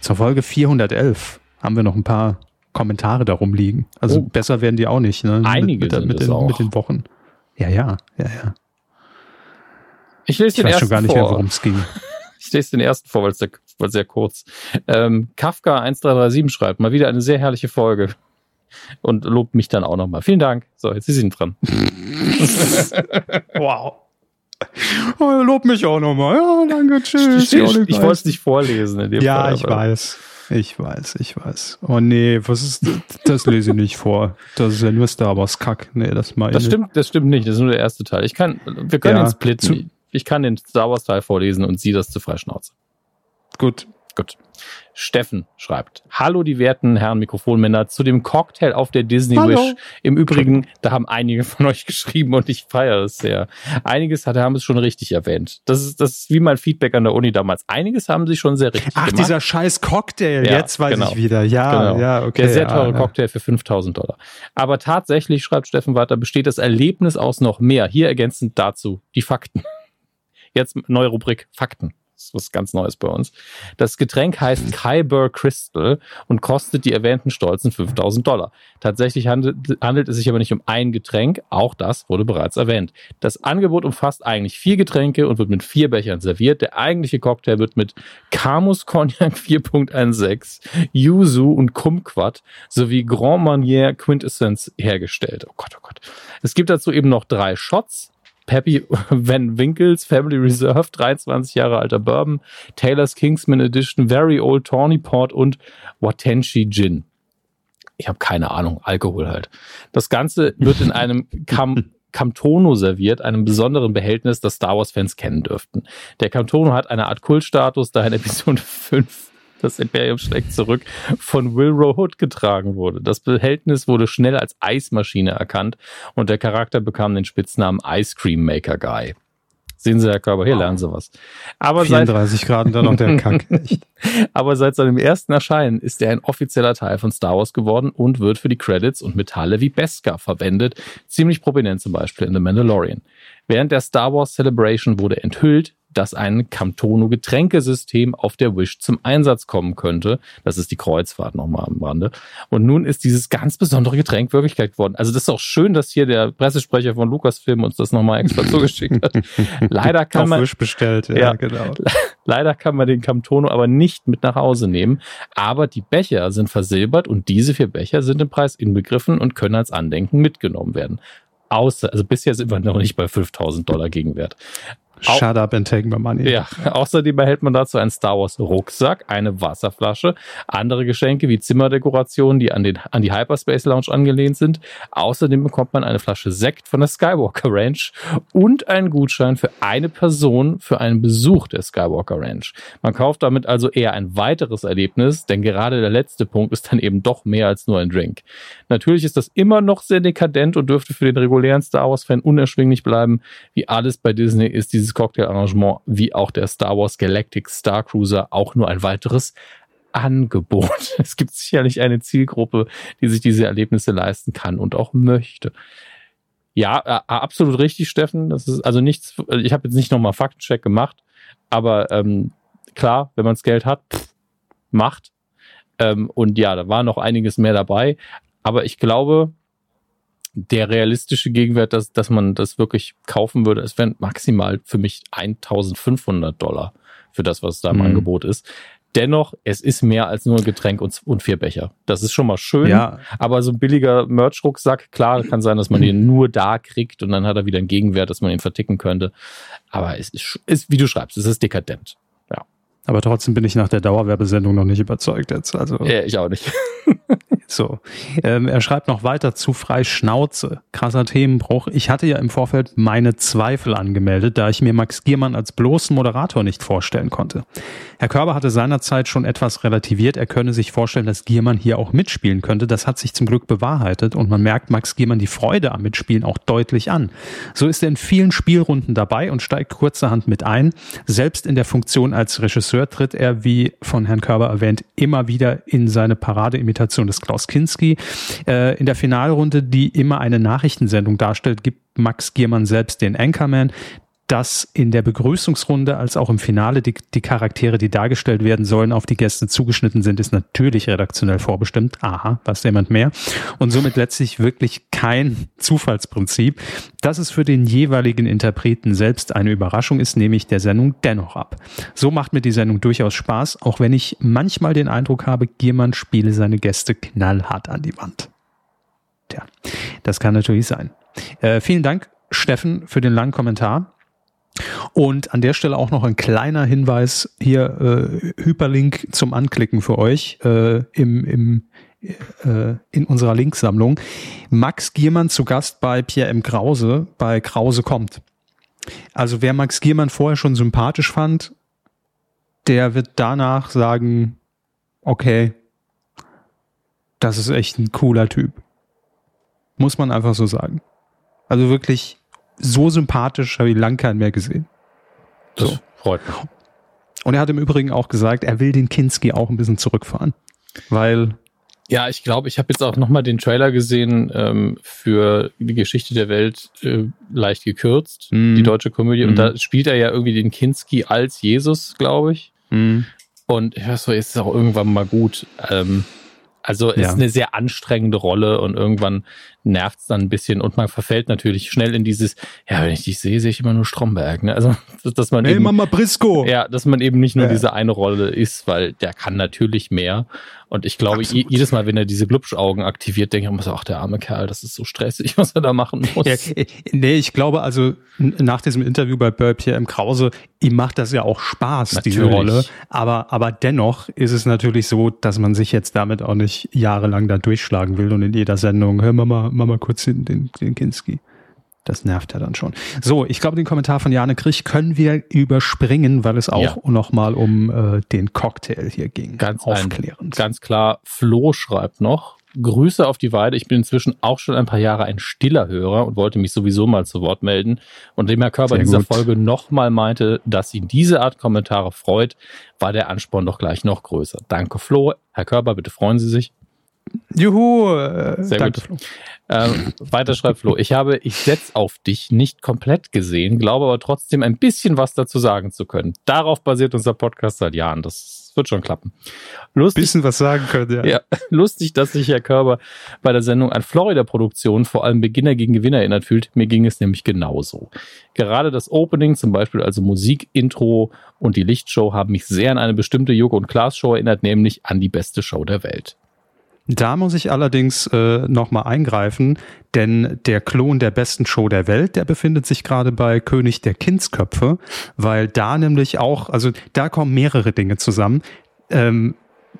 Zur Folge 411 haben wir noch ein paar Kommentare darum liegen. Also oh. besser werden die auch nicht. Ne? Einige mit, mit, mit, den, mit, den, Wochen. Ja, ja, ja, ja. Ich lese ich den weiß schon gar nicht vor. mehr, worum es ging. Ich lese den ersten vor, weil es sehr, sehr kurz. Ähm, Kafka 1337 schreibt, mal wieder eine sehr herrliche Folge. Und lobt mich dann auch nochmal. Vielen Dank. So, jetzt ist Sie dran. wow. Oh, lob mich auch nochmal. Ja, danke, tschüss. Ich, ich, ich wollte es nicht vorlesen. ja, Fall, ich weiß. Ich weiß, ich weiß. Oh nee, was ist das? Das lese ich nicht vor. Das ist ja nur Star Wars Kack. Nee, das mal. Das stimmt, das stimmt nicht. Das ist nur der erste Teil. Ich kann, wir können ja, den splitten. Ich kann den Star Wars Teil vorlesen und sie das zu Freischnauze. Gut, Gut. Steffen schreibt, hallo die werten Herren Mikrofonmänner zu dem Cocktail auf der Disney hallo. Wish. Im Übrigen, da haben einige von euch geschrieben und ich feiere es sehr. Einiges hat, haben es schon richtig erwähnt. Das ist, das ist wie mein Feedback an der Uni damals. Einiges haben sie schon sehr richtig Ach, gemacht. dieser scheiß Cocktail, ja, jetzt weiß genau. ich wieder. Ja, genau. ja, okay. Der sehr teure ja, Cocktail für 5000 Dollar. Aber tatsächlich, schreibt Steffen weiter, besteht das Erlebnis aus noch mehr. Hier ergänzend dazu die Fakten. Jetzt neue Rubrik Fakten. Das ist was ganz Neues bei uns. Das Getränk heißt Kyber Crystal und kostet die erwähnten stolzen 5000 Dollar. Tatsächlich handelt, handelt es sich aber nicht um ein Getränk. Auch das wurde bereits erwähnt. Das Angebot umfasst eigentlich vier Getränke und wird mit vier Bechern serviert. Der eigentliche Cocktail wird mit Camus Cognac 4.16, Yuzu und Kumquat sowie Grand Marnier Quintessence hergestellt. Oh Gott, oh Gott. Es gibt dazu eben noch drei Shots, Peppy Van Winkles Family Reserve, 23 Jahre alter Bourbon, Taylor's Kingsman Edition, Very Old Tawny Port und Watenshi Gin. Ich habe keine Ahnung, Alkohol halt. Das Ganze wird in einem Kam Camtono serviert, einem besonderen Behältnis, das Star Wars-Fans kennen dürften. Der Camtono hat eine Art Kultstatus, da in Episode 5 das Imperium schlägt zurück, von Will Hood getragen wurde. Das Behältnis wurde schnell als Eismaschine erkannt und der Charakter bekam den Spitznamen Ice Cream Maker Guy. Sehen Sie, Herr Körper, hier wow. lernen Sie was. Aber 34 seit, Grad und dann noch der Kack. Aber seit seinem ersten Erscheinen ist er ein offizieller Teil von Star Wars geworden und wird für die Credits und Metalle wie Beskar verwendet. Ziemlich prominent zum Beispiel in The Mandalorian. Während der Star Wars Celebration wurde enthüllt, dass ein Camtono-Getränkesystem auf der Wish zum Einsatz kommen könnte. Das ist die Kreuzfahrt nochmal am Rande. Und nun ist dieses ganz besondere Getränk Wirklichkeit geworden. Also das ist auch schön, dass hier der Pressesprecher von Lucasfilm uns das nochmal extra zugeschickt hat. Leider kann auf man Wish bestellt, ja, ja, genau. Leider kann man den Camtono aber nicht mit nach Hause nehmen. Aber die Becher sind versilbert und diese vier Becher sind im Preis inbegriffen und können als Andenken mitgenommen werden außer, also bisher sind wir noch nicht bei 5000 Dollar Gegenwert. Shut up and take my money. Ja, außerdem erhält man dazu einen Star Wars Rucksack, eine Wasserflasche, andere Geschenke wie Zimmerdekorationen, die an, den, an die Hyperspace Lounge angelehnt sind. Außerdem bekommt man eine Flasche Sekt von der Skywalker Ranch und einen Gutschein für eine Person für einen Besuch der Skywalker Ranch. Man kauft damit also eher ein weiteres Erlebnis, denn gerade der letzte Punkt ist dann eben doch mehr als nur ein Drink. Natürlich ist das immer noch sehr dekadent und dürfte für den regulären Star Wars-Fan unerschwinglich bleiben. Wie alles bei Disney ist dieses dieses Cocktail-Arrangement wie auch der Star Wars Galactic Star Cruiser auch nur ein weiteres Angebot. Es gibt sicherlich eine Zielgruppe, die sich diese Erlebnisse leisten kann und auch möchte. Ja, absolut richtig, Steffen. Das ist also nichts. Ich habe jetzt nicht nochmal Faktencheck gemacht, aber ähm, klar, wenn man das Geld hat, pff, macht. Ähm, und ja, da war noch einiges mehr dabei. Aber ich glaube, der realistische Gegenwert, dass, dass man das wirklich kaufen würde, es wären maximal für mich 1500 Dollar für das, was da im mhm. Angebot ist. Dennoch, es ist mehr als nur ein Getränk und, und vier Becher. Das ist schon mal schön. Ja. Aber so ein billiger Merch-Rucksack, klar, kann sein, dass man den nur da kriegt und dann hat er wieder einen Gegenwert, dass man ihn verticken könnte. Aber es ist, ist wie du schreibst, es ist dekadent. Aber trotzdem bin ich nach der Dauerwerbesendung noch nicht überzeugt jetzt. Also. Ja, ich auch nicht. So. Ähm, er schreibt noch weiter zu frei Schnauze. Krasser Themenbruch. Ich hatte ja im Vorfeld meine Zweifel angemeldet, da ich mir Max Giermann als bloßen Moderator nicht vorstellen konnte. Herr Körber hatte seinerzeit schon etwas relativiert. Er könne sich vorstellen, dass Giermann hier auch mitspielen könnte. Das hat sich zum Glück bewahrheitet und man merkt Max Giermann die Freude am Mitspielen auch deutlich an. So ist er in vielen Spielrunden dabei und steigt kurzerhand mit ein. Selbst in der Funktion als Regisseur tritt er, wie von Herrn Körber erwähnt, immer wieder in seine Paradeimitation des Klaus Klaus Kinski. Äh, in der Finalrunde, die immer eine Nachrichtensendung darstellt, gibt Max Giermann selbst den Anchorman dass in der Begrüßungsrunde als auch im Finale die, die, Charaktere, die dargestellt werden sollen, auf die Gäste zugeschnitten sind, ist natürlich redaktionell vorbestimmt. Aha, weiß jemand mehr. Und somit letztlich wirklich kein Zufallsprinzip. Dass es für den jeweiligen Interpreten selbst eine Überraschung ist, nehme ich der Sendung dennoch ab. So macht mir die Sendung durchaus Spaß, auch wenn ich manchmal den Eindruck habe, Giermann spiele seine Gäste knallhart an die Wand. Tja, das kann natürlich sein. Äh, vielen Dank, Steffen, für den langen Kommentar. Und an der Stelle auch noch ein kleiner Hinweis hier, äh, Hyperlink zum Anklicken für euch äh, im, im, äh, in unserer Linksammlung. Max Giermann zu Gast bei Pierre M. Krause, bei Krause kommt. Also wer Max Giermann vorher schon sympathisch fand, der wird danach sagen, okay, das ist echt ein cooler Typ. Muss man einfach so sagen. Also wirklich so sympathisch habe ich lang keinen mehr gesehen. Das so. freut mich. Und er hat im Übrigen auch gesagt, er will den Kinski auch ein bisschen zurückfahren. Weil. Ja, ich glaube, ich habe jetzt auch nochmal den Trailer gesehen ähm, für die Geschichte der Welt äh, leicht gekürzt, mm. die deutsche Komödie. Mm. Und da mhm. spielt er ja irgendwie den Kinski als Jesus, glaube ich. Mm. Und ja, so ist es auch irgendwann mal gut. Ähm, also ist ja. eine sehr anstrengende Rolle und irgendwann nervt es dann ein bisschen und man verfällt natürlich schnell in dieses, ja, wenn ich dich sehe, sehe ich immer nur Stromberg. Ne? Also, dass man hey, eben, Mama Brisco. Ja, dass man eben nicht nur ja. diese eine Rolle ist, weil der kann natürlich mehr. Und ich glaube, Absolut. jedes Mal, wenn er diese Glubschaugen aktiviert, denke ich immer so, ach, der arme Kerl, das ist so stressig, was er da machen muss. Ja, äh, nee, ich glaube also, nach diesem Interview bei Burp im Krause, ihm macht das ja auch Spaß, natürlich. diese Rolle. Aber, aber dennoch ist es natürlich so, dass man sich jetzt damit auch nicht jahrelang da durchschlagen will und in jeder Sendung, hör Mama, Mama kurz den, den, den Kinski. Das nervt ja dann schon. So, ich glaube, den Kommentar von Jane Krich können wir überspringen, weil es auch ja. nochmal um äh, den Cocktail hier ging. Ganz aufklärend. ganz klar, Flo schreibt noch, Grüße auf die Weide. Ich bin inzwischen auch schon ein paar Jahre ein stiller Hörer und wollte mich sowieso mal zu Wort melden. Und dem Herr Körper in dieser Folge nochmal meinte, dass ihn diese Art Kommentare freut, war der Ansporn doch gleich noch größer. Danke, Flo. Herr Körper, bitte freuen Sie sich. Juhu, äh, Sehr danke, gut. Flo. Ähm, weiter schreibt Flo. Ich habe Ich setz auf dich nicht komplett gesehen, glaube aber trotzdem ein bisschen was dazu sagen zu können. Darauf basiert unser Podcast seit Jahren. Das wird schon klappen. Lustig, bisschen was sagen können, ja. ja. Lustig, dass sich Herr Körber bei der Sendung an Florida-Produktionen vor allem Beginner gegen Gewinner erinnert fühlt. Mir ging es nämlich genauso. Gerade das Opening, zum Beispiel also Musik, Intro und die Lichtshow haben mich sehr an eine bestimmte Joko und Klaas Show erinnert, nämlich an die beste Show der Welt. Da muss ich allerdings äh, nochmal eingreifen, denn der Klon der besten Show der Welt, der befindet sich gerade bei König der Kindsköpfe, weil da nämlich auch, also da kommen mehrere Dinge zusammen. Ähm,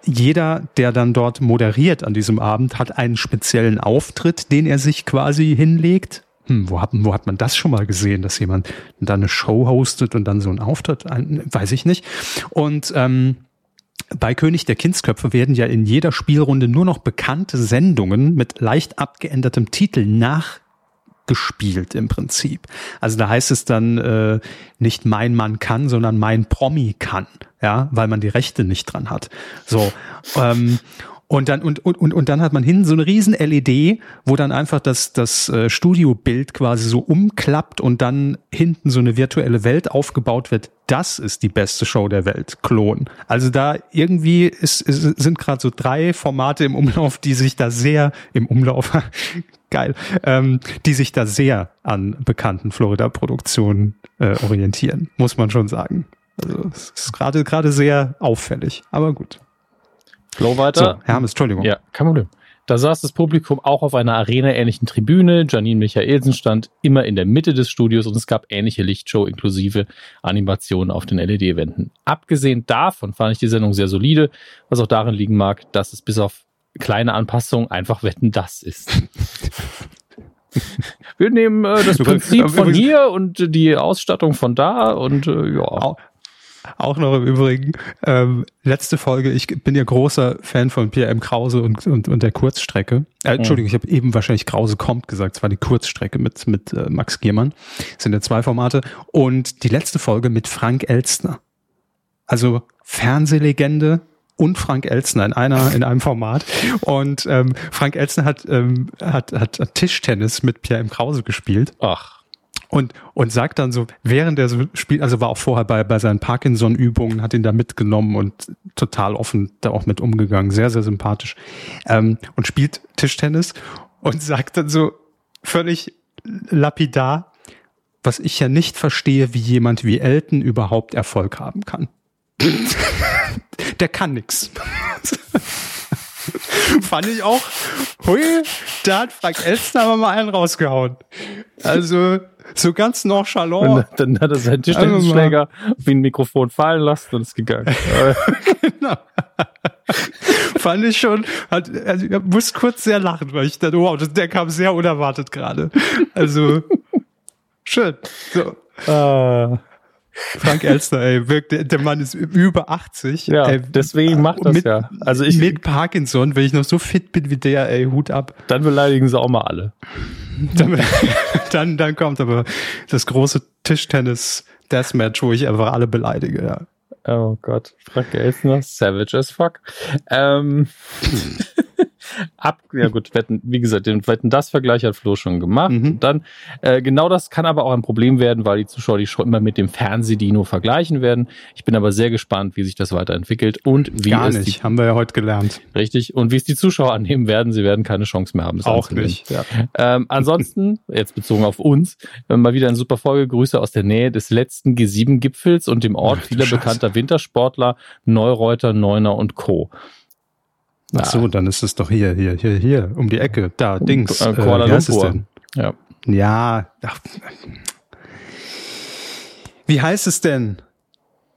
jeder, der dann dort moderiert an diesem Abend, hat einen speziellen Auftritt, den er sich quasi hinlegt. Hm, wo, hat, wo hat man das schon mal gesehen, dass jemand dann eine Show hostet und dann so einen Auftritt? Ein, weiß ich nicht. Und ähm, bei König der Kindsköpfe werden ja in jeder Spielrunde nur noch bekannte Sendungen mit leicht abgeändertem Titel nachgespielt im Prinzip. Also da heißt es dann äh, nicht mein Mann kann, sondern mein Promi kann, ja, weil man die Rechte nicht dran hat. So ähm, und dann, und, und, und dann hat man hinten so eine riesen LED, wo dann einfach das, das äh, Studiobild quasi so umklappt und dann hinten so eine virtuelle Welt aufgebaut wird. Das ist die beste Show der Welt, Klon. Also da irgendwie ist, ist, sind gerade so drei Formate im Umlauf, die sich da sehr, im Umlauf, geil, ähm, die sich da sehr an bekannten Florida-Produktionen äh, orientieren, muss man schon sagen. Also es ist gerade gerade sehr auffällig, aber gut. Flow weiter. So, Hermes, Entschuldigung. Ja, kein Problem. Da saß das Publikum auch auf einer Arena-ähnlichen Tribüne. Janine Michaelsen stand immer in der Mitte des Studios und es gab ähnliche Lichtshow inklusive Animationen auf den LED-Wänden. Abgesehen davon fand ich die Sendung sehr solide, was auch darin liegen mag, dass es bis auf kleine Anpassungen einfach Wetten das ist. Wir nehmen äh, das Prinzip von hier und die Ausstattung von da und äh, ja. Auch noch im Übrigen, ähm, letzte Folge, ich bin ja großer Fan von Pierre M. Krause und, und, und der Kurzstrecke. Äh, Entschuldigung, ich habe eben wahrscheinlich Krause kommt gesagt, es war die Kurzstrecke mit, mit äh, Max Giermann. Das sind ja zwei Formate. Und die letzte Folge mit Frank Elstner. Also Fernsehlegende, und Frank Elstner in einer in einem Format und ähm, Frank Elstner hat, ähm, hat hat Tischtennis mit Pierre M. Krause gespielt. Ach und, und sagt dann so, während er so spielt, also war auch vorher bei, bei seinen Parkinson-Übungen, hat ihn da mitgenommen und total offen da auch mit umgegangen, sehr, sehr sympathisch. Ähm, und spielt Tischtennis und sagt dann so völlig lapidar, was ich ja nicht verstehe, wie jemand wie Elton überhaupt Erfolg haben kann. Der kann nix. Fand ich auch, hui, da hat Frank Elstner aber mal einen rausgehauen. Also, so ganz nonchalant. Dann, dann hat er seinen Tischtennisschläger wie ein Mikrofon fallen lassen und ist gegangen. genau. Fand ich schon, hat, also ich muss kurz sehr lachen, weil ich dann, wow, das, der kam sehr unerwartet gerade. Also, schön. So. Uh, Frank Elster, ey, wirkt, der Mann ist über 80. Ja, ey, deswegen macht das mit, ja. Also ich mit Parkinson, wenn ich noch so fit bin wie der, ey, Hut ab. Dann beleidigen sie auch mal alle. Dann, dann, dann kommt aber das große Tischtennis Deathmatch, wo ich einfach alle beleidige, ja. Oh Gott, Frank Elsner, savage as fuck. Ähm, ab, ja gut, wetten, wie gesagt, den wetten das Vergleich hat Flo schon gemacht. Mhm. Dann, äh, genau das kann aber auch ein Problem werden, weil die Zuschauer die schon immer mit dem Fernsehdino vergleichen werden. Ich bin aber sehr gespannt, wie sich das weiterentwickelt und wie Gar es nicht, die, haben wir ja heute gelernt. richtig und wie es die Zuschauer annehmen werden. Sie werden keine Chance mehr haben. es Auch anzunehmen. nicht. Ja. Ähm, ansonsten, jetzt bezogen auf uns, äh, mal wieder eine super Folge. Grüße aus der Nähe des letzten G7-Gipfels und dem Ort Ach vieler Scheiße. bekannter Wintersportler, Neureuter, Neuner und Co. Ach so, dann ist es doch hier, hier, hier, hier, um die Ecke, da, Dings. Äh, Kuala wie heißt es Lumpur. denn? Ja. Ja, ach, wie heißt es denn?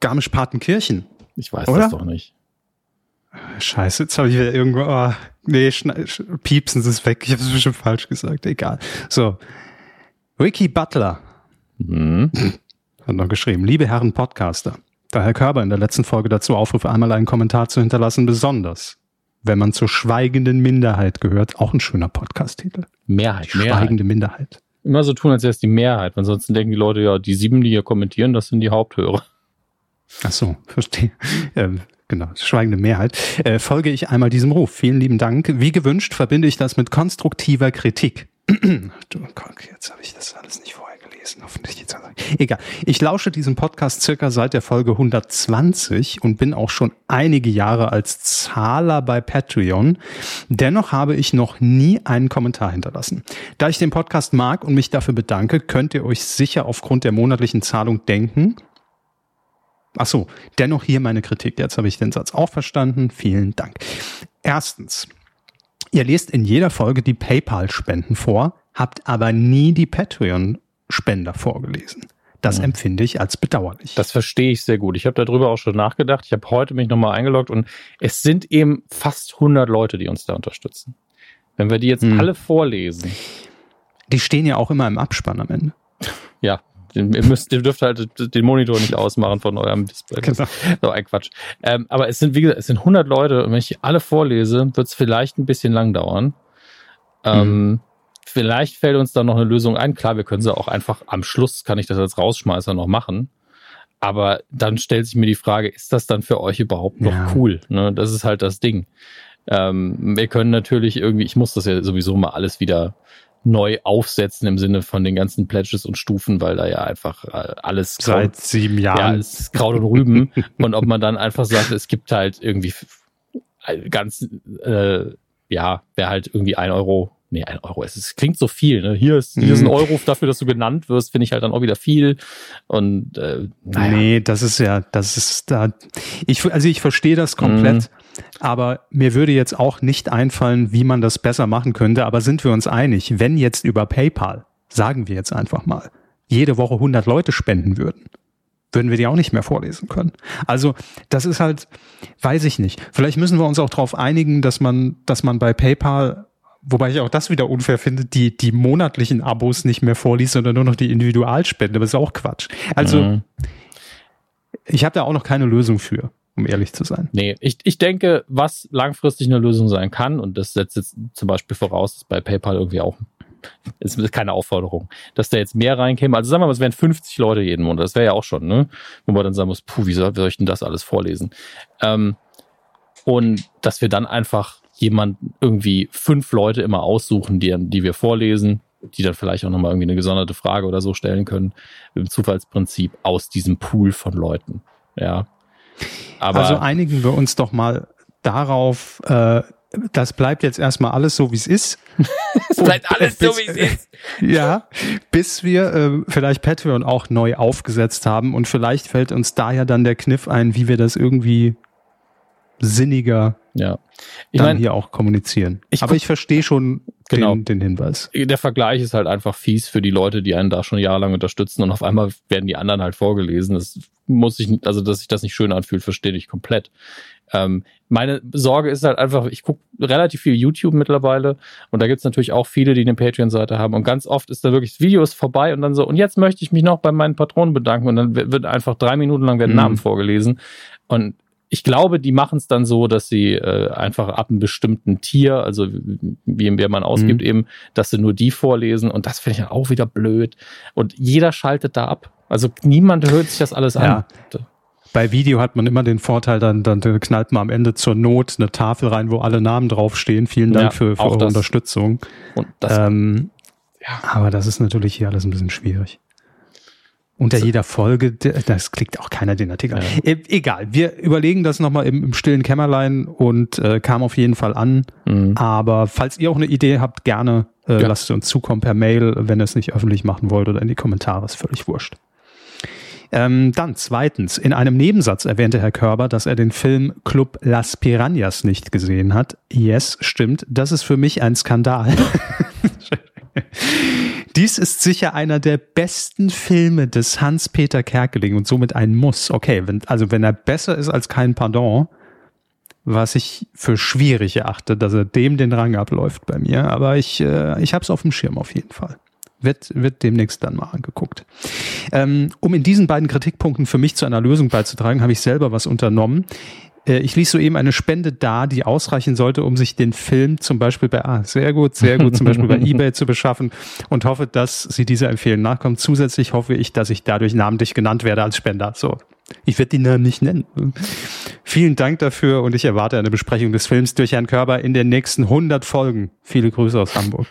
Garmisch-Partenkirchen. Ich weiß Oder? das doch nicht. Scheiße, jetzt habe ich wieder irgendwo. Oh, nee, piepsen Sie es weg. Ich habe es bestimmt falsch gesagt. Egal. So. Ricky Butler Hm. hat noch geschrieben. Liebe Herren Podcaster, da Herr Körber in der letzten Folge dazu aufruft, einmal einen Kommentar zu hinterlassen, besonders wenn man zur schweigenden Minderheit gehört. Auch ein schöner Podcast-Titel. Mehrheit, Die Mehrheit. schweigende Minderheit. Immer so tun, als wäre es die Mehrheit. Ansonsten denken die Leute, ja, die sieben, die hier kommentieren, das sind die Haupthörer. Ach so, verstehe. Ähm, genau, schweigende Mehrheit. Äh, folge ich einmal diesem Ruf. Vielen lieben Dank. Wie gewünscht verbinde ich das mit konstruktiver Kritik. du, Gott, jetzt habe ich das alles nicht vorher gelesen. Hoffentlich geht's also. Egal. Ich lausche diesem Podcast circa seit der Folge 120 und bin auch schon einige Jahre als Zahler bei Patreon. Dennoch habe ich noch nie einen Kommentar hinterlassen. Da ich den Podcast mag und mich dafür bedanke, könnt ihr euch sicher aufgrund der monatlichen Zahlung denken, Ach so, dennoch hier meine Kritik. Jetzt habe ich den Satz auch verstanden. Vielen Dank. Erstens, ihr lest in jeder Folge die PayPal-Spenden vor, habt aber nie die Patreon-Spender vorgelesen. Das Ja. empfinde ich als bedauerlich. Das verstehe ich sehr gut. Ich habe darüber auch schon nachgedacht. Ich habe heute mich nochmal eingeloggt und es sind eben fast 100 Leute, die uns da unterstützen. Wenn wir die jetzt Hm. alle vorlesen, die stehen ja auch immer im Abspann am Ende. ja, ihr müsst, ihr dürft halt den Monitor nicht ausmachen von eurem Display. Genau. So ein Quatsch. Ähm, aber es sind, wie gesagt, es sind 100 Leute und wenn ich alle vorlese, wird es vielleicht ein bisschen lang dauern. Ähm, Vielleicht fällt uns da noch eine Lösung ein. Klar, wir können sie auch einfach am Schluss, kann ich das als Rausschmeißer noch machen. Aber dann stellt sich mir die Frage, ist das dann für euch überhaupt noch Ja. cool? Ne? Das ist halt das Ding. Ähm, wir können natürlich irgendwie, ich muss das ja sowieso mal alles wieder neu aufsetzen im Sinne von den ganzen Pledges und Stufen, weil da ja einfach äh, alles Seit sieben ja, Jahren. es ist Kraut und Rüben. und ob man dann einfach sagt, es gibt halt irgendwie ganz, äh, ja, wäre halt irgendwie ein Euro. Nee, ein Euro. Es ist, klingt so viel. Ne? Hier, ist, hier ist ein Mhm. Euro dafür, dass du genannt wirst, finde ich halt dann auch wieder viel. Und äh, naja. Nee, das ist ja, das ist da. Ich, also ich verstehe das komplett, aber mir würde jetzt auch nicht einfallen, wie man das besser machen könnte. Aber sind wir uns einig, wenn jetzt über PayPal, sagen wir jetzt einfach mal, jede Woche 100 Leute spenden würden, würden wir die auch nicht mehr vorlesen können. Also das ist halt, weiß ich nicht. Vielleicht müssen wir uns auch darauf einigen, dass man, dass man bei PayPal Wobei ich auch das wieder unfair finde, die, die monatlichen Abos nicht mehr vorliest, sondern nur noch die Individualspende. Aber ist auch Quatsch. Also, Mhm. ich habe da auch noch keine Lösung für, um ehrlich zu sein. Nee, ich, ich denke, was langfristig eine Lösung sein kann, und das setzt jetzt zum Beispiel voraus, dass bei PayPal irgendwie auch, es ist keine Aufforderung, dass da jetzt mehr reinkäme. Also sagen wir mal, es wären 50 Leute jeden Monat, das wäre ja auch schon, ne? Wo man dann sagen muss, puh, wie soll, wie soll ich denn das alles vorlesen? Ähm, und dass wir dann einfach jemanden irgendwie fünf Leute immer aussuchen, die, die wir vorlesen, die dann vielleicht auch nochmal irgendwie eine gesonderte Frage oder so stellen können, im Zufallsprinzip aus diesem Pool von Leuten. Ja. Aber also einigen wir uns doch mal darauf, äh, das bleibt jetzt erstmal alles so, wie es ist. es bleibt alles äh, so, bis- wie es ist. Ja, bis wir äh, vielleicht Patreon auch neu aufgesetzt haben und vielleicht fällt uns da ja dann der Kniff ein, wie wir das irgendwie sinniger Ja. Ich dann meine, hier auch kommunizieren. ich Aber ich verstehe schon, genau. den, den Hinweis. Der Vergleich ist halt einfach fies für die Leute, die einen da schon jahrelang unterstützen und auf einmal werden die anderen halt vorgelesen. Das muss ich, also dass sich das nicht schön anfühlt, verstehe ich komplett. Ähm, meine Sorge ist halt einfach, ich gucke relativ viel YouTube mittlerweile und da gibt's natürlich auch viele, die eine Patreon-Seite haben und ganz oft ist da wirklich, das Video ist vorbei und dann so, und jetzt möchte ich mich noch bei meinen Patronen bedanken und dann wird einfach drei Minuten lang werden mhm. Namen vorgelesen und ich glaube, die machen es dann so, dass sie äh, einfach ab einem bestimmten Tier, also wie, wie man ausgibt, mhm. eben, dass sie nur die vorlesen und das finde ich dann auch wieder blöd. Und jeder schaltet da ab. Also niemand hört sich das alles ja. an. Bei Video hat man immer den Vorteil, dann, dann knallt man am Ende zur Not eine Tafel rein, wo alle Namen draufstehen. Vielen Dank ja, für, für eure das. Unterstützung. Das, ähm, ja. Aber das ist natürlich hier alles ein bisschen schwierig. Unter jeder Folge, das klickt auch keiner den Artikel. Ja. E egal, wir überlegen das nochmal im, im stillen Kämmerlein und äh, kam auf jeden Fall an. Mhm. Aber falls ihr auch eine Idee habt, gerne äh, ja. lasst uns zukommen per Mail, wenn ihr es nicht öffentlich machen wollt oder in die Kommentare, ist völlig wurscht. Ähm, dann zweitens, in einem Nebensatz erwähnte Herr Körber, dass er den Film Club Las Piranhas nicht gesehen hat. Yes, stimmt. Das ist für mich ein Skandal. Dies ist sicher einer der besten Filme des Hans-Peter Kerkeling und somit ein Muss. Okay, wenn, also wenn er besser ist als kein Pardon, was ich für schwierig erachte, dass er dem den Rang abläuft bei mir. Aber ich, äh, ich habe es auf dem Schirm auf jeden Fall. Wird, wird demnächst dann mal angeguckt. Ähm, um in diesen beiden Kritikpunkten für mich zu einer Lösung beizutragen, habe ich selber was unternommen. Äh, ich ließ soeben eine Spende da, die ausreichen sollte, um sich den Film zum Beispiel bei, ah, sehr gut, sehr gut, zum Beispiel bei eBay zu beschaffen und hoffe, dass Sie dieser Empfehlung nachkommen. Zusätzlich hoffe ich, dass ich dadurch namentlich genannt werde als Spender. So. Ich werde die Namen nicht nennen. Vielen Dank dafür und ich erwarte eine Besprechung des Films durch Herrn Körber in den nächsten 100 Folgen. Viele Grüße aus Hamburg.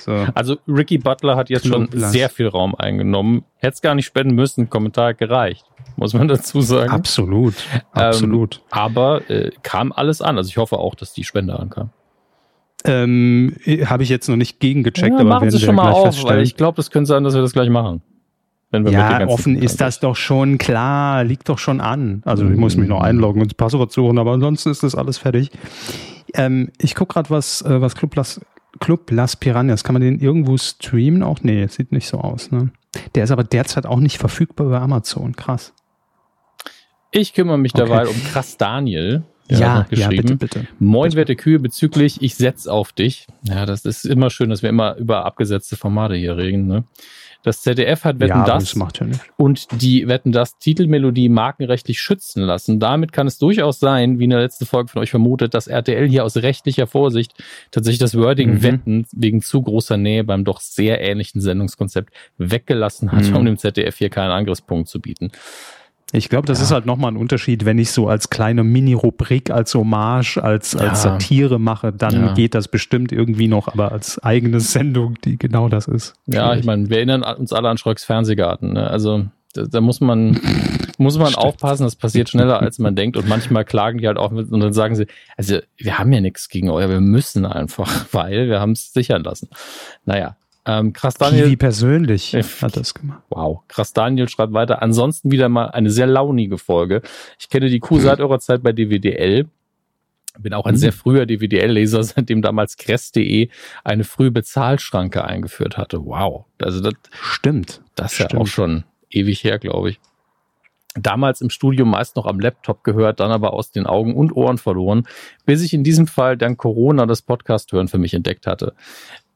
So. Also Ricky Butler hat jetzt schon sehr viel Raum eingenommen. Hätte es gar nicht spenden müssen, Kommentar gereicht muss man dazu sagen. Absolut, absolut. Ähm, aber äh, kam alles an. Also ich hoffe auch, dass die Spende ankam. Ähm, Habe ich jetzt noch nicht gegengecheckt, ja, aber machen Sie schon mal auf, weil ich glaube, es könnte sein, dass wir das gleich machen. ja, offen ist das doch schon klar, liegt doch schon an. Also ich muss mich noch einloggen und das Passwort suchen, aber ansonsten ist das alles fertig. Ähm, ich gucke gerade, was, äh, was Club Las, Club Las Piranhas, kann man den irgendwo streamen auch? Nee, sieht nicht so aus. Ne? Der ist aber derzeit auch nicht verfügbar bei Amazon. Krass. Ich kümmere mich okay. dabei um Krass Daniel. Der ja, hat ja, bitte, bitte. Moin, werte Kühe, bezüglich Ich setz auf dich. Ja, das ist immer schön, dass wir immer über abgesetzte Formate hier reden. Ne? Das ZDF hat Wetten ja, das ja und die Wetten das Titelmelodie markenrechtlich schützen lassen. Damit kann es durchaus sein, wie in der letzten Folge von euch vermutet, dass RTL hier aus rechtlicher Vorsicht tatsächlich das Wording mhm. Wetten wegen zu großer Nähe beim doch sehr ähnlichen Sendungskonzept weggelassen hat, mhm. um dem ZDF hier keinen Angriffspunkt zu bieten. Ich glaube, das ja. ist halt nochmal ein Unterschied, wenn ich so als kleine Mini-Rubrik, als Hommage, als, ja. als Satire mache, dann ja. geht das bestimmt irgendwie noch, aber als eigene Sendung, die genau das ist. Ja, ich meine, wir erinnern uns alle an Schröcks Fernsehgarten. Ne? Also da, da, muss man, muss man aufpassen, das passiert schneller, als man denkt. Und manchmal klagen die halt auch mit und dann sagen sie, also wir haben ja nichts gegen euer, wir müssen einfach, weil wir haben es sichern lassen. Naja, ähm, krass Daniel. Kiwi persönlich äh, hat das gemacht. Wow. Krass Daniel schreibt weiter. Ansonsten wieder mal eine sehr launige Folge. Ich kenne die Kuh seit eurer Zeit bei DWDL. Bin auch ein mhm. sehr früher DWDL-Leser, seitdem damals Kress.de eine frühe Bezahlschranke eingeführt hatte. Wow. Also das stimmt. Das ist ja auch schon ewig her, glaube ich damals im Studium meist noch am Laptop gehört, dann aber aus den Augen und Ohren verloren, bis ich in diesem Fall dank Corona das Podcast hören für mich entdeckt hatte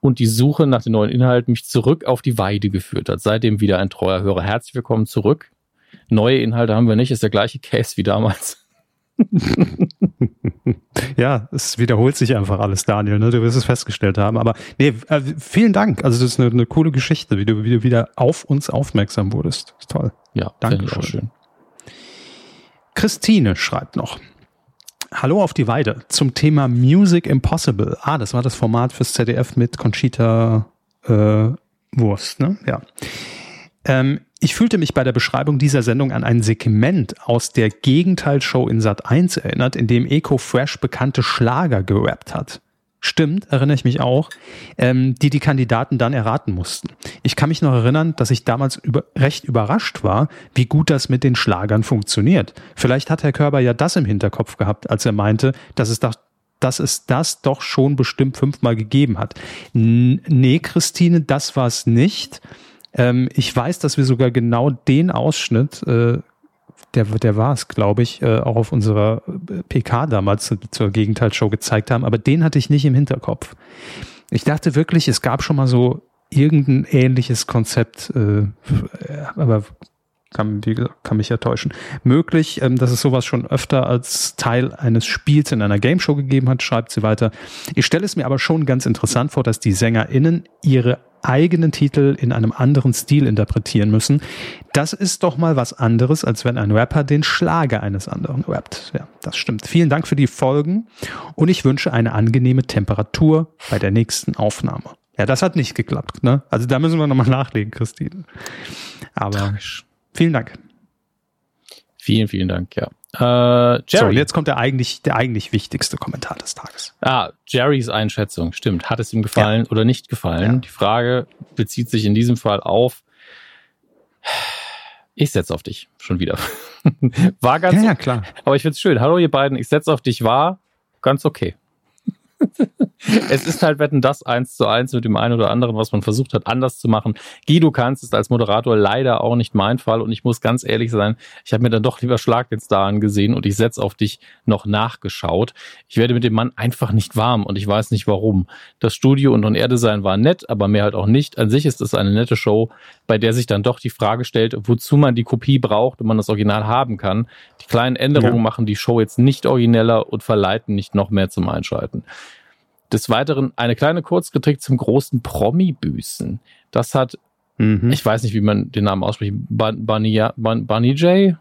und die Suche nach den neuen Inhalten mich zurück auf die Weide geführt hat. Seitdem wieder ein treuer Hörer. Herzlich willkommen zurück. Neue Inhalte haben wir nicht, ist der gleiche Case wie damals. ja, es wiederholt sich einfach alles, Daniel. Ne? Du wirst es festgestellt haben. Aber nee, äh, vielen Dank. Also das ist eine, eine coole Geschichte, wie du, wie du, wieder auf uns aufmerksam wurdest. toll. Ja, danke schön. Christine schreibt noch. Hallo auf die Weide zum Thema Music Impossible. Ah, das war das Format fürs ZDF mit Conchita äh, Wurst, ne? Ja. Ähm, ich fühlte mich bei der Beschreibung dieser Sendung an ein Segment aus der Gegenteilshow in Sat 1 erinnert, in dem Eco Fresh bekannte Schlager gerappt hat. Stimmt, erinnere ich mich auch, ähm, die die Kandidaten dann erraten mussten. Ich kann mich noch erinnern, dass ich damals über, recht überrascht war, wie gut das mit den Schlagern funktioniert. Vielleicht hat Herr Körber ja das im Hinterkopf gehabt, als er meinte, dass es, da, dass es das doch schon bestimmt fünfmal gegeben hat. N nee, Christine, das war es nicht. Ähm, ich weiß, dass wir sogar genau den Ausschnitt, äh, der, der war es, glaube ich, äh, auch auf unserer äh, PK damals zur Gegenteilshow gezeigt haben, aber den hatte ich nicht im Hinterkopf. Ich dachte wirklich, es gab schon mal so irgendein ähnliches Konzept, äh, aber kann, wie gesagt, kann mich ja täuschen. Möglich, ähm, dass es sowas schon öfter als Teil eines Spiels in einer Gameshow gegeben hat, schreibt sie weiter. Ich stelle es mir aber schon ganz interessant vor, dass die SängerInnen ihre eigenen Titel in einem anderen Stil interpretieren müssen. Das ist doch mal was anderes, als wenn ein Rapper den Schlager eines anderen rappt. Ja, das stimmt. Vielen Dank für die Folgen und ich wünsche eine angenehme Temperatur bei der nächsten Aufnahme. Ja, das hat nicht geklappt, ne? Also da müssen wir nochmal nachlegen, Christine. Aber Tragisch. Vielen Dank. Vielen, vielen Dank, ja. Äh, Jerry. So, jetzt kommt der eigentlich, der eigentlich wichtigste Kommentar des Tages. Ah, Jerrys Einschätzung, stimmt. Hat es ihm gefallen ja. oder nicht gefallen? Ja. Die Frage bezieht sich in diesem Fall auf, ich setze auf dich, schon wieder. war ganz, ja, ja klar. Aber ich find's schön. Hallo ihr beiden, ich setze auf dich, war ganz okay. Es ist halt wetten das eins zu eins mit dem einen oder anderen, was man versucht hat, anders zu machen. Guido kannst ist als Moderator leider auch nicht mein Fall und ich muss ganz ehrlich sein, ich habe mir dann doch lieber Schlag den Star angesehen und ich setze auf dich noch nachgeschaut. Ich werde mit dem Mann einfach nicht warm und ich weiß nicht warum. Das Studio und On-Air-Design war nett, aber mehr halt auch nicht. An sich ist es eine nette Show, bei der sich dann doch die Frage stellt, wozu man die Kopie braucht und man das Original haben kann. Die kleinen Änderungen ja. machen die Show jetzt nicht origineller und verleiten nicht noch mehr zum Einschalten. Des Weiteren eine kleine Kurzkritik zum großen Promi-Büßen. Das hat, mhm. ich weiß nicht, wie man den Namen ausspricht, Bunny J?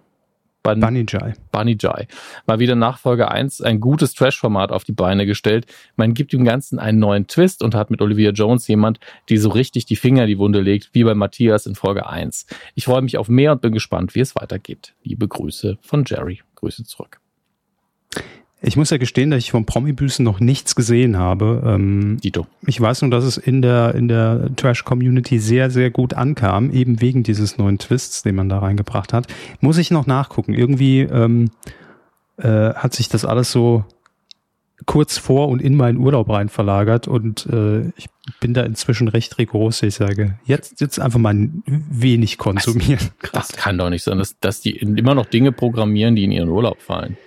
Bunny Jai. Bunny Jai. Mal wieder Nachfolge 1 ein gutes Trash-Format auf die Beine gestellt. Man gibt dem Ganzen einen neuen Twist und hat mit Olivia Jones jemand, die so richtig die Finger in die Wunde legt, wie bei Matthias in Folge 1. Ich freue mich auf mehr und bin gespannt, wie es weitergeht. Liebe Grüße von Jerry. Grüße zurück. Ich muss ja gestehen, dass ich vom Promi-Büßen noch nichts gesehen habe. Ähm, Dito. Ich weiß nur, dass es in der, in der Trash-Community sehr, sehr gut ankam, eben wegen dieses neuen Twists, den man da reingebracht hat. Muss ich noch nachgucken. Irgendwie ähm, äh, hat sich das alles so kurz vor und in meinen Urlaub rein verlagert und äh, ich bin da inzwischen recht rigoros. Ich sage, jetzt, jetzt einfach mal wenig konsumieren. Das, das kann doch nicht sein, dass, dass die immer noch Dinge programmieren, die in ihren Urlaub fallen.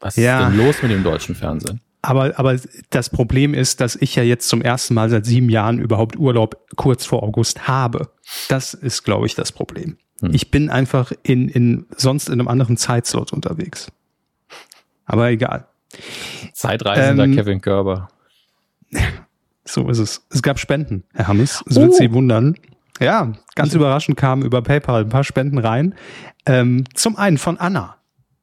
Was ja. ist denn los mit dem deutschen Fernsehen? Aber, aber das Problem ist, dass ich ja jetzt zum ersten Mal seit sieben Jahren überhaupt Urlaub kurz vor August habe. Das ist, glaube ich, das Problem. Hm. Ich bin einfach in, in, sonst in einem anderen Zeitslot unterwegs. Aber egal. Zeitreisender ähm, Kevin Körber. So ist es. Es gab Spenden, Herr Hammes. Es wird oh. Sie wundern. Ja, ganz überraschend kamen über PayPal ein paar Spenden rein. Ähm, zum einen von Anna.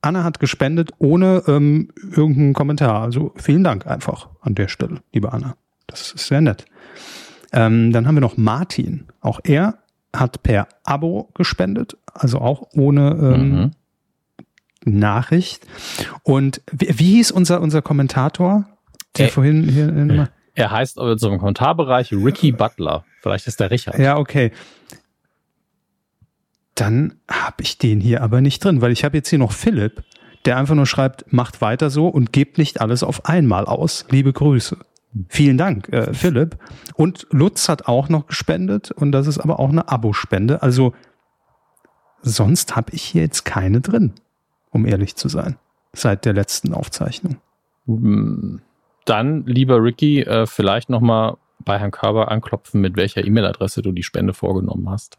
Anna hat gespendet ohne ähm, irgendeinen Kommentar. Also vielen Dank einfach an der Stelle, liebe Anna. Das ist sehr nett. Ähm, dann haben wir noch Martin. Auch er hat per Abo gespendet, also auch ohne ähm, mhm. Nachricht. Und wie, wie, hieß unser, unser Kommentator, der äh, vorhin hier. Äh, er heißt in unserem Kommentarbereich Ricky Butler. Vielleicht ist der Richard. Ja, okay dann habe ich den hier aber nicht drin, weil ich habe jetzt hier noch Philipp, der einfach nur schreibt, macht weiter so und gebt nicht alles auf einmal aus. Liebe Grüße. Vielen Dank, äh, Philipp. Und Lutz hat auch noch gespendet und das ist aber auch eine Abospende. Also sonst habe ich hier jetzt keine drin, um ehrlich zu sein, seit der letzten Aufzeichnung. Dann, lieber Ricky, äh, vielleicht nochmal bei Herrn Körber anklopfen, mit welcher E-Mail-Adresse du die Spende vorgenommen hast.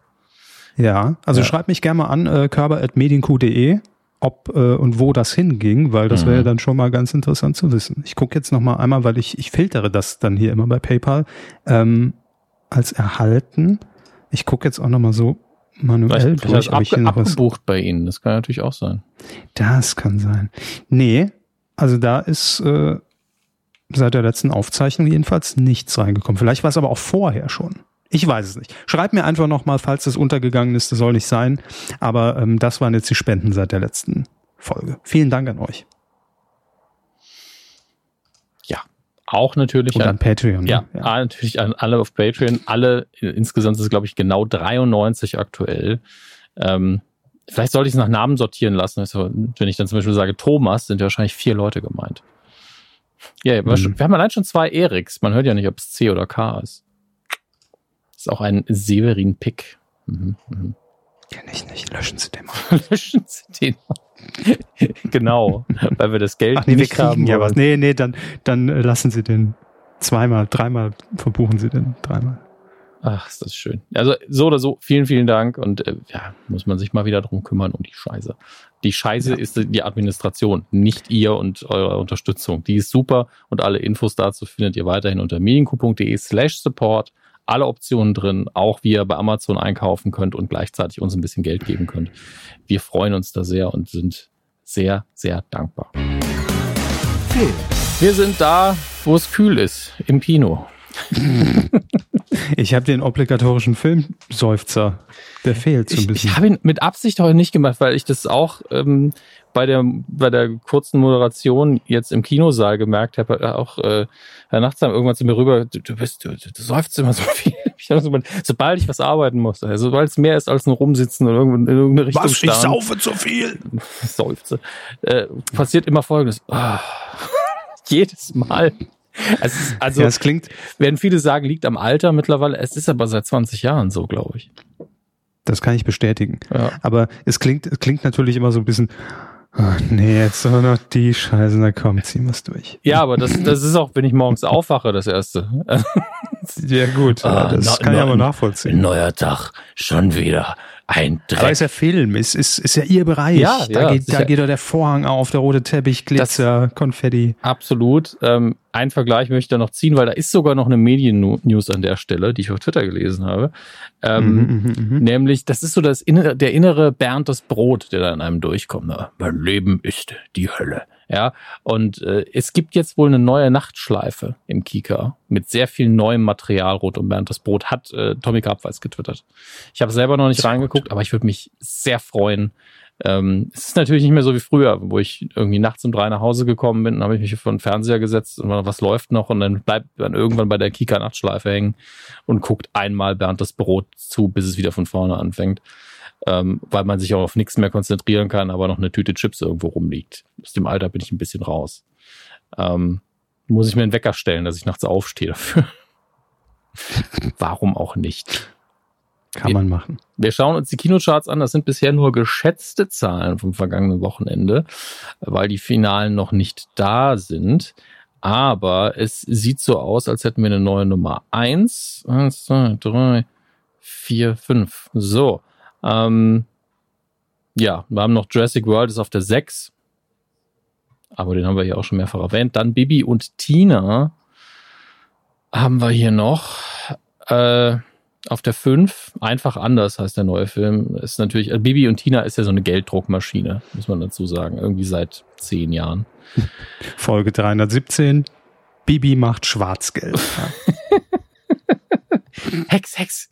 Ja, also ja. schreib mich gerne mal an, äh, körper.medienq.de, ob äh, und wo das hinging, weil das mhm. wäre dann schon mal ganz interessant zu wissen. Ich gucke jetzt noch mal einmal, weil ich, ich filtere das dann hier immer bei PayPal ähm, als erhalten. Ich gucke jetzt auch noch mal so manuell vielleicht, durch. Vielleicht ob ich hier noch abgebucht was... bei Ihnen, das kann natürlich auch sein. Das kann sein. Nee, also da ist äh, seit der letzten Aufzeichnung jedenfalls nichts reingekommen. Vielleicht war es aber auch vorher schon. Ich weiß es nicht. Schreibt mir einfach nochmal, falls das untergegangen ist, das soll nicht sein. Aber ähm, das waren jetzt die Spenden seit der letzten Folge. Vielen Dank an euch. Ja, auch natürlich Und an, an Patreon. Ne? Ja, ja, natürlich an alle auf Patreon. Alle, insgesamt ist es, glaube ich, genau 93 aktuell. Ähm, vielleicht sollte ich es nach Namen sortieren lassen. Also, wenn ich dann zum Beispiel sage Thomas, sind ja wahrscheinlich vier Leute gemeint. Ja, mhm. wir haben allein schon zwei Eriks. Man hört ja nicht, ob es C oder K ist. Ist auch ein Severin Pick. Mhm, mhm. Kenn ich nicht. Löschen Sie den mal. Löschen Sie den mal. genau, weil wir das Geld Ach nee, nicht wir kriegen haben ja was. Nee, nee, dann, dann lassen Sie den zweimal, dreimal verbuchen Sie den dreimal. Ach, ist das schön. Also so oder so, vielen, vielen Dank und äh, ja, muss man sich mal wieder drum kümmern um die Scheiße. Die Scheiße ja. ist die Administration, nicht ihr und eure Unterstützung. Die ist super und alle Infos dazu findet ihr weiterhin unter medienku.de slash support alle Optionen drin, auch wie ihr bei Amazon einkaufen könnt und gleichzeitig uns ein bisschen Geld geben könnt. Wir freuen uns da sehr und sind sehr, sehr dankbar. Wir sind da, wo es kühl ist, im Kino. ich habe den obligatorischen Filmseufzer. Der fehlt so ein bisschen. Ich, ich habe ihn mit Absicht heute nicht gemacht, weil ich das auch ähm, bei der bei der kurzen Moderation jetzt im Kinosaal gemerkt habe, äh, auch äh, Herr Nachtsam irgendwann zu mir rüber, du, du bist, du, du seufzt immer so viel. Ich so, sobald ich was arbeiten muss, also sobald es mehr ist als nur rumsitzen und irgendwo in irgendeine Richtung Was, ich saufe zu viel. Seufze. Äh, passiert immer folgendes. Oh, jedes Mal. Also, also ja, es klingt, werden viele sagen, liegt am Alter mittlerweile. Es ist aber seit 20 Jahren so, glaube ich. Das kann ich bestätigen. Ja. Aber es klingt, es klingt natürlich immer so ein bisschen, Ach nee, jetzt soll noch die Scheiße, na komm, ziehen wir's durch. Ja, aber das, das ist auch, wenn ich morgens aufwache, das erste. Ja, gut, ah, das kann ich aber nachvollziehen. Neuer Tag, schon wieder ein Dreck. Aber ist ja Film, ist, ist, ist ja ihr Bereich. Ja, da, ja, geht, da geht doch der Vorhang auf, der rote Teppich, Glitzer, Konfetti. Absolut. Ähm, einen Vergleich möchte ich da noch ziehen, weil da ist sogar noch eine Medien-News an der Stelle, die ich auf Twitter gelesen habe. Ähm, mhm, mhm, mhm. nämlich, das ist so das innere, der innere Bernd das Brot, der da in einem durchkommt. Ne? Mein Leben ist die Hölle. Ja, und äh, es gibt jetzt wohl eine neue Nachtschleife im Kika mit sehr viel neuem Material rund um Bernd das Brot, hat äh, Tommy Grabweis getwittert. Ich habe selber noch nicht sehr reingeguckt, gut. aber ich würde mich sehr freuen. Ähm, es ist natürlich nicht mehr so wie früher, wo ich irgendwie nachts um drei nach Hause gekommen bin, habe ich mich vor den Fernseher gesetzt und was läuft noch und dann bleibt man irgendwann bei der Kika Nachtschleife hängen und guckt einmal Bernd das Brot zu, bis es wieder von vorne anfängt ähm, weil man sich auch auf nichts mehr konzentrieren kann, aber noch eine Tüte Chips irgendwo rumliegt. Aus dem Alter bin ich ein bisschen raus. Ähm, muss ich mir einen Wecker stellen, dass ich nachts aufstehe dafür. Warum auch nicht? Kann man machen. Wir schauen uns die Kinocharts an. Das sind bisher nur geschätzte Zahlen vom vergangenen Wochenende, weil die Finalen noch nicht da sind. Aber es sieht so aus, als hätten wir eine neue Nummer. Eins, eins, zwei, drei, vier, fünf. So. Ähm, ja, wir haben noch Jurassic World ist auf der 6. Aber den haben wir hier auch schon mehrfach erwähnt. Dann Bibi und Tina haben wir hier noch. Äh, auf der 5, einfach anders heißt der neue Film, ist natürlich, äh, Bibi und Tina ist ja so eine Gelddruckmaschine, muss man dazu sagen, irgendwie seit zehn Jahren. Folge 317, Bibi macht Schwarzgeld. Hex, Hex.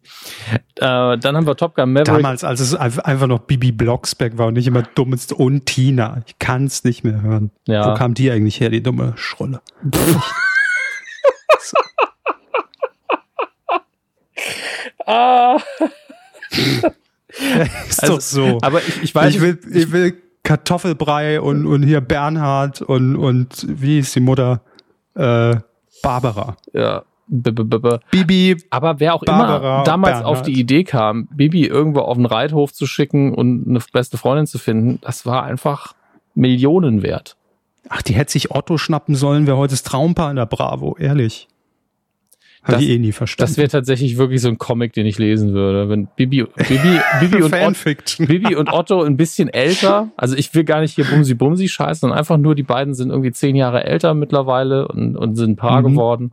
Äh, dann haben wir Top Gun Maverick. Damals, als es einfach noch Bibi Blocksberg war und nicht immer dummes und Tina. Ich kann es nicht mehr hören. Ja. Wo kam die eigentlich her, die dumme Schrolle? ah. ist also, doch so. Aber ich, ich weiß. Ich will, ich will Kartoffelbrei und, und hier Bernhard und, und wie ist die Mutter? Äh, Barbara. Ja. Bibi. Aber wer auch Barbara, immer damals Bernhard. auf die Idee kam, Bibi irgendwo auf den Reithof zu schicken und eine beste Freundin zu finden, das war einfach Millionen wert. Ach, die hätte sich Otto schnappen sollen, wäre heute das Traumpaar in der Bravo, ehrlich. Habe ich eh nie verstanden. Das wäre tatsächlich wirklich so ein Comic, den ich lesen würde. Wenn Bibi, Bibi, Bibi, und, Otto, Bibi und Otto ein bisschen älter, also ich will gar nicht hier Bumsi Bumsi scheißen, sondern einfach nur, die beiden sind irgendwie zehn Jahre älter mittlerweile und, und sind ein Paar mhm. geworden.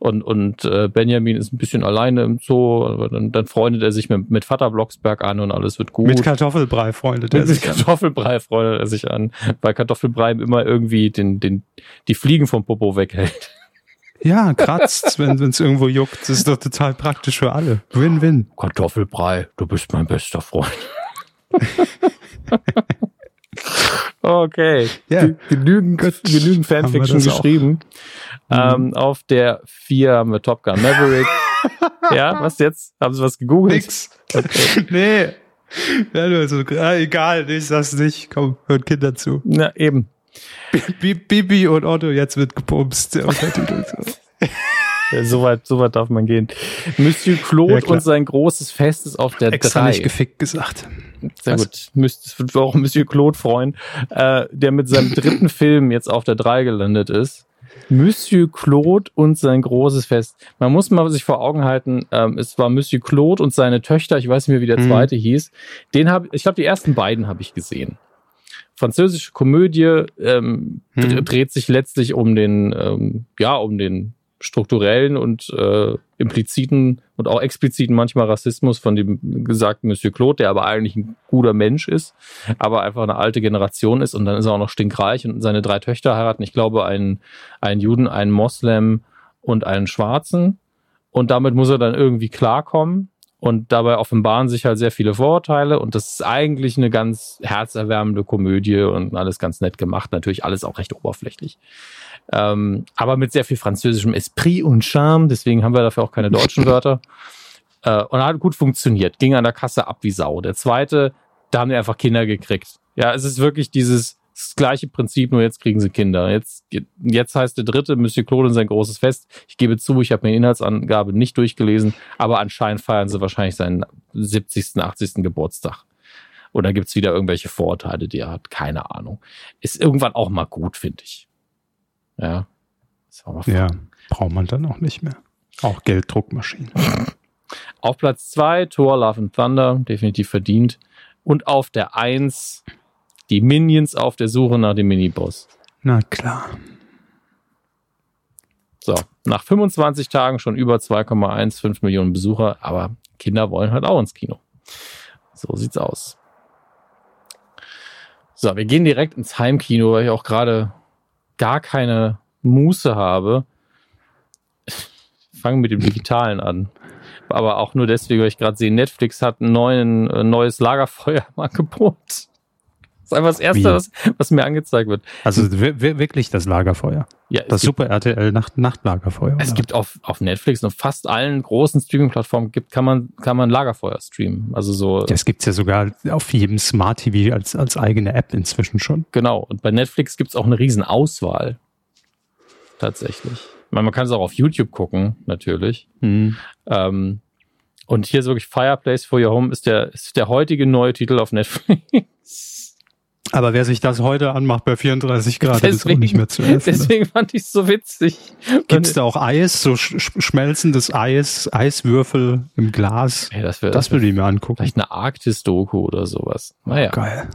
Und, und äh, Benjamin ist ein bisschen alleine im Zoo, dann, dann freundet er sich mit, mit Vater Blocksberg an und alles wird gut. Mit Kartoffelbrei freundet er sich an. Mit Kartoffelbrei freundet er sich an, weil Kartoffelbrei immer irgendwie den, den, die Fliegen vom Popo weghält. Ja, kratzt, wenn es irgendwo juckt. Das ist doch total praktisch für alle. Win-win. Kartoffelbrei, du bist mein bester Freund. okay. Ja. Genügend, genügend Fanfiction geschrieben. Ähm, mhm. auf der 4 haben wir Top Gun Maverick. ja, was jetzt? Haben Sie was gegoogelt? Nix. Okay. nee. Ja, also, egal, ich sag's nicht. Komm, hört Kinder zu. Na, eben. Bibi und Otto, jetzt wird gepumst. Ja, so, weit, so weit darf man gehen. Monsieur Claude ja, und sein großes Fest ist auf der Extra 3. nicht gefickt gesagt. Sehr Was? gut. Müsste wird auch Monsieur Claude freuen, äh, der mit seinem dritten Film jetzt auf der 3 gelandet ist. Monsieur Claude und sein großes Fest. Man muss mal sich vor Augen halten, ähm, es war Monsieur Claude und seine Töchter, ich weiß nicht mehr, wie der mhm. zweite hieß. Den habe ich glaube, die ersten beiden habe ich gesehen französische Komödie ähm, hm. dreht sich letztlich um den, ähm, ja, um den strukturellen und äh, impliziten und auch expliziten manchmal Rassismus von dem gesagten Monsieur Claude, der aber eigentlich ein guter Mensch ist, aber einfach eine alte Generation ist und dann ist er auch noch stinkreich und seine drei Töchter heiraten, ich glaube, einen, einen Juden, einen Moslem und einen Schwarzen und damit muss er dann irgendwie klarkommen und dabei offenbaren sich halt sehr viele Vorurteile und das ist eigentlich eine ganz herzerwärmende Komödie und alles ganz nett gemacht. Natürlich alles auch recht oberflächlich. Ähm, aber mit sehr viel französischem Esprit und Charme, deswegen haben wir dafür auch keine deutschen Wörter. Äh, und hat gut funktioniert, ging an der Kasse ab wie Sau. Der zweite, da haben wir einfach Kinder gekriegt. Ja, es ist wirklich dieses das gleiche Prinzip, nur jetzt kriegen sie Kinder. Jetzt, jetzt heißt der dritte Monsieur Claude sein großes Fest. Ich gebe zu, ich habe mir die Inhaltsangabe nicht durchgelesen, aber anscheinend feiern sie wahrscheinlich seinen 70., 80. Geburtstag. Oder gibt's wieder irgendwelche Vorurteile, die er hat? Keine Ahnung. Ist irgendwann auch mal gut, finde ich. Ja. Ja, braucht man dann auch nicht mehr. Auch Gelddruckmaschinen. Auf Platz zwei Thor Love and Thunder, definitiv verdient. Und auf der eins die Minions auf der Suche nach dem Miniboss. Na klar. So, nach 25 Tagen schon über 2,15 Millionen Besucher, aber Kinder wollen halt auch ins Kino. So sieht's aus. So, wir gehen direkt ins Heimkino, weil ich auch gerade gar keine Muße habe. Fangen mit dem Digitalen an. Aber auch nur deswegen, weil ich gerade sehe, Netflix hat ein neuen, äh, neues Lagerfeuer im Angebot. Das ist einfach das Erste, was, was, mir angezeigt wird. Also wirklich das Lagerfeuer. Ja, das Super RTL Nacht Nachtlagerfeuer. Es gibt auf, auf Netflix und fast allen großen Streaming-Plattformen gibt, kann man, kann man Lagerfeuer streamen. Also so. Das gibt's ja sogar auf jedem Smart TV als, als eigene App inzwischen schon. Genau. Und bei Netflix gibt's auch eine riesen Auswahl. Tatsächlich. Man, man kann es auch auf YouTube gucken, natürlich. Mhm. Ähm, und hier ist wirklich Fireplace for Your Home ist der, ist der heutige neue Titel auf Netflix. Aber wer sich das heute anmacht bei 34 Grad, deswegen, ist auch nicht mehr zu essen. Deswegen fand ich es so witzig. Gibt's da auch Eis, so sch schmelzendes Eis, Eiswürfel im Glas? Hey, das, wär, das, das würde ich mir angucken. Vielleicht eine Arktis-Doku oder sowas. Naja. Oh, geil.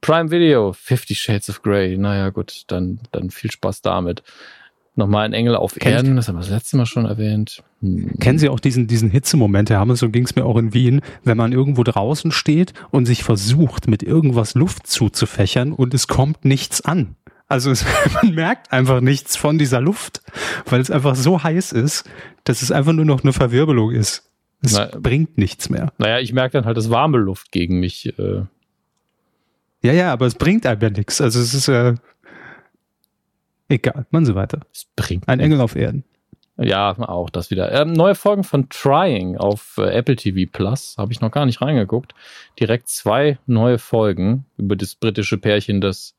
Prime Video, Fifty Shades of Grey. Naja, gut, dann, dann viel Spaß damit. Nochmal ein Engel auf Kennt, Erden, das haben wir das letzte Mal schon erwähnt. Hm. Kennen Sie auch diesen, diesen Hitzemoment, Herr Hammes, so ging es mir auch in Wien, wenn man irgendwo draußen steht und sich versucht, mit irgendwas Luft zuzufächern und es kommt nichts an. Also es, man merkt einfach nichts von dieser Luft, weil es einfach so heiß ist, dass es einfach nur noch eine Verwirbelung ist. Es Na, bringt nichts mehr. Naja, ich merke dann halt, dass warme Luft gegen mich. Äh ja, ja, aber es bringt einfach nichts. Also es ist, äh, Egal, machen Sie weiter. Es bringt Ein Engel auf Erden. Ja, auch das wieder. Ähm, neue Folgen von Trying auf äh, Apple TV Plus. Habe ich noch gar nicht reingeguckt. Direkt zwei neue Folgen über das britische Pärchen, das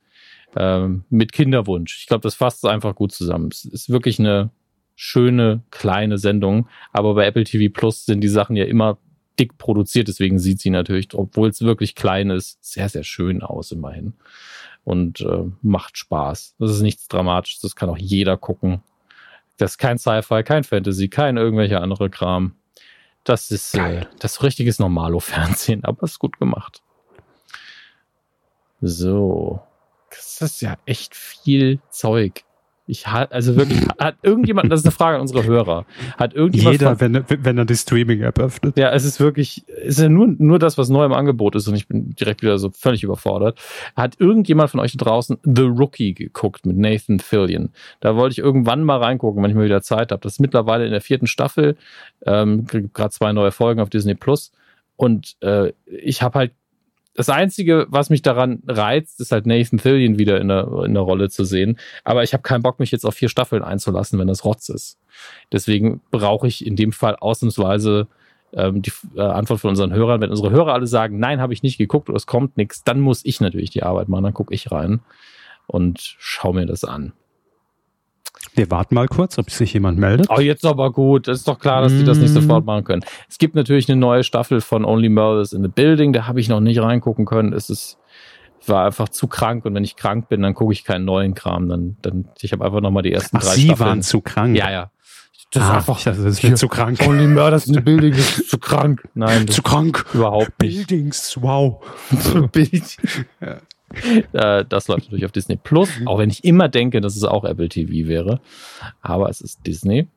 ähm, mit Kinderwunsch. Ich glaube, das fasst einfach gut zusammen. Es ist wirklich eine schöne, kleine Sendung. Aber bei Apple TV Plus sind die Sachen ja immer dick produziert. Deswegen sieht sie natürlich, obwohl es wirklich klein ist, sehr, sehr schön aus immerhin und äh, macht Spaß. Das ist nichts Dramatisches, das kann auch jeder gucken. Das ist kein Sci-Fi, kein Fantasy, kein irgendwelcher andere Kram. Das ist äh, das richtiges Normalo-Fernsehen, aber ist gut gemacht. So. Das ist ja echt viel Zeug. Ich hat, also wirklich, hat irgendjemand, das ist eine Frage an unsere Hörer, hat irgendjemand. Jeder, von, wenn, wenn er die Streaming-App öffnet. Ja, es ist wirklich, es ist ja nur, nur das, was neu im Angebot ist und ich bin direkt wieder so völlig überfordert. Hat irgendjemand von euch da draußen The Rookie geguckt mit Nathan Fillion? Da wollte ich irgendwann mal reingucken, wenn ich mal wieder Zeit habe. Das ist mittlerweile in der vierten Staffel, ähm, gerade zwei neue Folgen auf Disney Plus. Und äh, ich habe halt das Einzige, was mich daran reizt, ist halt Nathan Fillion wieder in der, in der Rolle zu sehen. Aber ich habe keinen Bock, mich jetzt auf vier Staffeln einzulassen, wenn das Rotz ist. Deswegen brauche ich in dem Fall ausnahmsweise ähm, die äh, Antwort von unseren Hörern. Wenn unsere Hörer alle sagen, nein, habe ich nicht geguckt oder es kommt nichts, dann muss ich natürlich die Arbeit machen, dann gucke ich rein. und schau mir das an. Wir warten mal kurz, ob sich jemand meldet. Oh, jetzt aber gut. Das ist doch klar, dass die das nicht Mm. sofort machen können. Es gibt natürlich eine neue Staffel von Only Murders in the Building. Da habe ich noch nicht reingucken können. Es ist, war einfach zu krank und wenn ich krank bin, dann gucke ich keinen neuen Kram. Dann, dann ich habe einfach noch mal die ersten Ach, drei Sie Staffeln. waren zu krank. ja, ja. Das ist ah, einfach ich dachte, das ist mir zu krank. Only Murders in the Building. Ist zu krank. Nein, Zu krank. überhaupt nicht. Buildings, wow. Bild. das läuft natürlich auf Disney Plus, auch wenn ich immer denke, dass es auch Apple TV wäre. Aber es ist Disney.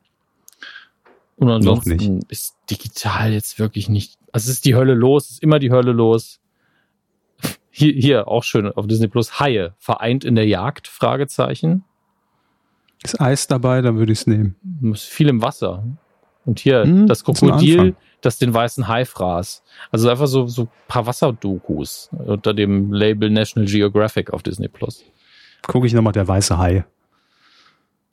Und ansonsten nicht. ist digital jetzt wirklich nicht. Also es ist die Hölle los, es ist immer die Hölle los. Hier, hier auch schön auf Disney Plus. Haie vereint in der Jagd? Fragezeichen. Ist Eis dabei, dann würde ich es nehmen. Ist viel im Wasser. Und hier Hm, das Krokodil, das den weißen Hai fraß. Also einfach so, so ein paar Wasserdokus unter dem Label National Geographic auf Disney Plus. Gucke ich nochmal der weiße Hai.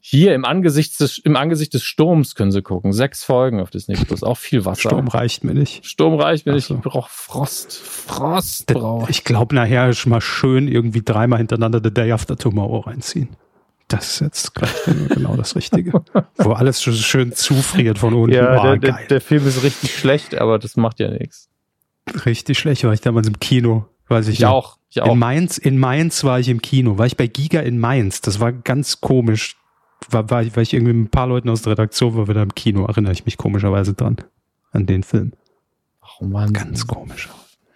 Hier im Angesicht des, im Angesicht des Sturms können Sie gucken. Sechs Folgen auf Disney Plus. Auch viel Wasser. Sturm reicht mir nicht. Sturm reicht mir nicht. so. Ich brauche Frost. Frost brauche ich. Ich glaube, nachher ist mal schön irgendwie dreimal hintereinander The Day After Tomorrow reinziehen. Das ist jetzt gleich genau das Richtige. Wo alles schön zufriert von unten. Ja, Oh, der, der, der Film ist richtig schlecht, aber das macht ja nichts. Richtig schlecht war ich damals im Kino. Weiß ich, Ich auch. Ich auch. In Mainz, in Mainz war ich im Kino. War ich bei Giga in Mainz. Das war ganz komisch. War, war, ich- war ich irgendwie mit ein paar Leuten aus der Redaktion, war wir da im Kino. Erinnere ich mich komischerweise dran. An den Film. Oh Mann. Ganz komisch.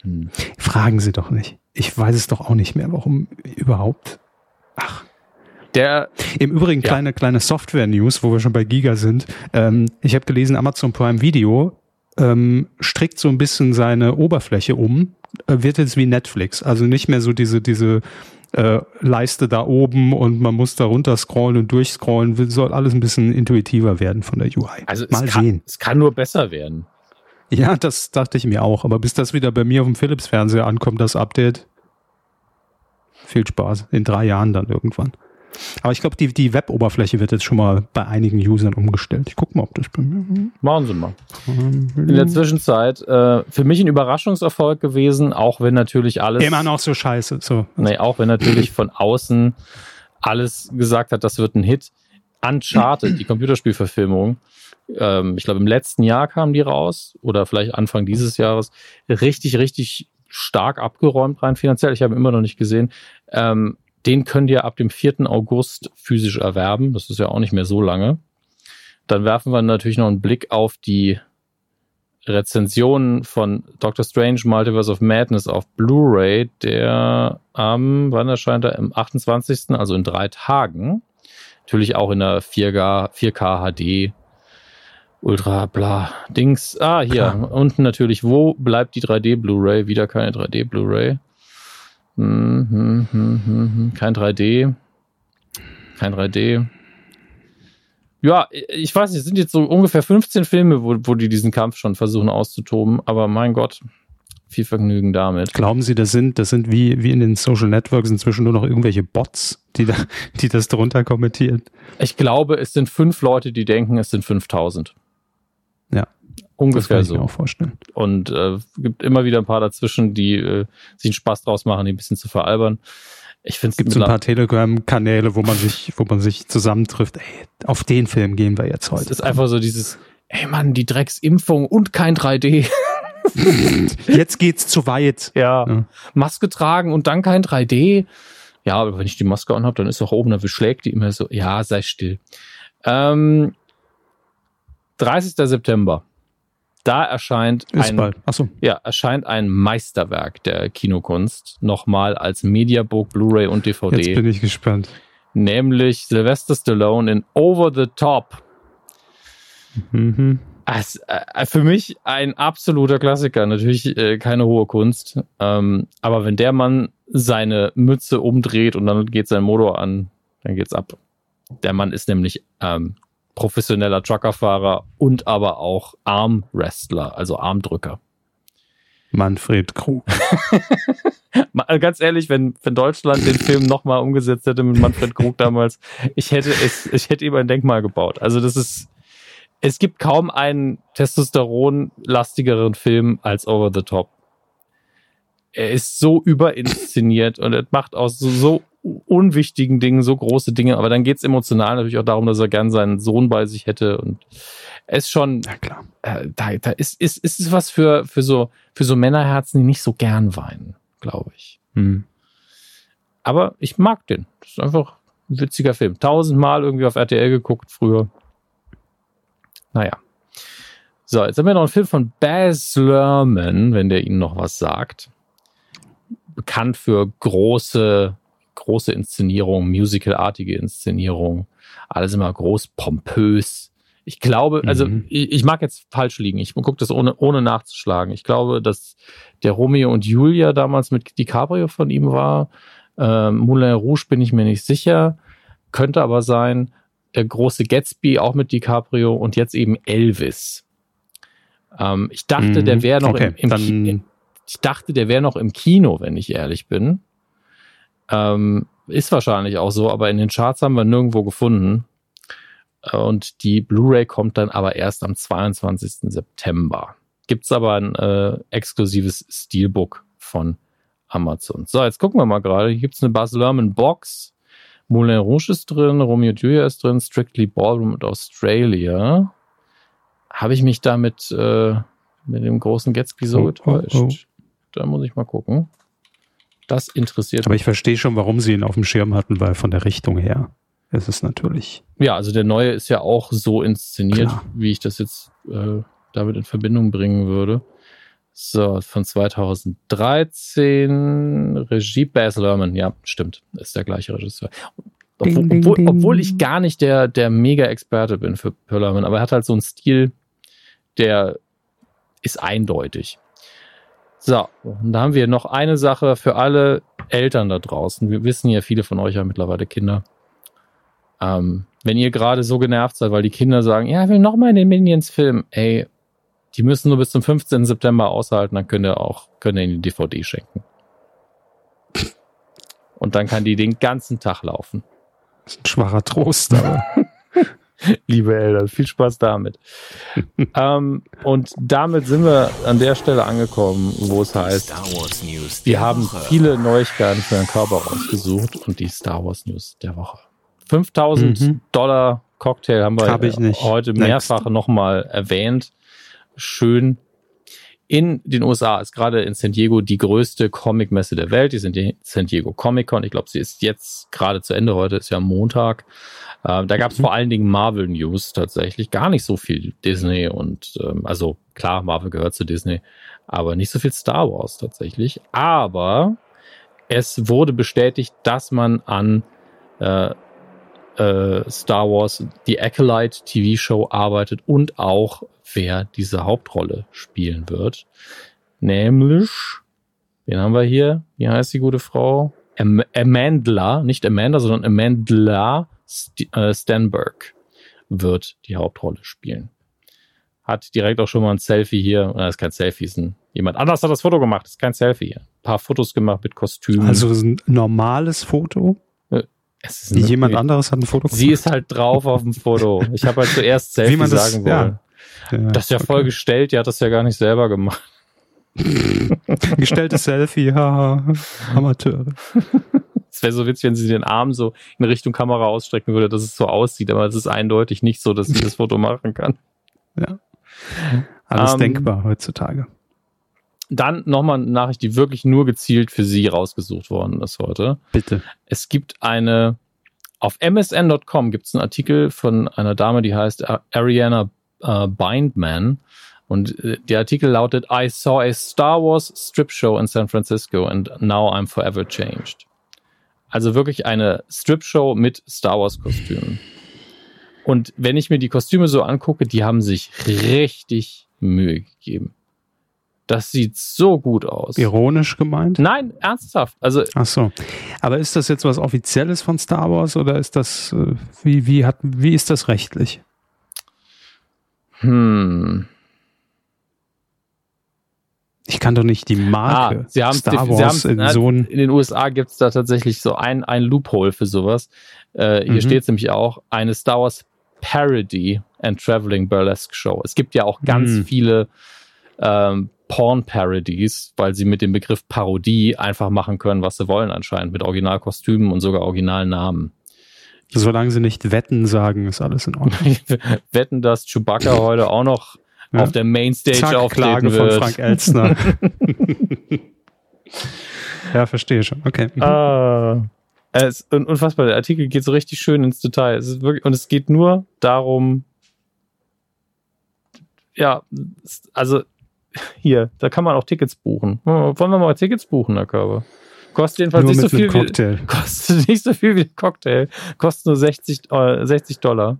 Hm. Fragen Sie doch nicht. Ich weiß es doch auch nicht mehr, warum überhaupt. Ach. Der, Im Übrigen Ja. kleine, kleine Software-News, wo wir schon bei Giga sind. Ähm, ich habe gelesen, Amazon Prime Video ähm, strickt so ein bisschen seine Oberfläche um, äh, wird jetzt wie Netflix. Also nicht mehr so diese, diese äh, Leiste da oben und man muss da runter scrollen und durchscrollen. Soll alles ein bisschen intuitiver werden von der UI. also es Mal kann, sehen. es kann nur besser werden. Ja, das dachte ich mir auch. Aber bis das wieder bei mir auf dem Philips-Fernseher ankommt, das Update, viel Spaß. In drei Jahren dann irgendwann. Aber ich glaube, die, die Web-Oberfläche wird jetzt schon mal bei einigen Usern umgestellt. Ich gucke mal, ob das bei mir. Machen Sie mal. In der Zwischenzeit äh, für mich ein Überraschungserfolg gewesen, auch wenn natürlich alles. Immer noch so scheiße. So. Nee, auch wenn natürlich von außen alles gesagt hat, das wird ein Hit. Uncharted, die Computerspielverfilmung, ähm, ich glaube im letzten Jahr kam die raus oder vielleicht Anfang dieses Jahres, richtig, richtig stark abgeräumt rein finanziell. Ich habe immer noch nicht gesehen. Ähm, den könnt ihr ab dem 4. August physisch erwerben. Das ist ja auch nicht mehr so lange. Dann werfen wir natürlich noch einen Blick auf die Rezensionen von Doctor Strange Multiverse of Madness auf Blu-ray, der am, wann erscheint er? Am 28., also in drei Tagen. Natürlich auch in der 4K, 4K HD Ultra bla Dings. Ah, hier. Klar. Unten natürlich, wo bleibt die 3D Blu-ray? Wieder keine 3D Blu-ray. Hm, hm, hm. Kein 3D. Kein 3D. Ja, ich weiß nicht, es sind jetzt so ungefähr 15 Filme, wo, wo die diesen Kampf schon versuchen auszutoben, aber mein Gott, viel Vergnügen damit. Glauben Sie, das sind, das sind wie, wie in den Social Networks inzwischen nur noch irgendwelche Bots, die, da, die das drunter kommentieren? Ich glaube, es sind fünf Leute, die denken, es sind 5000. Ja. Das Ungefähr kann ich mir so. auch vorstellen. Und äh, gibt immer wieder ein paar dazwischen, die äh, sich einen Spaß draus machen, die ein bisschen zu veralbern. Ich finde Gibt so ein paar Telegram-Kanäle, wo man sich, wo man sich zusammentrifft. Ey, auf den Film gehen wir jetzt Es heute. ist einfach so dieses, ey Mann, die Drecksimpfung und kein 3D. Jetzt geht's zu weit. Ja. Ja. Maske tragen und dann kein 3D. Ja, aber wenn ich die Maske anhabe, dann ist auch oben, dann beschlägt die immer so. Ja, sei still. Ähm, 30. September. Da erscheint Ist ein, bald. Achso. ja, erscheint ein Meisterwerk der Kinokunst nochmal als Mediabook, Blu-ray und Jetzt DVD. bin ich gespannt. nämlich Sylvester Stallone in Over the Top. Mhm. Äh, für mich ein absoluter Klassiker. Natürlich äh, keine hohe Kunst. Ähm, aber wenn der Mann seine Mütze umdreht und dann geht sein Motor an, dann geht's ab. Der Mann ist nämlich ähm, professioneller Truckerfahrer und aber auch Armwrestler, also Armdrücker. Manfred Krug. Äh, Ganz ehrlich, wenn, wenn Deutschland den Film nochmal umgesetzt hätte mit Manfred Krug damals, ich hätte es, ich hätte ihm ein Denkmal gebaut. Also das ist, es gibt kaum einen testosteronlastigeren Film als Over the Top. Er ist so überinszeniert und er macht auch so, so unwichtigen Dingen so große Dinge, aber dann geht's emotional natürlich auch darum, dass er gern seinen Sohn bei sich hätte und es ist schon, ja klar, äh, da, da ist, ist, ist es was für, für so, für so Männerherzen, die nicht so gern weinen, glaube ich. Hm. Aber ich mag den. Das ist einfach ein witziger Film. Tausendmal irgendwie auf RTL geguckt früher. Naja. So, jetzt haben wir noch einen Film von Baz Luhrmann, wenn der Ihnen noch was sagt. Bekannt für große, große Inszenierungen, musicalartige Inszenierungen. Alles immer groß, pompös. Ich glaube, also mhm. ich, ich, mag jetzt falsch liegen. Ich gucke das ohne, ohne nachzuschlagen. Ich glaube, dass der Romeo und Julia damals mit DiCaprio von ihm war. Ähm, Moulin Rouge bin ich mir nicht sicher. Könnte aber sein. Der große Gatsby auch mit DiCaprio und jetzt eben Elvis. Ähm, ich dachte, mhm, der wäre noch okay, im, im. Ich dachte, der wäre noch im Kino, wenn ich ehrlich bin. Ähm, ist wahrscheinlich auch so, aber in den Charts haben wir nirgendwo gefunden. Und die Blu-ray kommt dann aber erst am 22. September. Gibt's aber ein äh, exklusives Steelbook von Amazon. So, jetzt gucken wir mal gerade. Hier gibt's eine Baz Luhrmann Box. Moulin Rouge ist drin, Romeo Julia ist drin, Strictly Ballroom und Australia. Habe ich mich damit äh, mit dem großen Gatsby so oh, getäuscht? Oh, oh. Da muss ich mal gucken. Das interessiert Aber ich verstehe schon, warum sie ihn auf dem Schirm hatten, weil von der Richtung her ist es natürlich. Ja, also der neue ist ja auch so inszeniert, Klar. wie ich das jetzt äh, damit in Verbindung bringen würde. So, von 2013, Regie Baz Luhrmann, ja, stimmt, ist der gleiche Regisseur. Obwohl, ding, ding, ding. obwohl ich gar nicht der, der Mega-Experte bin für Luhrmann, aber er hat halt so einen Stil, der ist eindeutig. So, und da haben wir noch eine Sache für alle Eltern da draußen. Wir wissen ja, viele von euch haben mittlerweile Kinder. Ähm, wenn ihr gerade so genervt seid, weil die Kinder sagen, ja, ich will noch mal in den Minions-Film, ey, die müssen nur bis zum 15. September aushalten, dann könnt ihr auch, könnt ihr ihnen die DVD schenken. Und dann kann die den ganzen Tag laufen. Das ist ein schwacher Trost, aber. Liebe Eltern, viel Spaß damit. ähm, und damit sind wir an der Stelle angekommen, wo es heißt, Star Wars News wir haben Woche. viele Neuigkeiten für den Körper rausgesucht und die Star Wars News der Woche. 5000 mhm. Dollar Cocktail haben wir Hab heute mehrfach nochmal erwähnt schön. In den USA ist gerade in San Diego die größte Comic-Messe der Welt. Die sind die San Diego Comic-Con. Ich glaube, sie ist jetzt gerade zu Ende. Heute ist ja Montag. Äh, da gab es mhm. vor allen Dingen Marvel News tatsächlich. Gar nicht so viel Disney und ähm, also klar, Marvel gehört zu Disney, aber nicht so viel Star Wars tatsächlich. Aber es wurde bestätigt, dass man an äh, äh, Star Wars The Acolyte TV-Show arbeitet und auch wer diese Hauptrolle spielen wird. Nämlich, wen haben wir hier? Wie heißt die gute Frau? Am Amandla, nicht Amanda, sondern Amandla St äh, Stenberg wird die Hauptrolle spielen. Hat direkt auch schon mal ein Selfie hier. Das ist kein Selfie, ist ein, jemand anders hat das Foto gemacht. Das ist kein Selfie hier. Ein paar Fotos gemacht mit Kostümen. Also ein normales Foto? Jemand anderes hat ein Foto gemacht. Sie ist halt drauf auf dem Foto. Ich habe halt zuerst Selfie das, sagen wollen. Ja. Ja, das ist ja okay. voll gestellt, die hat das ja gar nicht selber gemacht. Gestelltes Selfie, haha, Amateure. Es wäre so witzig, wenn sie den Arm so in Richtung Kamera ausstrecken würde, dass es so aussieht, aber es ist eindeutig nicht so, dass sie das Foto machen kann. Ja. Alles ähm, denkbar heutzutage. Dann nochmal eine Nachricht, die wirklich nur gezielt für Sie rausgesucht worden ist heute. Bitte. Es gibt eine, auf msn.com gibt es einen Artikel von einer Dame, die heißt Ariana äh, Bindman. Und äh, der Artikel lautet, I saw a Star Wars Strip Show in San Francisco and now I'm forever changed. Also wirklich eine Strip Show mit Star Wars Kostümen. Und wenn ich mir die Kostüme so angucke, die haben sich richtig Mühe gegeben. Das sieht so gut aus. Ironisch gemeint? Nein, ernsthaft. Also Ach so. Aber ist das jetzt was Offizielles von Star Wars oder ist das äh, wie wie hat wie ist das rechtlich? Hm. Ich kann doch nicht die Marke ah, sie haben, Star Wars sie in, so in den USA gibt es da tatsächlich so ein, ein Loophole für sowas. Äh, hier mhm. steht es nämlich auch, eine Star Wars Parody and Traveling Burlesque Show. Es gibt ja auch ganz mhm. viele ähm, Porn-Parodies, weil sie mit dem Begriff Parodie einfach machen können, was sie wollen anscheinend, mit Originalkostümen und sogar Originalnamen. Solange sie nicht Wetten sagen, ist alles in Ordnung. Wetten, dass Chewbacca heute auch noch ja. auf der Mainstage Zack, auftreten Klage wird. von Frank Elstner. ja, verstehe schon. Okay. Mhm. Ah, es ist unfassbar. Der Artikel geht so richtig schön ins Detail. Es ist wirklich, und es geht nur darum, ja, also hier, da kann man auch Tickets buchen. Wollen wir mal Tickets buchen, Herr Körber? Kostet jedenfalls nur nicht so viel wie kostet nicht so viel wie ein Cocktail. Kostet nur 60, äh, 60 Dollar.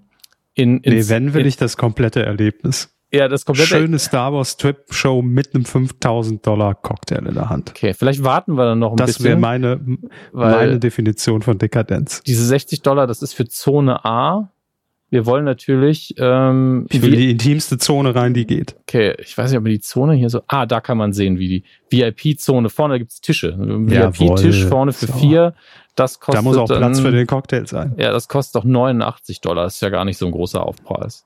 In, nee, wenn will in, ich das komplette Erlebnis. Ja, das komplette. Schöne Star Wars Trip Show mit einem 5000 Dollar Cocktail in der Hand. Okay, vielleicht warten wir dann noch ein das bisschen. Das wäre meine, meine Definition von Dekadenz. Diese 60 Dollar, das ist für Zone A. Wir wollen natürlich. Ähm, ich will die intimste Zone rein, die geht. Okay, ich weiß nicht, ob die Zone hier so. Ah, da kann man sehen, wie die VIP-Zone. Vorne gibt's Tische. VIP-Tisch vorne für so. vier. Das kostet. Da muss auch Platz dann, für den Cocktail sein. Ja, das kostet doch 89 Dollar. Das ist ja gar nicht so ein großer Aufpreis.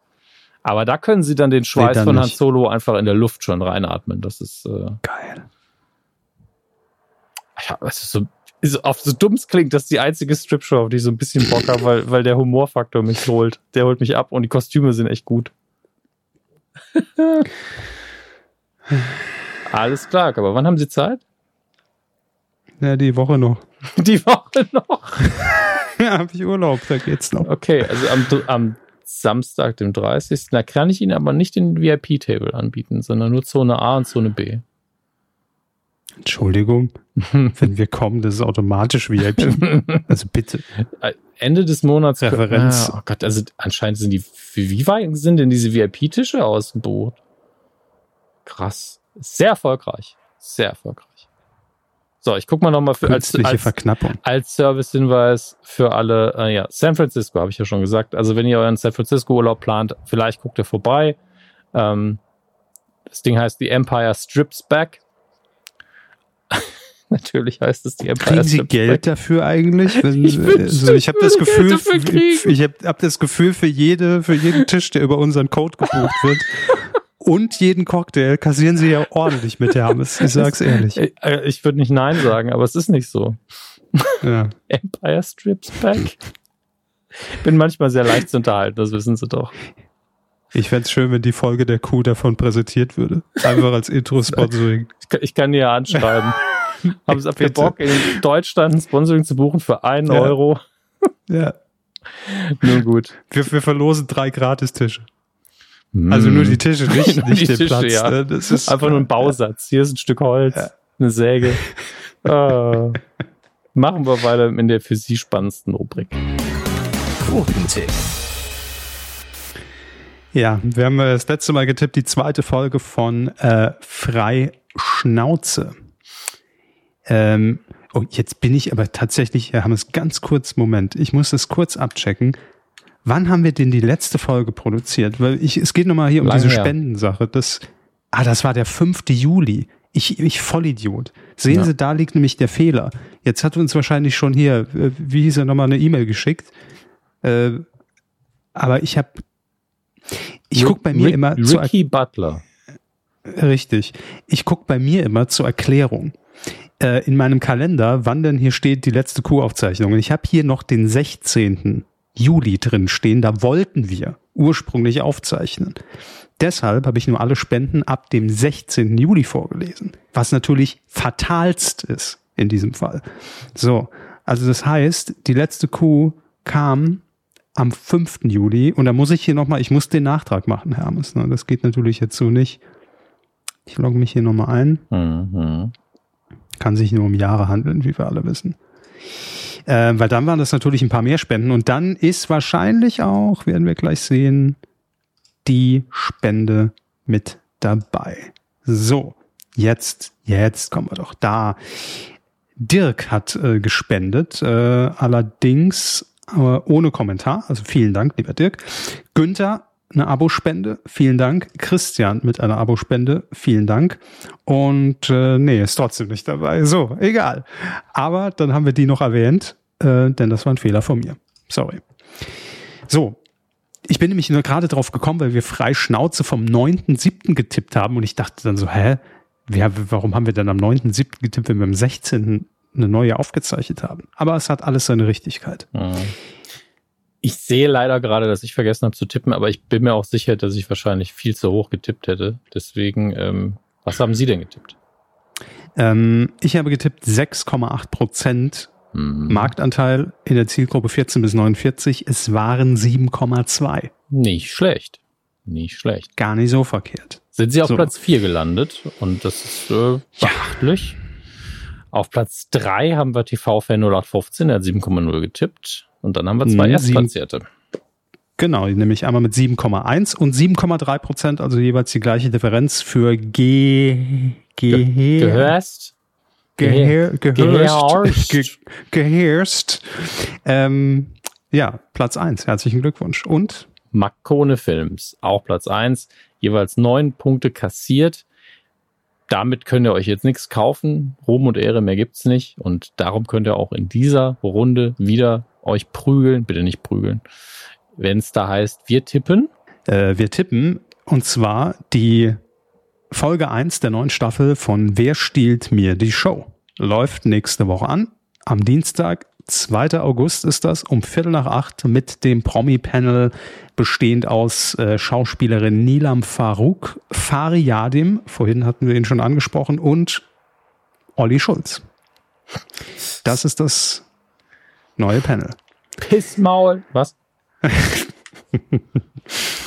Aber da können sie dann den Schweiß nee, von Han Solo einfach in der Luft schon reinatmen. Das ist äh, geil. Ja, es ist so, ist auf so dumm es klingt, das ist die einzige Strip-Show, auf die ich so ein bisschen Bock habe, weil, weil der Humorfaktor mich holt. Der holt mich ab und die Kostüme sind echt gut. Alles klar, aber wann haben Sie Zeit? Ja, die Woche noch. Die Woche noch? ja, habe ich Urlaub, da geht's noch. Okay, also am, am Samstag, dem 30. Da kann ich Ihnen aber nicht den VIP-Table anbieten, sondern nur Zone A und Zone B. Entschuldigung, wenn wir kommen, das ist automatisch VIP. Also bitte. Ende des Monats. Referenz. Ah, oh Gott, also anscheinend sind die, wie weit sind denn diese VIP-Tische aus dem Boot? Krass. Sehr erfolgreich. Sehr erfolgreich. So, ich guck mal nochmal für als, als, Verknappung. als Service-Hinweis für alle, äh, ja, San Francisco habe ich ja schon gesagt. Also wenn ihr euren San Francisco Urlaub plant, vielleicht guckt ihr vorbei. Ähm, das Ding heißt The Empire Strips Back. Natürlich heißt es die Empire Kriegen Sie Geld Back. dafür eigentlich? Wenn, ich also ich habe das Gefühl, ich habe hab das Gefühl für jede, für jeden Tisch, der über unseren Code gebucht wird, und jeden Cocktail kassieren sie ja ordentlich mit Hermes. Ich sag's ehrlich. Äh, ich würde nicht Nein sagen, aber es ist nicht so. Ja. Empire Strips Back. Bin manchmal sehr leicht zu unterhalten, das wissen sie doch. Ich fände schön, wenn die Folge der Kuh davon präsentiert würde. Einfach als Intro-Sponsoring. Ich kann dir anschreiben. Haben Sie habt Bock, in Deutschland ein Sponsoring zu buchen für einen ja. Euro? Ja. Nun gut. Wir, wir verlosen drei Gratistische. Also nur die Tische, nicht, nicht den Tische, Platz. Ja. Ne? Das ist einfach nur ein Bausatz. Hier ist ein Stück Holz, ja. eine Säge. ah. Machen wir weiter in der für Sie spannendsten Rubrik. Quotentipp. Ja, wir haben das letzte Mal getippt, die zweite Folge von äh, Frei Schnauze. Ähm, oh, jetzt bin ich aber tatsächlich, wir haben es ganz kurz, Moment, ich muss es kurz abchecken. Wann haben wir denn die letzte Folge produziert? Weil ich, es geht nochmal hier um Lange diese Spendensache. Das, ah, das war der 5. Juli. Ich, ich Vollidiot. Sehen ja. Sie, da liegt nämlich der Fehler. Jetzt hat uns wahrscheinlich schon hier, äh, wie hieß er nochmal, eine E-Mail geschickt. Äh, aber ich habe, ich guck bei mir Rick, immer Ricky Butler. Richtig. Ich guck bei mir immer zur Erklärung äh, in meinem Kalender, wann denn hier steht die letzte Q-Aufzeichnung. Und ich habe hier noch den 16. Juli drin stehen. Da wollten wir ursprünglich aufzeichnen. Deshalb habe ich nur alle Spenden ab dem 16. Juli vorgelesen, was natürlich fatalst ist in diesem Fall. So, also das heißt, die letzte Kuh kam am 5. Juli und da muss ich hier nochmal, ich muss den Nachtrag machen, Hermes. Ne? Das geht natürlich jetzt so nicht. Ich logge mich hier nochmal ein. Mhm. Kann sich nur um Jahre handeln, wie wir alle wissen. Äh, weil dann waren das natürlich ein paar mehr Spenden. Und dann ist wahrscheinlich auch, werden wir gleich sehen, die Spende mit dabei. So, jetzt, jetzt kommen wir doch da. Dirk hat äh, gespendet, äh, allerdings äh, ohne Kommentar. Also vielen Dank, lieber Dirk. Günther eine Abospende, vielen Dank. Christian mit einer Abospende, vielen Dank. Und äh, nee, ist trotzdem nicht dabei. So, egal. Aber dann haben wir die noch erwähnt, äh, denn das war ein Fehler von mir. Sorry. So, ich bin nämlich nur gerade drauf gekommen, weil wir frei Schnauze vom 9.7. getippt haben und ich dachte dann so, hä? ja, warum haben wir dann am 9.7. getippt, wenn wir am 16. eine neue aufgezeichnet haben? Aber es hat alles seine Richtigkeit. Mhm. Ich sehe leider gerade, dass ich vergessen habe zu tippen, aber ich bin mir auch sicher, dass ich wahrscheinlich viel zu hoch getippt hätte. Deswegen, ähm, was haben Sie denn getippt? Ähm, ich habe getippt 6,8 Prozent mhm. Marktanteil in der Zielgruppe 14 bis 49. Es waren 7,2. Nicht schlecht. Nicht schlecht. Gar nicht so verkehrt. Sind Sie auf so. Platz 4 gelandet und das ist äh, beachtlich. Ja. Auf Platz 3 haben wir TV-Fan 0815, der hat 7,0 getippt. Und dann haben wir zwei mhm, Erstplatzierte. Genau, nämlich einmal mit 7,1 und 7,3 Prozent, also jeweils die gleiche Differenz für G, Ge Gehörst. Gehör, gehörst. Gehörst. Ähm, ja, Platz 1. Herzlichen Glückwunsch. Und? Makone Films, auch Platz 1. Jeweils neun Punkte kassiert. Damit könnt ihr euch jetzt nichts kaufen. Ruhm und Ehre mehr gibt's nicht. Und darum könnt ihr auch in dieser Runde wieder euch prügeln. Bitte nicht prügeln. Wenn es da heißt, wir tippen. Äh, wir tippen. Und zwar die Folge 1 der neuen Staffel von Wer stiehlt mir die Show? Läuft nächste Woche an. Am Dienstag, 2. August ist das, um Viertel nach acht mit dem Promi-Panel bestehend aus äh, Schauspielerin Nilam Farouk, Fari Yadim, vorhin hatten wir ihn schon angesprochen, und Olli Schulz. Das ist das neue Panel. Pissmaul. Was?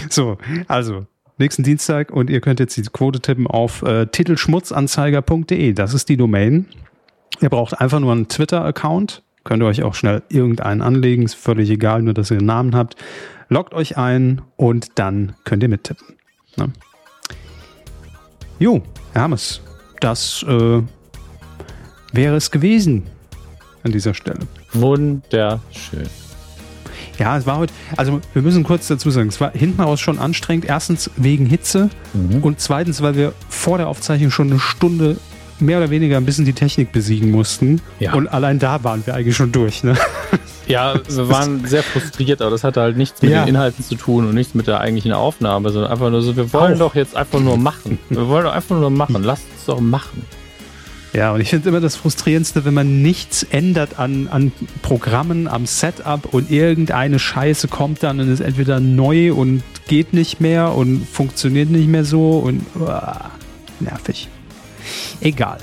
so, also nächsten Dienstag und ihr könnt jetzt die Quote tippen auf äh, titelschmutzanzeiger.de. Das ist die Domain. Ihr braucht einfach nur einen Twitter-Account. Könnt ihr euch auch schnell irgendeinen anlegen. Ist völlig egal, nur dass ihr einen Namen habt. Loggt euch ein und dann könnt ihr mittippen. Ne? Jo, Hermes, das äh, wäre es gewesen an dieser Stelle. Wunderschön. Ja, es war heute, also wir müssen kurz dazu sagen, es war hinten raus schon anstrengend. Erstens wegen Hitze mhm. und zweitens, weil wir vor der Aufzeichnung schon eine Stunde mehr oder weniger ein bisschen die Technik besiegen mussten. Ja. Und allein da waren wir eigentlich schon durch. Ne? Ja, wir waren sehr frustriert, aber das hatte halt nichts mit ja. den Inhalten zu tun und nichts mit der eigentlichen Aufnahme, sondern einfach nur so, wir wollen Auch. doch jetzt einfach nur machen. Wir wollen doch einfach nur machen. Lasst uns doch machen. Ja, und ich finde immer das Frustrierendste, wenn man nichts ändert an, an Programmen, am Setup und irgendeine Scheiße kommt dann und ist entweder neu und geht nicht mehr und funktioniert nicht mehr so und uah, nervig. Egal.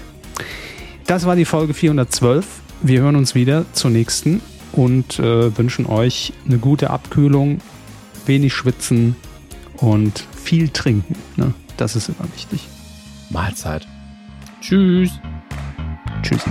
Das war die Folge 412. Wir hören uns wieder zur nächsten und äh, wünschen euch eine gute Abkühlung, wenig schwitzen und viel trinken. Ne? Das ist immer wichtig. Mahlzeit. Tschüss. Tschüss.